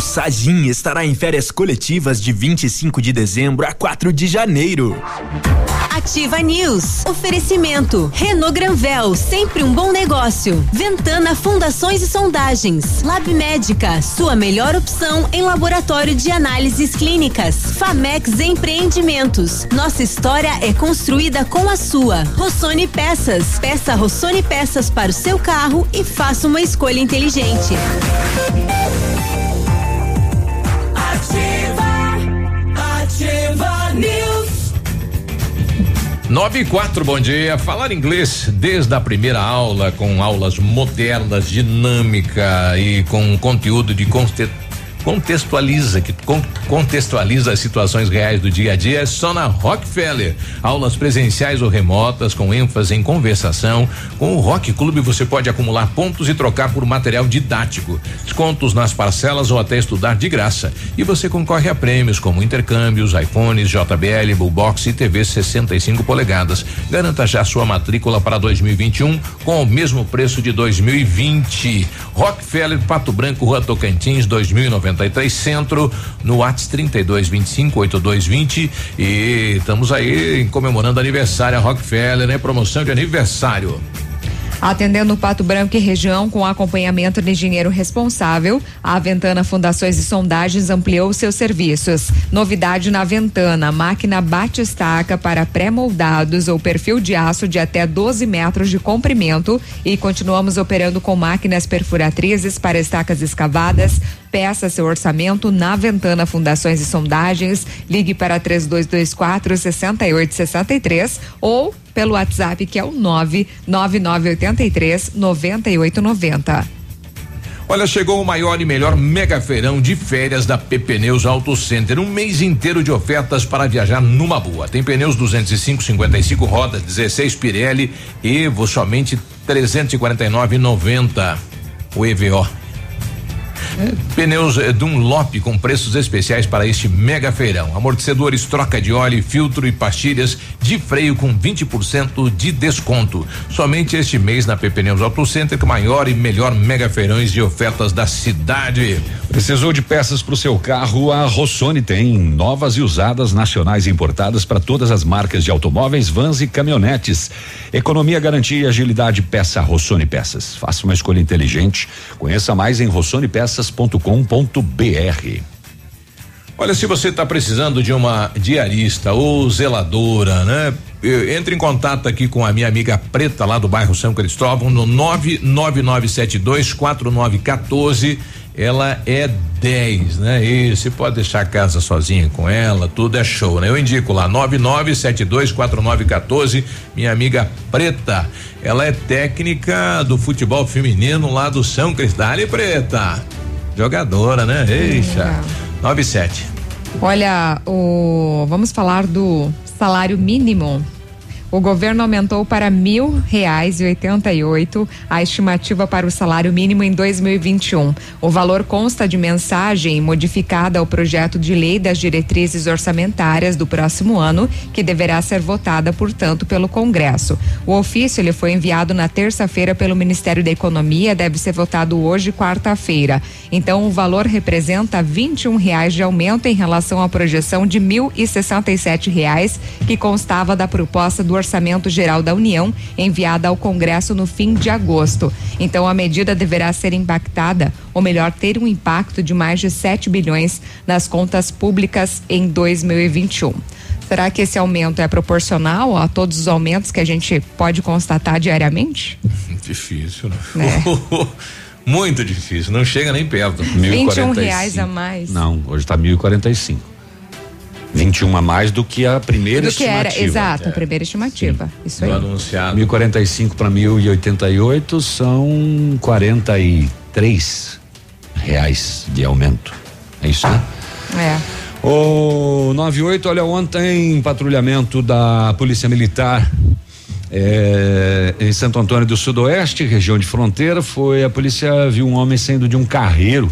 O Sagim estará em férias coletivas de 25 de dezembro a 4 de janeiro. Ativa News. Oferecimento. Renault Granvel, sempre um bom negócio. Ventana Fundações e Sondagens. Lab Médica, sua melhor opção em laboratório de análises clínicas. Famex Empreendimentos. Nossa história é construída com a sua. Rossoni Peças. Peça Rossoni Peças para o seu carro e faça uma escolha inteligente. Ativa, news. 9 e 4, bom dia. Falar inglês desde a primeira aula, com aulas modernas, dinâmica e com conteúdo de conste- contextualiza, que con- contextualiza as situações reais do dia a dia é só na Rockefeller. Aulas presenciais ou remotas com ênfase em conversação. Com o Rock Clube você pode acumular pontos e trocar por material didático, descontos nas parcelas ou até estudar de graça. E você concorre a prêmios como intercâmbios, iPhones, JBL, Bullbox e TV 65 polegadas. Garanta já sua matrícula para 2021 com o mesmo preço de 2020. Rockefeller, Pato Branco, Rua Tocantins, 2093 Centro, no Whats 3225 8220 e estamos aí comemorando aniversário a Rockefeller, né? Promoção de aniversário. Atendendo o Pato Branco e região com acompanhamento de engenheiro responsável, a Ventana Fundações e Sondagens ampliou seus serviços. Novidade na Ventana, máquina bate-estaca para pré-moldados ou perfil de aço de até 12 metros de comprimento e continuamos operando com máquinas perfuratrizes para estacas escavadas. Peça seu orçamento na Ventana Fundações e Sondagens. Ligue para 3224 6863 ou pelo WhatsApp que é o 99983 9890. Olha, chegou o maior e melhor mega feirão de férias da PP Pneus Auto Center. Um mês inteiro de ofertas para viajar numa boa. Tem pneus 205, 55 rodas, 16 Pirelli, Evo somente 349,90. O EVO. Pneus Dunlop com preços especiais para este mega feirão. Amortecedores, troca de óleo, filtro e pastilhas de freio com 20% de desconto. Somente este mês na PP Pneus Auto Center, maior e melhor mega feirões de ofertas da cidade. Precisou de peças para o seu carro? A Rossoni tem novas e usadas nacionais importadas para todas as marcas de automóveis, vans e caminhonetes. Economia, garantia e agilidade. Peça Rossoni Peças. Faça uma escolha inteligente. Conheça mais em rossonepeças.com.br. Olha, se você está precisando de uma diarista ou zeladora, né? Entre em contato aqui com a minha amiga Preta lá do bairro São Cristóvão no 99972 4914. Ela é 10, né? E você pode deixar a casa sozinha com ela, tudo é show, né? Eu indico lá 9972 4914, minha amiga Preta. Ela é técnica do futebol feminino lá do São Cristóvão. Preta. Jogadora, né? Eixa. 97. Olha, o vamos falar do salário mínimo. O governo aumentou para e oito a estimativa para o salário mínimo em 2021. O valor consta de mensagem modificada ao projeto de lei das diretrizes orçamentárias do próximo ano, que deverá ser votada, portanto, pelo Congresso. O ofício ele foi enviado na terça-feira pelo Ministério da Economia, deve ser votado hoje, quarta-feira. Então, o valor representa 21 reais de aumento em relação à projeção de sete reais que constava da proposta do Orçamento Geral da União, enviada ao Congresso no fim de agosto. Então, a medida deverá ser impactada, ou melhor, ter um impacto de mais de 7 bilhões nas contas públicas em 2021. Será que esse aumento é proporcional a todos os aumentos que a gente pode constatar diariamente? Difícil, né? É. Muito difícil, não chega nem perto. 21 reais a mais. Não, hoje está 1.045. 21 a mais do que a primeira do que estimativa. era, exato, a primeira estimativa. Sim. Isso aí. anunciado. 1045 para 1088 são 43 reais de aumento. É isso, né? É. O 98, olha, ontem patrulhamento da Polícia Militar é, em Santo Antônio do Sudoeste, região de fronteira, foi a polícia viu um homem saindo de um carreiro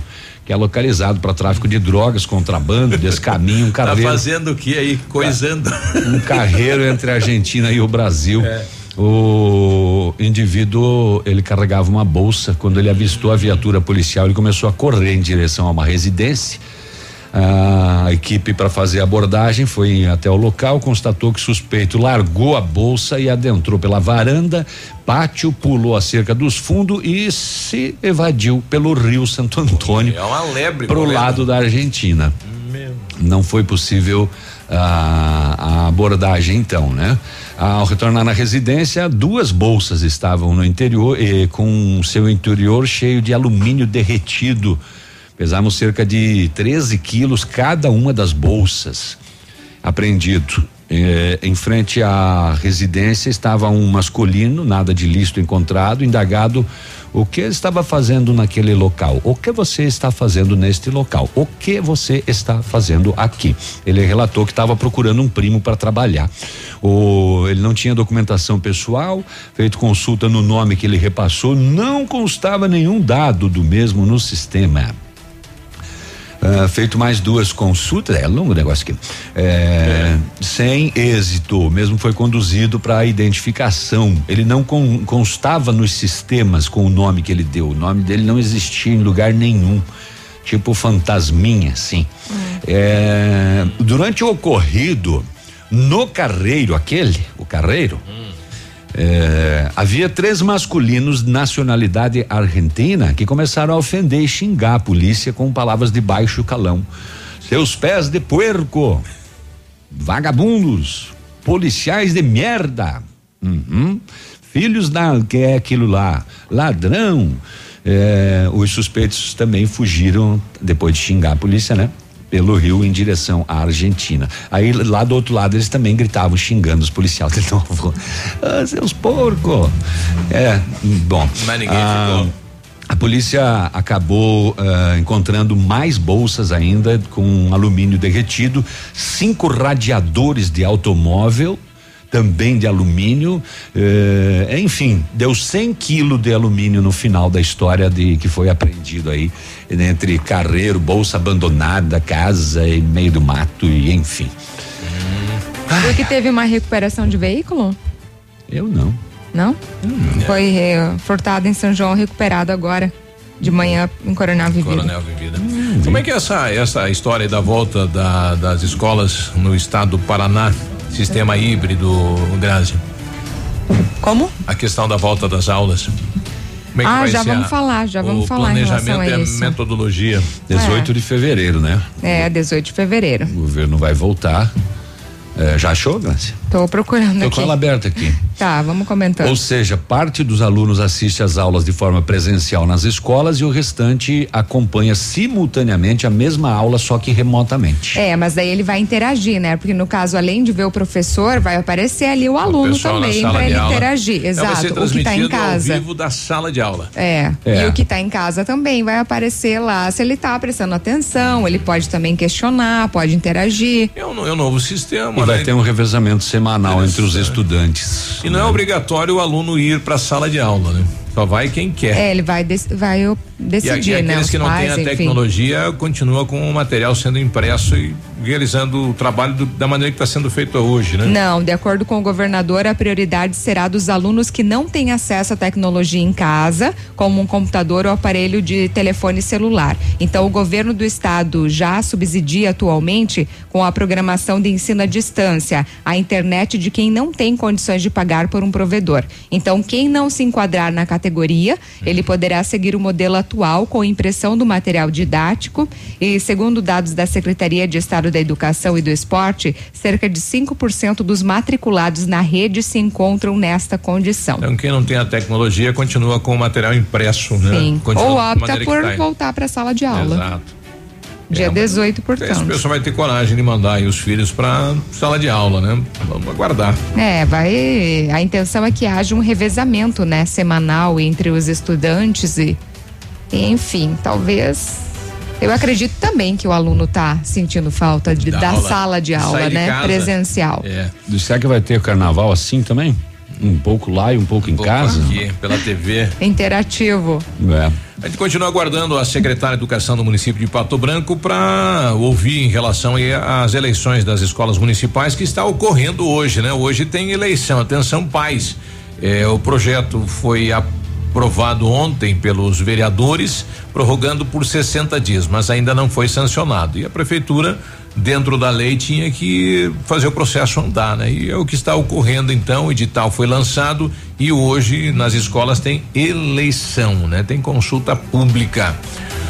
que é localizado para tráfico de drogas, contrabando, descaminho, um carreiro. Tá fazendo o que aí? Coisando. Um carreiro entre a Argentina e o Brasil. É. O indivíduo, ele carregava uma bolsa, quando ele avistou a viatura policial, ele começou a correr em direção a uma residência. A equipe para fazer a abordagem foi até o local, constatou que o suspeito largou a bolsa e adentrou pela varanda, pátio, pulou a cerca dos fundos e se evadiu pelo Rio Santo Antônio. É uma lebre. Pro lado da Argentina. Meu. Não foi possível a, a abordagem então, né? Ao retornar na residência, duas bolsas estavam no interior e com seu interior cheio de alumínio derretido. Pesamos cerca de 13 quilos cada uma das bolsas. Apreendido. Eh, em frente à residência estava um masculino, nada de listo encontrado, indagado o que estava fazendo naquele local, o que você está fazendo neste local, o que você está fazendo aqui. Ele relatou que estava procurando um primo para trabalhar. O, ele não tinha documentação pessoal, feito consulta no nome que ele repassou, não constava nenhum dado do mesmo no sistema. Uh, feito mais duas consultas, é longo o negócio aqui, é, é. sem êxito, mesmo foi conduzido para a identificação. Ele não con, constava nos sistemas com o nome que ele deu, o nome dele não existia em lugar nenhum, tipo fantasminha, assim. Hum. É, durante o ocorrido, no carreiro, aquele, o carreiro, hum. É, havia três masculinos de nacionalidade argentina que começaram a ofender e xingar a polícia com palavras de baixo calão. Seus pés de puerco, vagabundos, policiais de merda, uhum. filhos da que é aquilo lá, ladrão. É, os suspeitos também fugiram depois de xingar a polícia, né? Pelo rio em direção à Argentina. Aí lá do outro lado eles também gritavam xingando os policiais de novo. ah, seus porcos! É, bom. Mas ninguém ah, ficou. A polícia acabou uh, encontrando mais bolsas ainda com alumínio derretido, cinco radiadores de automóvel, também de alumínio. Eh, enfim, deu 100 quilos de alumínio no final da história de que foi apreendido aí entre carreiro, bolsa abandonada, casa em meio do mato e enfim. Foi que teve uma recuperação de veículo? Eu não. Não? Foi eh, furtado em São João, recuperado agora. De manhã em Coronel Vivida. Coronel Vivida. Como é que é essa, essa história da volta da- das escolas no estado do Paraná? Sistema híbrido, Grazi? Como? A questão da volta das aulas. Como é que Ah, vai já ser vamos a- falar, já vamos o falar em relação planejamento a a isso. metodologia. 18 de fevereiro, né? É, 18 de fevereiro. O governo vai voltar. Eh, já achou, Glácia? Tô procurando Tô aqui. com ela aberta aqui. Tá, vamos comentando. Ou seja, parte dos alunos assiste às aulas de forma presencial nas escolas e o restante acompanha simultaneamente a mesma aula, só que remotamente. É, mas daí ele vai interagir, né? Porque no caso, além de ver o professor, vai aparecer ali o aluno pessoal na também para ele aula. interagir. Então ser Exato. O que tá em casa. Ao vivo da sala de aula. É. É. E o que tá em casa também vai aparecer lá. Se ele tá prestando atenção, ele pode também questionar, pode interagir. É um, é um novo sistema, E vai né? ter um revezamento semanal entre os estudantes. E não é obrigatório o aluno ir para a sala de aula, né? Só vai quem quer. É, ele vai, dec- vai decidir, e, e né? aqueles que não pais, têm a enfim. tecnologia continua com o material sendo impresso e realizando o trabalho do- da maneira que está sendo feito hoje, né? Não, de acordo com o governador, a prioridade será dos alunos que não têm acesso à tecnologia em casa, como um computador ou aparelho de telefone celular. Então, o governo do estado já subsidia atualmente com a programação de ensino à distância a internet de quem não tem condições de pagar por um provedor. Então, quem não se enquadrar na categoria, ele poderá seguir o modelo atual com impressão do material didático e, segundo dados da Secretaria de Estado da Educação e do Esporte, cerca de 5% dos matriculados na rede se encontram nesta condição. Então, quem não tem a tecnologia continua com o material impresso, né? Sim. Continua Ou opta por tá voltar para a sala de aula. Exato. Dia 18, Esse portanto. pessoal vai ter coragem de mandar aí os filhos para sala de aula, né? Vamos aguardar. É, vai. A intenção é que haja um revezamento, né, semanal entre os estudantes e, enfim, talvez. Eu acredito também que o aluno tá sentindo falta de, da, aula. sala de aula, de né? casa. Presencial. É. Será que vai ter carnaval assim também? Um pouco lá e um pouco em casa? Aqui, pela TV. Interativo. É. A gente continua aguardando a secretária de Educação do município de Pato Branco para ouvir em relação aí às eleições das escolas municipais que está ocorrendo hoje, né? Hoje tem eleição. Atenção, pais. É, o projeto foi aprovado ontem pelos vereadores, prorrogando por 60 dias, mas ainda não foi sancionado. E a prefeitura, dentro da lei, tinha que fazer o processo andar, né? E é o que está ocorrendo então. O edital foi lançado e hoje nas escolas tem eleição, né? Tem consulta pública.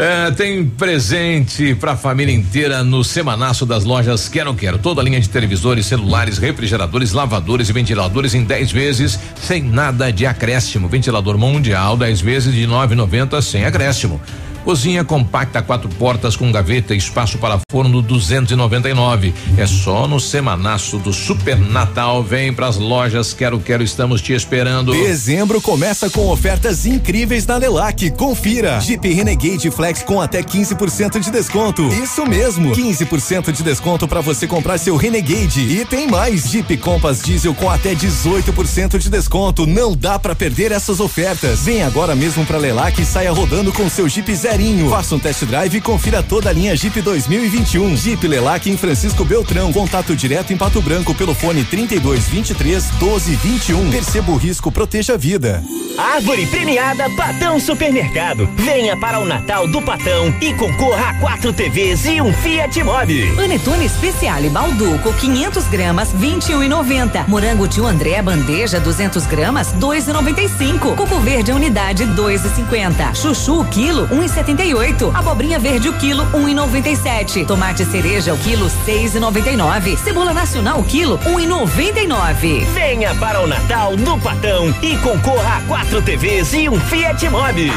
É, tem presente pra família inteira no semanaço das lojas Quero Quero. Toda a linha de televisores, celulares, refrigeradores, lavadores e ventiladores em 10 vezes sem nada de acréscimo. Ventilador mundial 10 vezes de 9,90 sem acréscimo. Cozinha compacta, quatro portas com gaveta, espaço para forno 299. É só no semanaço do Super Natal. Vem pras lojas Quero Quero, estamos te esperando. Dezembro começa com ofertas incríveis na Lelac. Confira. Jeep Renegade Flex com até 15% de desconto. Isso mesmo, 15% de desconto para você comprar seu Renegade. E tem mais. Jeep Compass Diesel com até 18% de desconto. Não dá para perder essas ofertas. Vem agora mesmo pra Lelac e saia rodando com seu Jeep zerinho. Faça um test drive e confira toda a linha Jeep 2021. Jeep Lelac em Francisco Beltrão. Contato direto em Pato Branco pelo fone 32 23 12 21. Perceba o risco, proteja a vida. Árvore premiada Patão Supermercado. Venha para o Natal do Patão e concorra a quatro TVs e um Fiat Mobi. Panetone Especiale Balduco 500 gramas 21,90. Morango Tio André bandeja 200 gramas 2,95. Coco Verde a unidade 2,50. Chuchu quilo 1,75. 1,78. Abobrinha verde o quilo 1,97. Tomate cereja o quilo 6,99. Cebola nacional o quilo 1,99. Venha para o Natal no Patão e concorra a quatro TVs e um Fiat Mobi.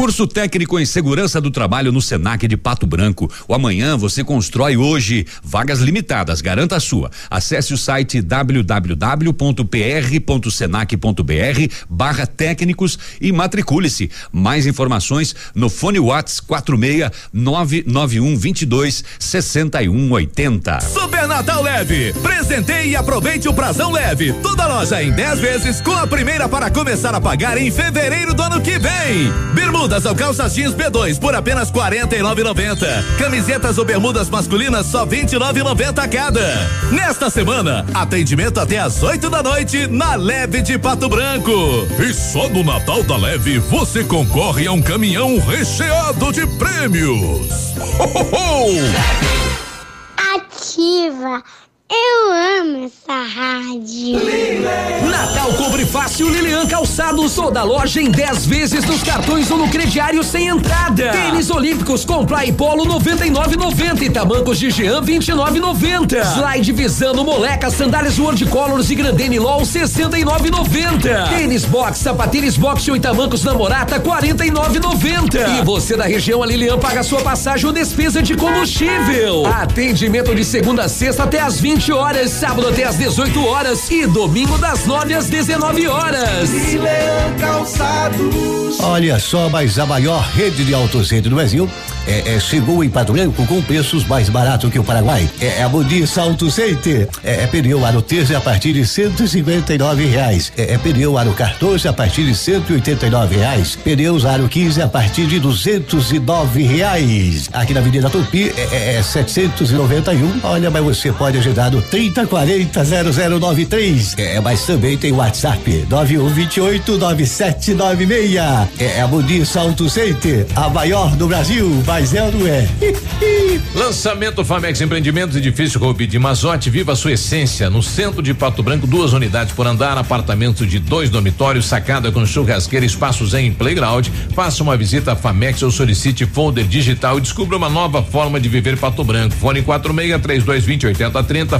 Curso técnico em segurança do trabalho no Senac de Pato Branco. O amanhã você constrói hoje. Vagas limitadas, garanta a sua. Acesse o site www.pr.senac.br barra técnicos e matricule-se. Mais informações no fone Whats 46 991 22 6180. Super Natal Leve. Presenteie e aproveite o prazão leve. Toda loja em 10 vezes com a primeira para começar a pagar em fevereiro do ano que vem. Bermudas ou calças jeans B2 por apenas 49,90. Camisetas ou bermudas masculinas só 29,90 cada. Nesta semana, atendimento até às 8 da noite na Leve de Pato Branco. E só no Natal da Leve você concorre a um caminhão recheado de prêmios. Ho, ho, ho! Ativa. Eu amo essa rádio. Natal Compre Fácil Lilian Calçados, toda loja em 10 vezes nos cartões ou no crediário sem entrada. Tênis Olímpicos com Play Polo 99,90 e tamancos de Jean 29,90. Slide Visano Moleca, sandálias World Colors e Grandene LOL 69,90. Tênis Box, sapatênis Box e tamancos Namorata 49,90. E você da região a Lilian paga sua passagem ou despesa de combustível. Atendimento de segunda a sexta até às 20 horas, sábado até às 18 horas e domingo das 9 às 19 horas. Leão Calçados. Olha só, mas a maior rede de autocentro do Brasil é, é, chegou em Pato Branco com preços mais baratos que o Paraguai. É, é a Modis Auto Center. É, é pneu aro 13 a partir de 159 reais. É, é pneu aro 14 a partir de 189 reais. Pneus aro 15 a partir de 209 reais. Aqui na Avenida Tupi é, é 791. Olha, mas você pode ajudar no 3040 0093. É, mas também tem WhatsApp 9128 9796. É, é a Modis Auto Center, a maior do Brasil, mas é não é? Lançamento Famex Empreendimentos, edifício Rubi de Mazote, viva a sua essência. No centro de Pato Branco, duas unidades por andar, apartamento de dois dormitórios, sacada com churrasqueira, espaços em playground. Faça uma visita à Famex ou solicite folder digital e descubra uma nova forma de viver Pato Branco. Fone 46 3220 8030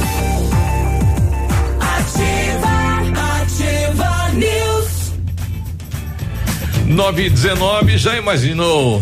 9 e 19, já imaginou?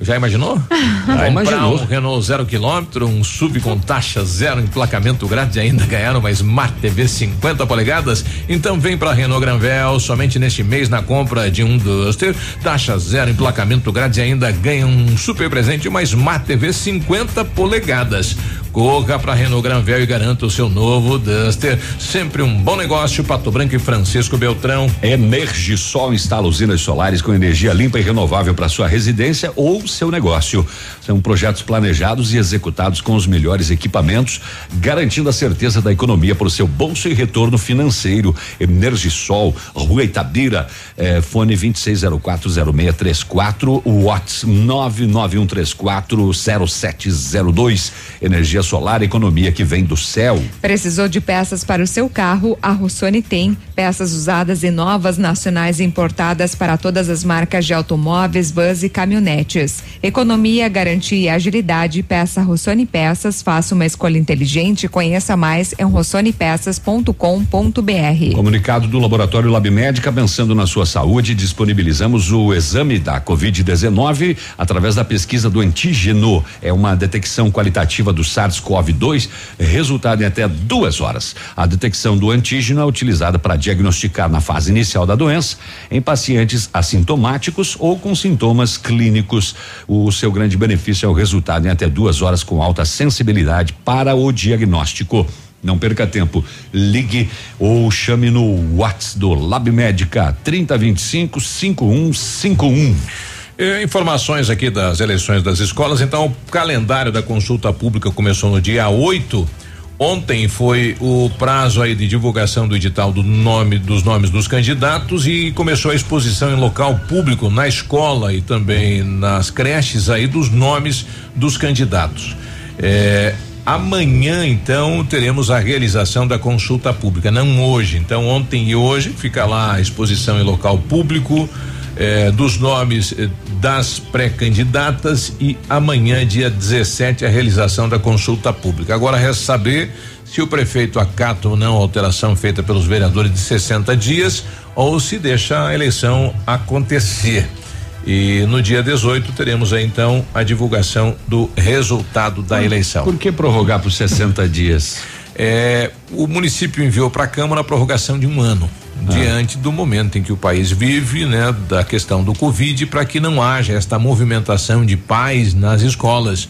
Já imaginou? Comprar imaginou. um Renault zero quilômetro, um SUV com taxa zero, emplacamento grátis e ainda ganhar uma Smart TV 50 polegadas? Então vem pra Renault Granvel, somente neste mês na compra de um Duster, taxa zero, emplacamento grátis e ainda ganha um super presente, uma Smart TV 50 polegadas. Corra pra Renault Granvel e garanta o seu novo Duster. Sempre um bom negócio, Pato Branco e Francisco Beltrão. Energisol instala usinas solares com energia limpa e renovável para sua residência ou seu negócio. São projetos planejados e executados com os melhores equipamentos, garantindo a certeza da economia para o seu bolso e retorno financeiro. Energisol, Rua Itabira, eh, fone 26040634, Watts 991340702. Energia solar, economia que vem do céu. Precisou de peças para o seu carro? A Rossoni tem. Peças usadas e novas, nacionais importadas para todas as marcas de automóveis, vans e caminhonetes. Economia, garantia e agilidade. Peça Rossoni Peças. Faça uma escolha inteligente. Conheça mais em rossonipeças.com.br. Comunicado do Laboratório Lab Médica, pensando na sua saúde, disponibilizamos o exame da Covid-19 através da pesquisa do antígeno. É uma detecção qualitativa do SARS-CoV-2, resultado em até duas horas. A detecção do antígeno é utilizada para diagnosticar na fase inicial da doença em pacientes assintomáticos ou com sintomas clínicos. O seu grande benefício é o resultado em até duas horas com alta sensibilidade para o diagnóstico. Não perca tempo. Ligue ou chame no WhatsApp do Lab Médica 3025 5151. Eh, informações aqui das eleições das escolas. Então, o calendário da consulta pública começou no dia 8. Ontem foi o prazo aí de divulgação do edital do nome dos nomes dos candidatos e começou a exposição em local público na escola e também nas creches aí dos nomes dos candidatos. Eh, Amanhã, então, teremos a realização da consulta pública, não hoje. Então, ontem e hoje fica lá a exposição em local público eh, dos nomes eh, das pré-candidatas e amanhã, dia 17, a realização da consulta pública. Agora resta saber se o prefeito acata ou não a alteração feita pelos vereadores de 60 dias ou se deixa a eleição acontecer. E no dia 18 teremos aí então a divulgação do resultado da eleição. Por que prorrogar por 60 dias? É, o município enviou para a Câmara a prorrogação de um ano. Ah. Diante do momento em que o país vive, né, da questão do Covid, para que não haja esta movimentação de pais nas escolas.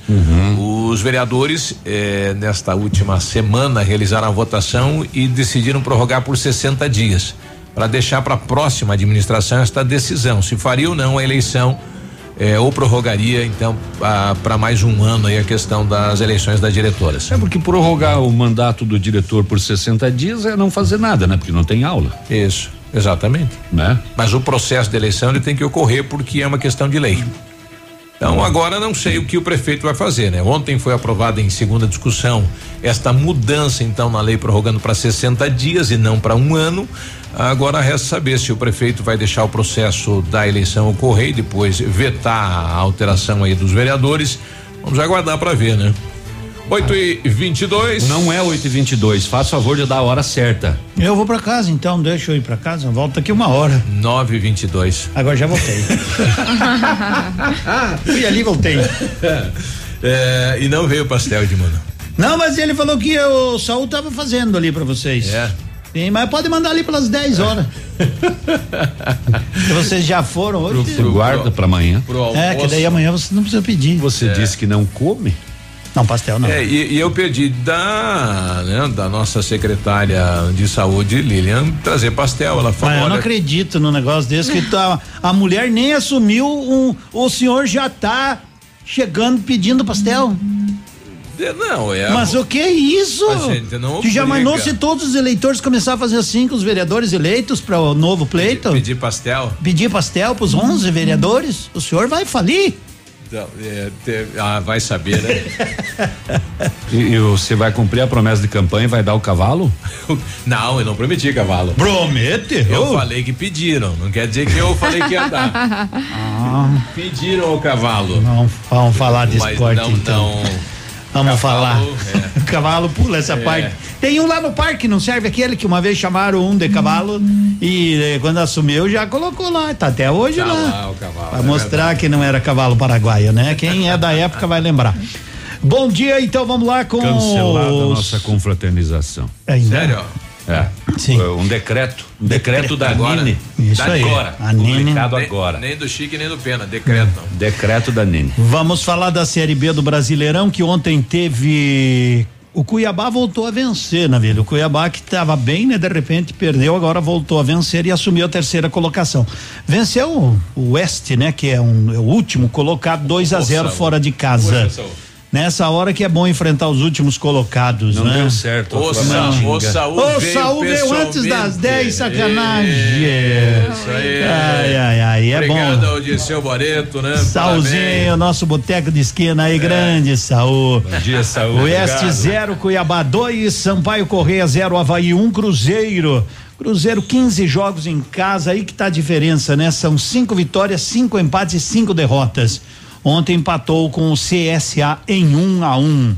Os vereadores, eh, nesta última semana, realizaram a votação e decidiram prorrogar por 60 dias para deixar para a próxima administração esta decisão, se faria ou não a eleição eh, ou prorrogaria então para mais um ano aí a questão das eleições das diretoras. É porque prorrogar o mandato do diretor por 60 dias é não fazer nada, né? Porque não tem aula. Isso, exatamente. Né? Mas o processo de eleição ele tem que ocorrer porque é uma questão de lei. Então agora não sei o que o prefeito vai fazer, né? Ontem foi aprovada em segunda discussão esta mudança então na lei prorrogando para 60 dias e não para um ano. Agora resta saber se o prefeito vai deixar o processo da eleição ocorrer e depois vetar a alteração aí dos vereadores. Vamos aguardar para ver, né? 8 e 22 Não é 8 e 22 Faz favor de dar a hora certa. Eu vou pra casa então, deixa eu ir pra casa, eu volto daqui uma hora. 9 e 22 Agora já voltei. Fui ali e voltei. É, e não veio o pastel de mano. Não, mas ele falou que o Saul tava fazendo ali pra vocês. É. Sim, mas pode mandar ali pelas 10 horas. Vocês já foram hoje. Pro, guarda para amanhã. É, que daí amanhã você não precisa pedir. Você disse que não come? Não, pastel não. É, e, e eu pedi da, né, da nossa secretária de saúde, Lilian, trazer pastel. Ela falou. Mas eu não acredito num negócio desse que tá, a mulher nem assumiu um, o senhor já tá chegando pedindo pastel. não, é. Mas o que é isso? Que já imaginou se todos os eleitores começar a fazer assim com os vereadores eleitos para o novo pleito? Pedir pastel? Pedir pastel pros 11 vereadores? O senhor vai falir? Não, é, te- ah, vai saber, né? E, e você vai cumprir a promessa de campanha e vai dar o cavalo? não, eu não prometi cavalo. Promete? Eu Oh. falei que pediram, não quer dizer que eu falei que ia dar. Ah, Pediram o cavalo. não, vamos falar de Mas esporte não, então. não. Vamos falar. Cavalo, é. O cavalo pula essa É. parte. Tem um lá no parque, não serve aquele que uma vez chamaram um de cavalo e eh, quando assumiu já colocou lá, tá até hoje Tá lá. lá o cavalo, Pra é mostrar que não era cavalo paraguaio, né? Quem é da época vai lembrar. Bom dia, então vamos lá com Cancelada a os- nossa confraternização. Ainda? Sério? É. Sim. Um decreto. Um decreto da Agora. Nine. Isso da aí. Agora. A Publicado Nem- agora. Nem do Chique, nem do Pena, decreto. Decreto da Nine. Vamos falar da Série B do Brasileirão, que ontem teve. O Cuiabá voltou a vencer, na vida. O Cuiabá que estava bem, né? De repente perdeu, agora voltou a vencer e assumiu a terceira colocação. Venceu o- Oeste, né? Que é, um, é o último colocado, 2 a 0 Saúl. fora de casa. Poxa. Nessa hora que é bom enfrentar os últimos colocados, Não né? deu certo. Ô, a Saúl, Flamengo. ô, Saúl Ô, veio Saúl veio antes das 10, sacanagem. Isso aí. Ai, ai, ai, é Obrigado bom. ao Dirceu Boreto, né? Saulzinho, nosso boteco de esquina aí, grande Saul. Bom dia, Saúl. Oeste Obrigado. 0, Cuiabá 2, Sampaio Correia 0, Havaí 1, um, Cruzeiro. Cruzeiro 15 jogos em casa, aí que tá a diferença, né? São cinco vitórias, cinco empates e cinco derrotas. Ontem empatou com o CSA em 1 um a 1 um.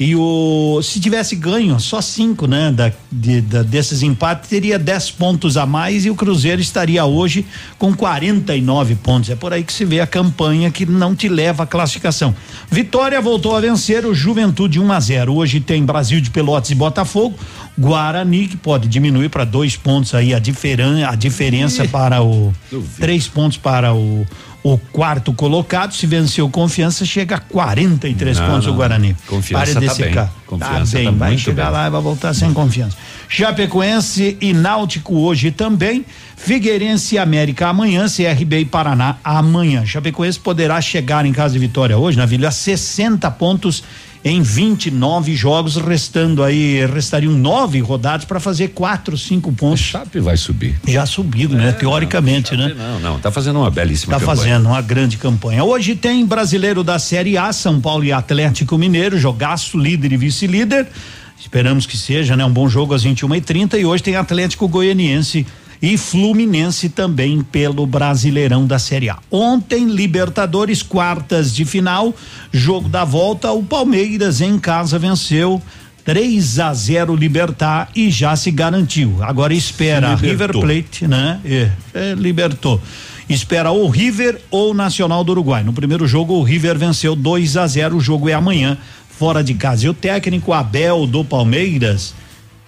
E o se tivesse ganho só cinco, né, da, de- da- desses empates teria 10 pontos a mais e o Cruzeiro estaria hoje com 49 pontos. É por aí que se vê a campanha que não te leva à classificação. Vitória voltou a vencer o Juventude 1 a 0. Hoje tem Brasil de Pelotas e Botafogo. Guarani que pode diminuir para dois pontos aí a, diferen, a diferença para o duvido. três pontos para o, o quarto colocado. Se venceu Confiança, chega a 43 Não, pontos não. o Guarani. Confiança Pare de tá bem. secar. Confiança tá bem, tá vai chegar bem. lá e vai voltar sem confiança. Chapecoense e Náutico hoje também. Figueirense e América amanhã, CRB e Paraná amanhã. Chapecoense poderá chegar em casa de vitória hoje, na Vila, a 60 pontos em 29 jogos, restando aí, restariam nove rodadas para fazer quatro, cinco pontos. Chape vai subir. Já subido, né? Teoricamente, né? Não, não, tá fazendo uma belíssima Tá campanha. fazendo uma grande campanha. Hoje tem brasileiro da Série A, São Paulo e Atlético Mineiro, jogaço, líder e vice-líder. Esperamos que seja, né? Um bom jogo às 21 e 30 e hoje tem Atlético Goianiense e Fluminense também pelo Brasileirão da Série A. Ontem, Libertadores, quartas de final, jogo da volta, o Palmeiras em casa venceu 3 a 0 Libertar e já se garantiu. Agora espera River. Plate, né? É, é, libertou. Espera ou River ou Nacional do Uruguai. No primeiro jogo, o River venceu 2 a 0 O jogo é amanhã, fora de casa. E o técnico Abel do Palmeiras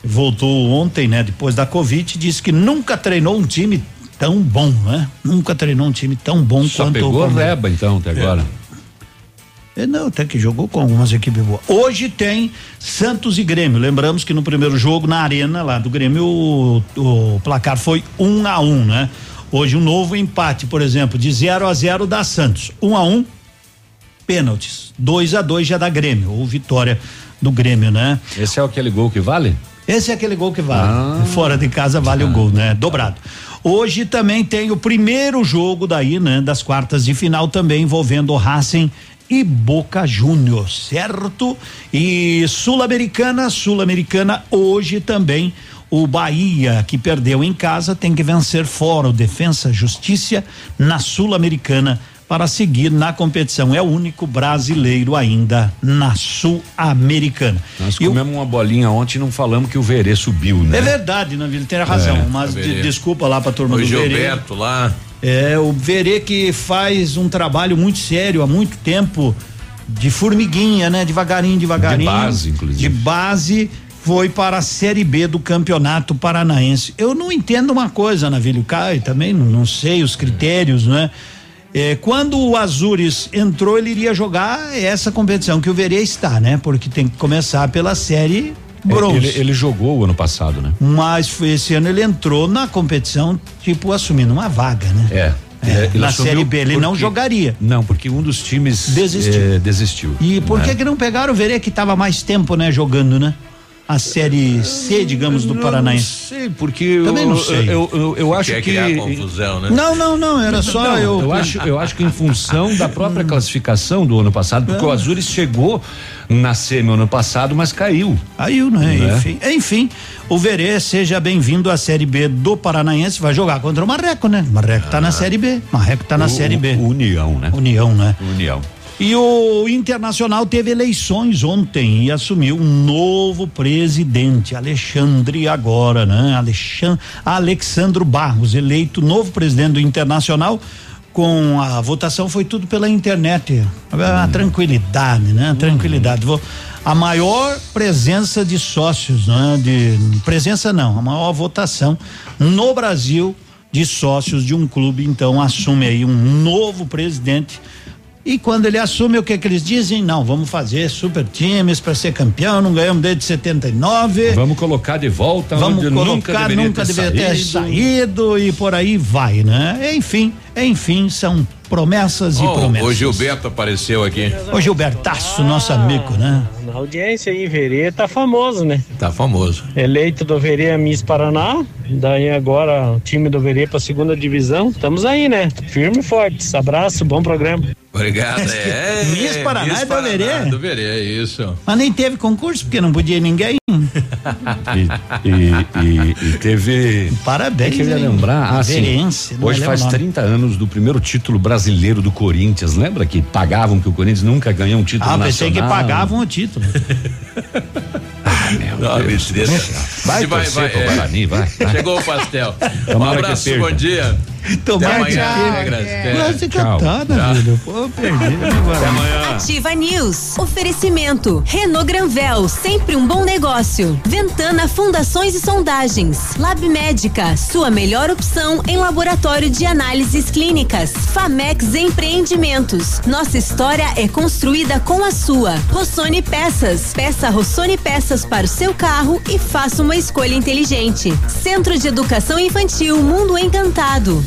voltou ontem, né? Depois da Covid, disse que nunca treinou um time tão bom, né? Nunca treinou um time tão bom Só quanto pegou o Palmeiras. reba então até agora. É, não, até que jogou com algumas equipes boas. Hoje tem Santos e Grêmio. Lembramos que no primeiro jogo, na arena lá do Grêmio, o, o placar foi um a um, né? Hoje um novo empate, por exemplo, de 0 a 0 da Santos. Um a um, pênaltis. 2 a 2 já da Grêmio, ou vitória do Grêmio, né? Esse é aquele gol que vale? Esse é aquele gol que vale. Ah. Fora de casa vale o gol, né? Dobrado. Hoje também tem o primeiro jogo daí, né? Das quartas de final também envolvendo o Racing e Boca Juniors, certo? E Sul-Americana, Sul-Americana hoje também o Bahia, que perdeu em casa, tem que vencer fora o Defensa Justiça na Sul-Americana para seguir na competição. É o único brasileiro ainda na Sul-Americana. Nós comemos uma bolinha ontem e não falamos que o Verê subiu, né? é verdade, Navilho, tem razão. É, mas de- desculpa lá pra turma O do Verê. Gilberto lá. É, o Verê que faz um trabalho muito sério há muito tempo, de formiguinha, né? Devagarinho, devagarinho. De base, inclusive. De base, foi para a Série B do Campeonato Paranaense. Eu não entendo uma coisa, Navilho Caio, também não, não sei os critérios, né? É, quando o Azures entrou, ele iria jogar essa competição que o Verê está, né? Porque tem que começar pela Série É, Bronze. Ele, ele jogou o ano passado, né? Mas foi esse ano ele entrou na competição, tipo, assumindo uma vaga, né? É. Ele na Série B ele não porque- jogaria. Não, porque um dos times Desistiu. eh, desistiu. E por né? que que não pegaram o Verê que estava mais tempo, né, jogando, né? A Série C, digamos, do Paranaense. Não sei, porque Também eu, não sei. Eu, eu, eu acho Quer que criar confusão, né? Não, não, não, era só Não, eu. eu acho, eu acho que em função da própria classificação do ano passado, porque o Azures chegou na semi ano passado, mas caiu. Caiu, né? Né? Enfim, enfim, o Verê, seja bem-vindo à Série B do Paranaense, vai jogar contra o Marreco, né? Marreco tá na Série B. Marreco tá na O- Série B. União, né? União, né? União. E o Internacional teve eleições ontem e assumiu um novo presidente, Alexandre agora, né? Alexandre, Alexandro Barros, eleito novo presidente do Internacional. Com a votação foi tudo pela internet. A tranquilidade, né? Tranquilidade. Vou- A maior presença de sócios, né? De presença não, a maior votação no Brasil de sócios de um clube, então assume aí um novo presidente e quando ele assume, o que que eles dizem? Não, vamos fazer super times para ser campeão, não ganhamos desde 79. Vamos colocar de volta Vamos onde colocar, nunca deveria, nunca ter, deveria ter saído. saído e por aí vai, né? Enfim, enfim, são promessas e Ó, promessas. o Gilberto apareceu aqui. Ô Gilbertaço, nosso amigo, né? Na audiência aí, Verê tá famoso, né? Tá famoso. Eleito do Verê Miss Paraná, daí agora o time do Verê pra segunda divisão. Estamos aí, né? Firme e fortes. Abraço, bom programa. Obrigado. É, Miss Paraná é do Verê? Do Verê, é isso. Mas nem teve concurso porque não podia ir ninguém. E, e- e- e teve. Parabéns, Eu queria hein? lembrar. Ah, sim. Verense, não Hoje é faz o nome. 30 anos do primeiro título brasileiro do Corinthians. Lembra que pagavam que o Corinthians nunca ganhou um título Ah, nacional? pensei que pagavam o título. Não, besteira. Vai vai, torcer vai, pro é. Guarani, vai. vai. Chegou o pastel. Um abraço, bom dia. Tomar regras. É. Quase cantada, filho. Pô, perdi. Até amanhã. Ativa News. Oferecimento. Renault Granvel, sempre um bom negócio. Ventana Fundações e Sondagens. Lab Médica, sua melhor opção em laboratório de análises clínicas. Famex Empreendimentos. Nossa história é construída com a sua. Rossoni Peças. Peça Rossoni Peças para o seu carro e faça uma escolha inteligente. Centro de Educação Infantil Mundo Encantado.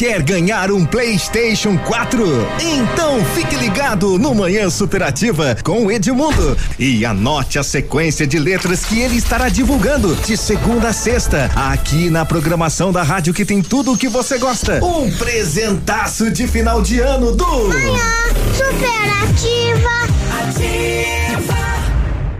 Quer ganhar um PlayStation 4? Então fique ligado no Manhã Superativa com o Edmundo e anote a sequência de letras que ele estará divulgando de segunda a sexta, aqui na programação da rádio que tem tudo o que você gosta. Um presentaço de final de ano do Manhã superativa. Ativa.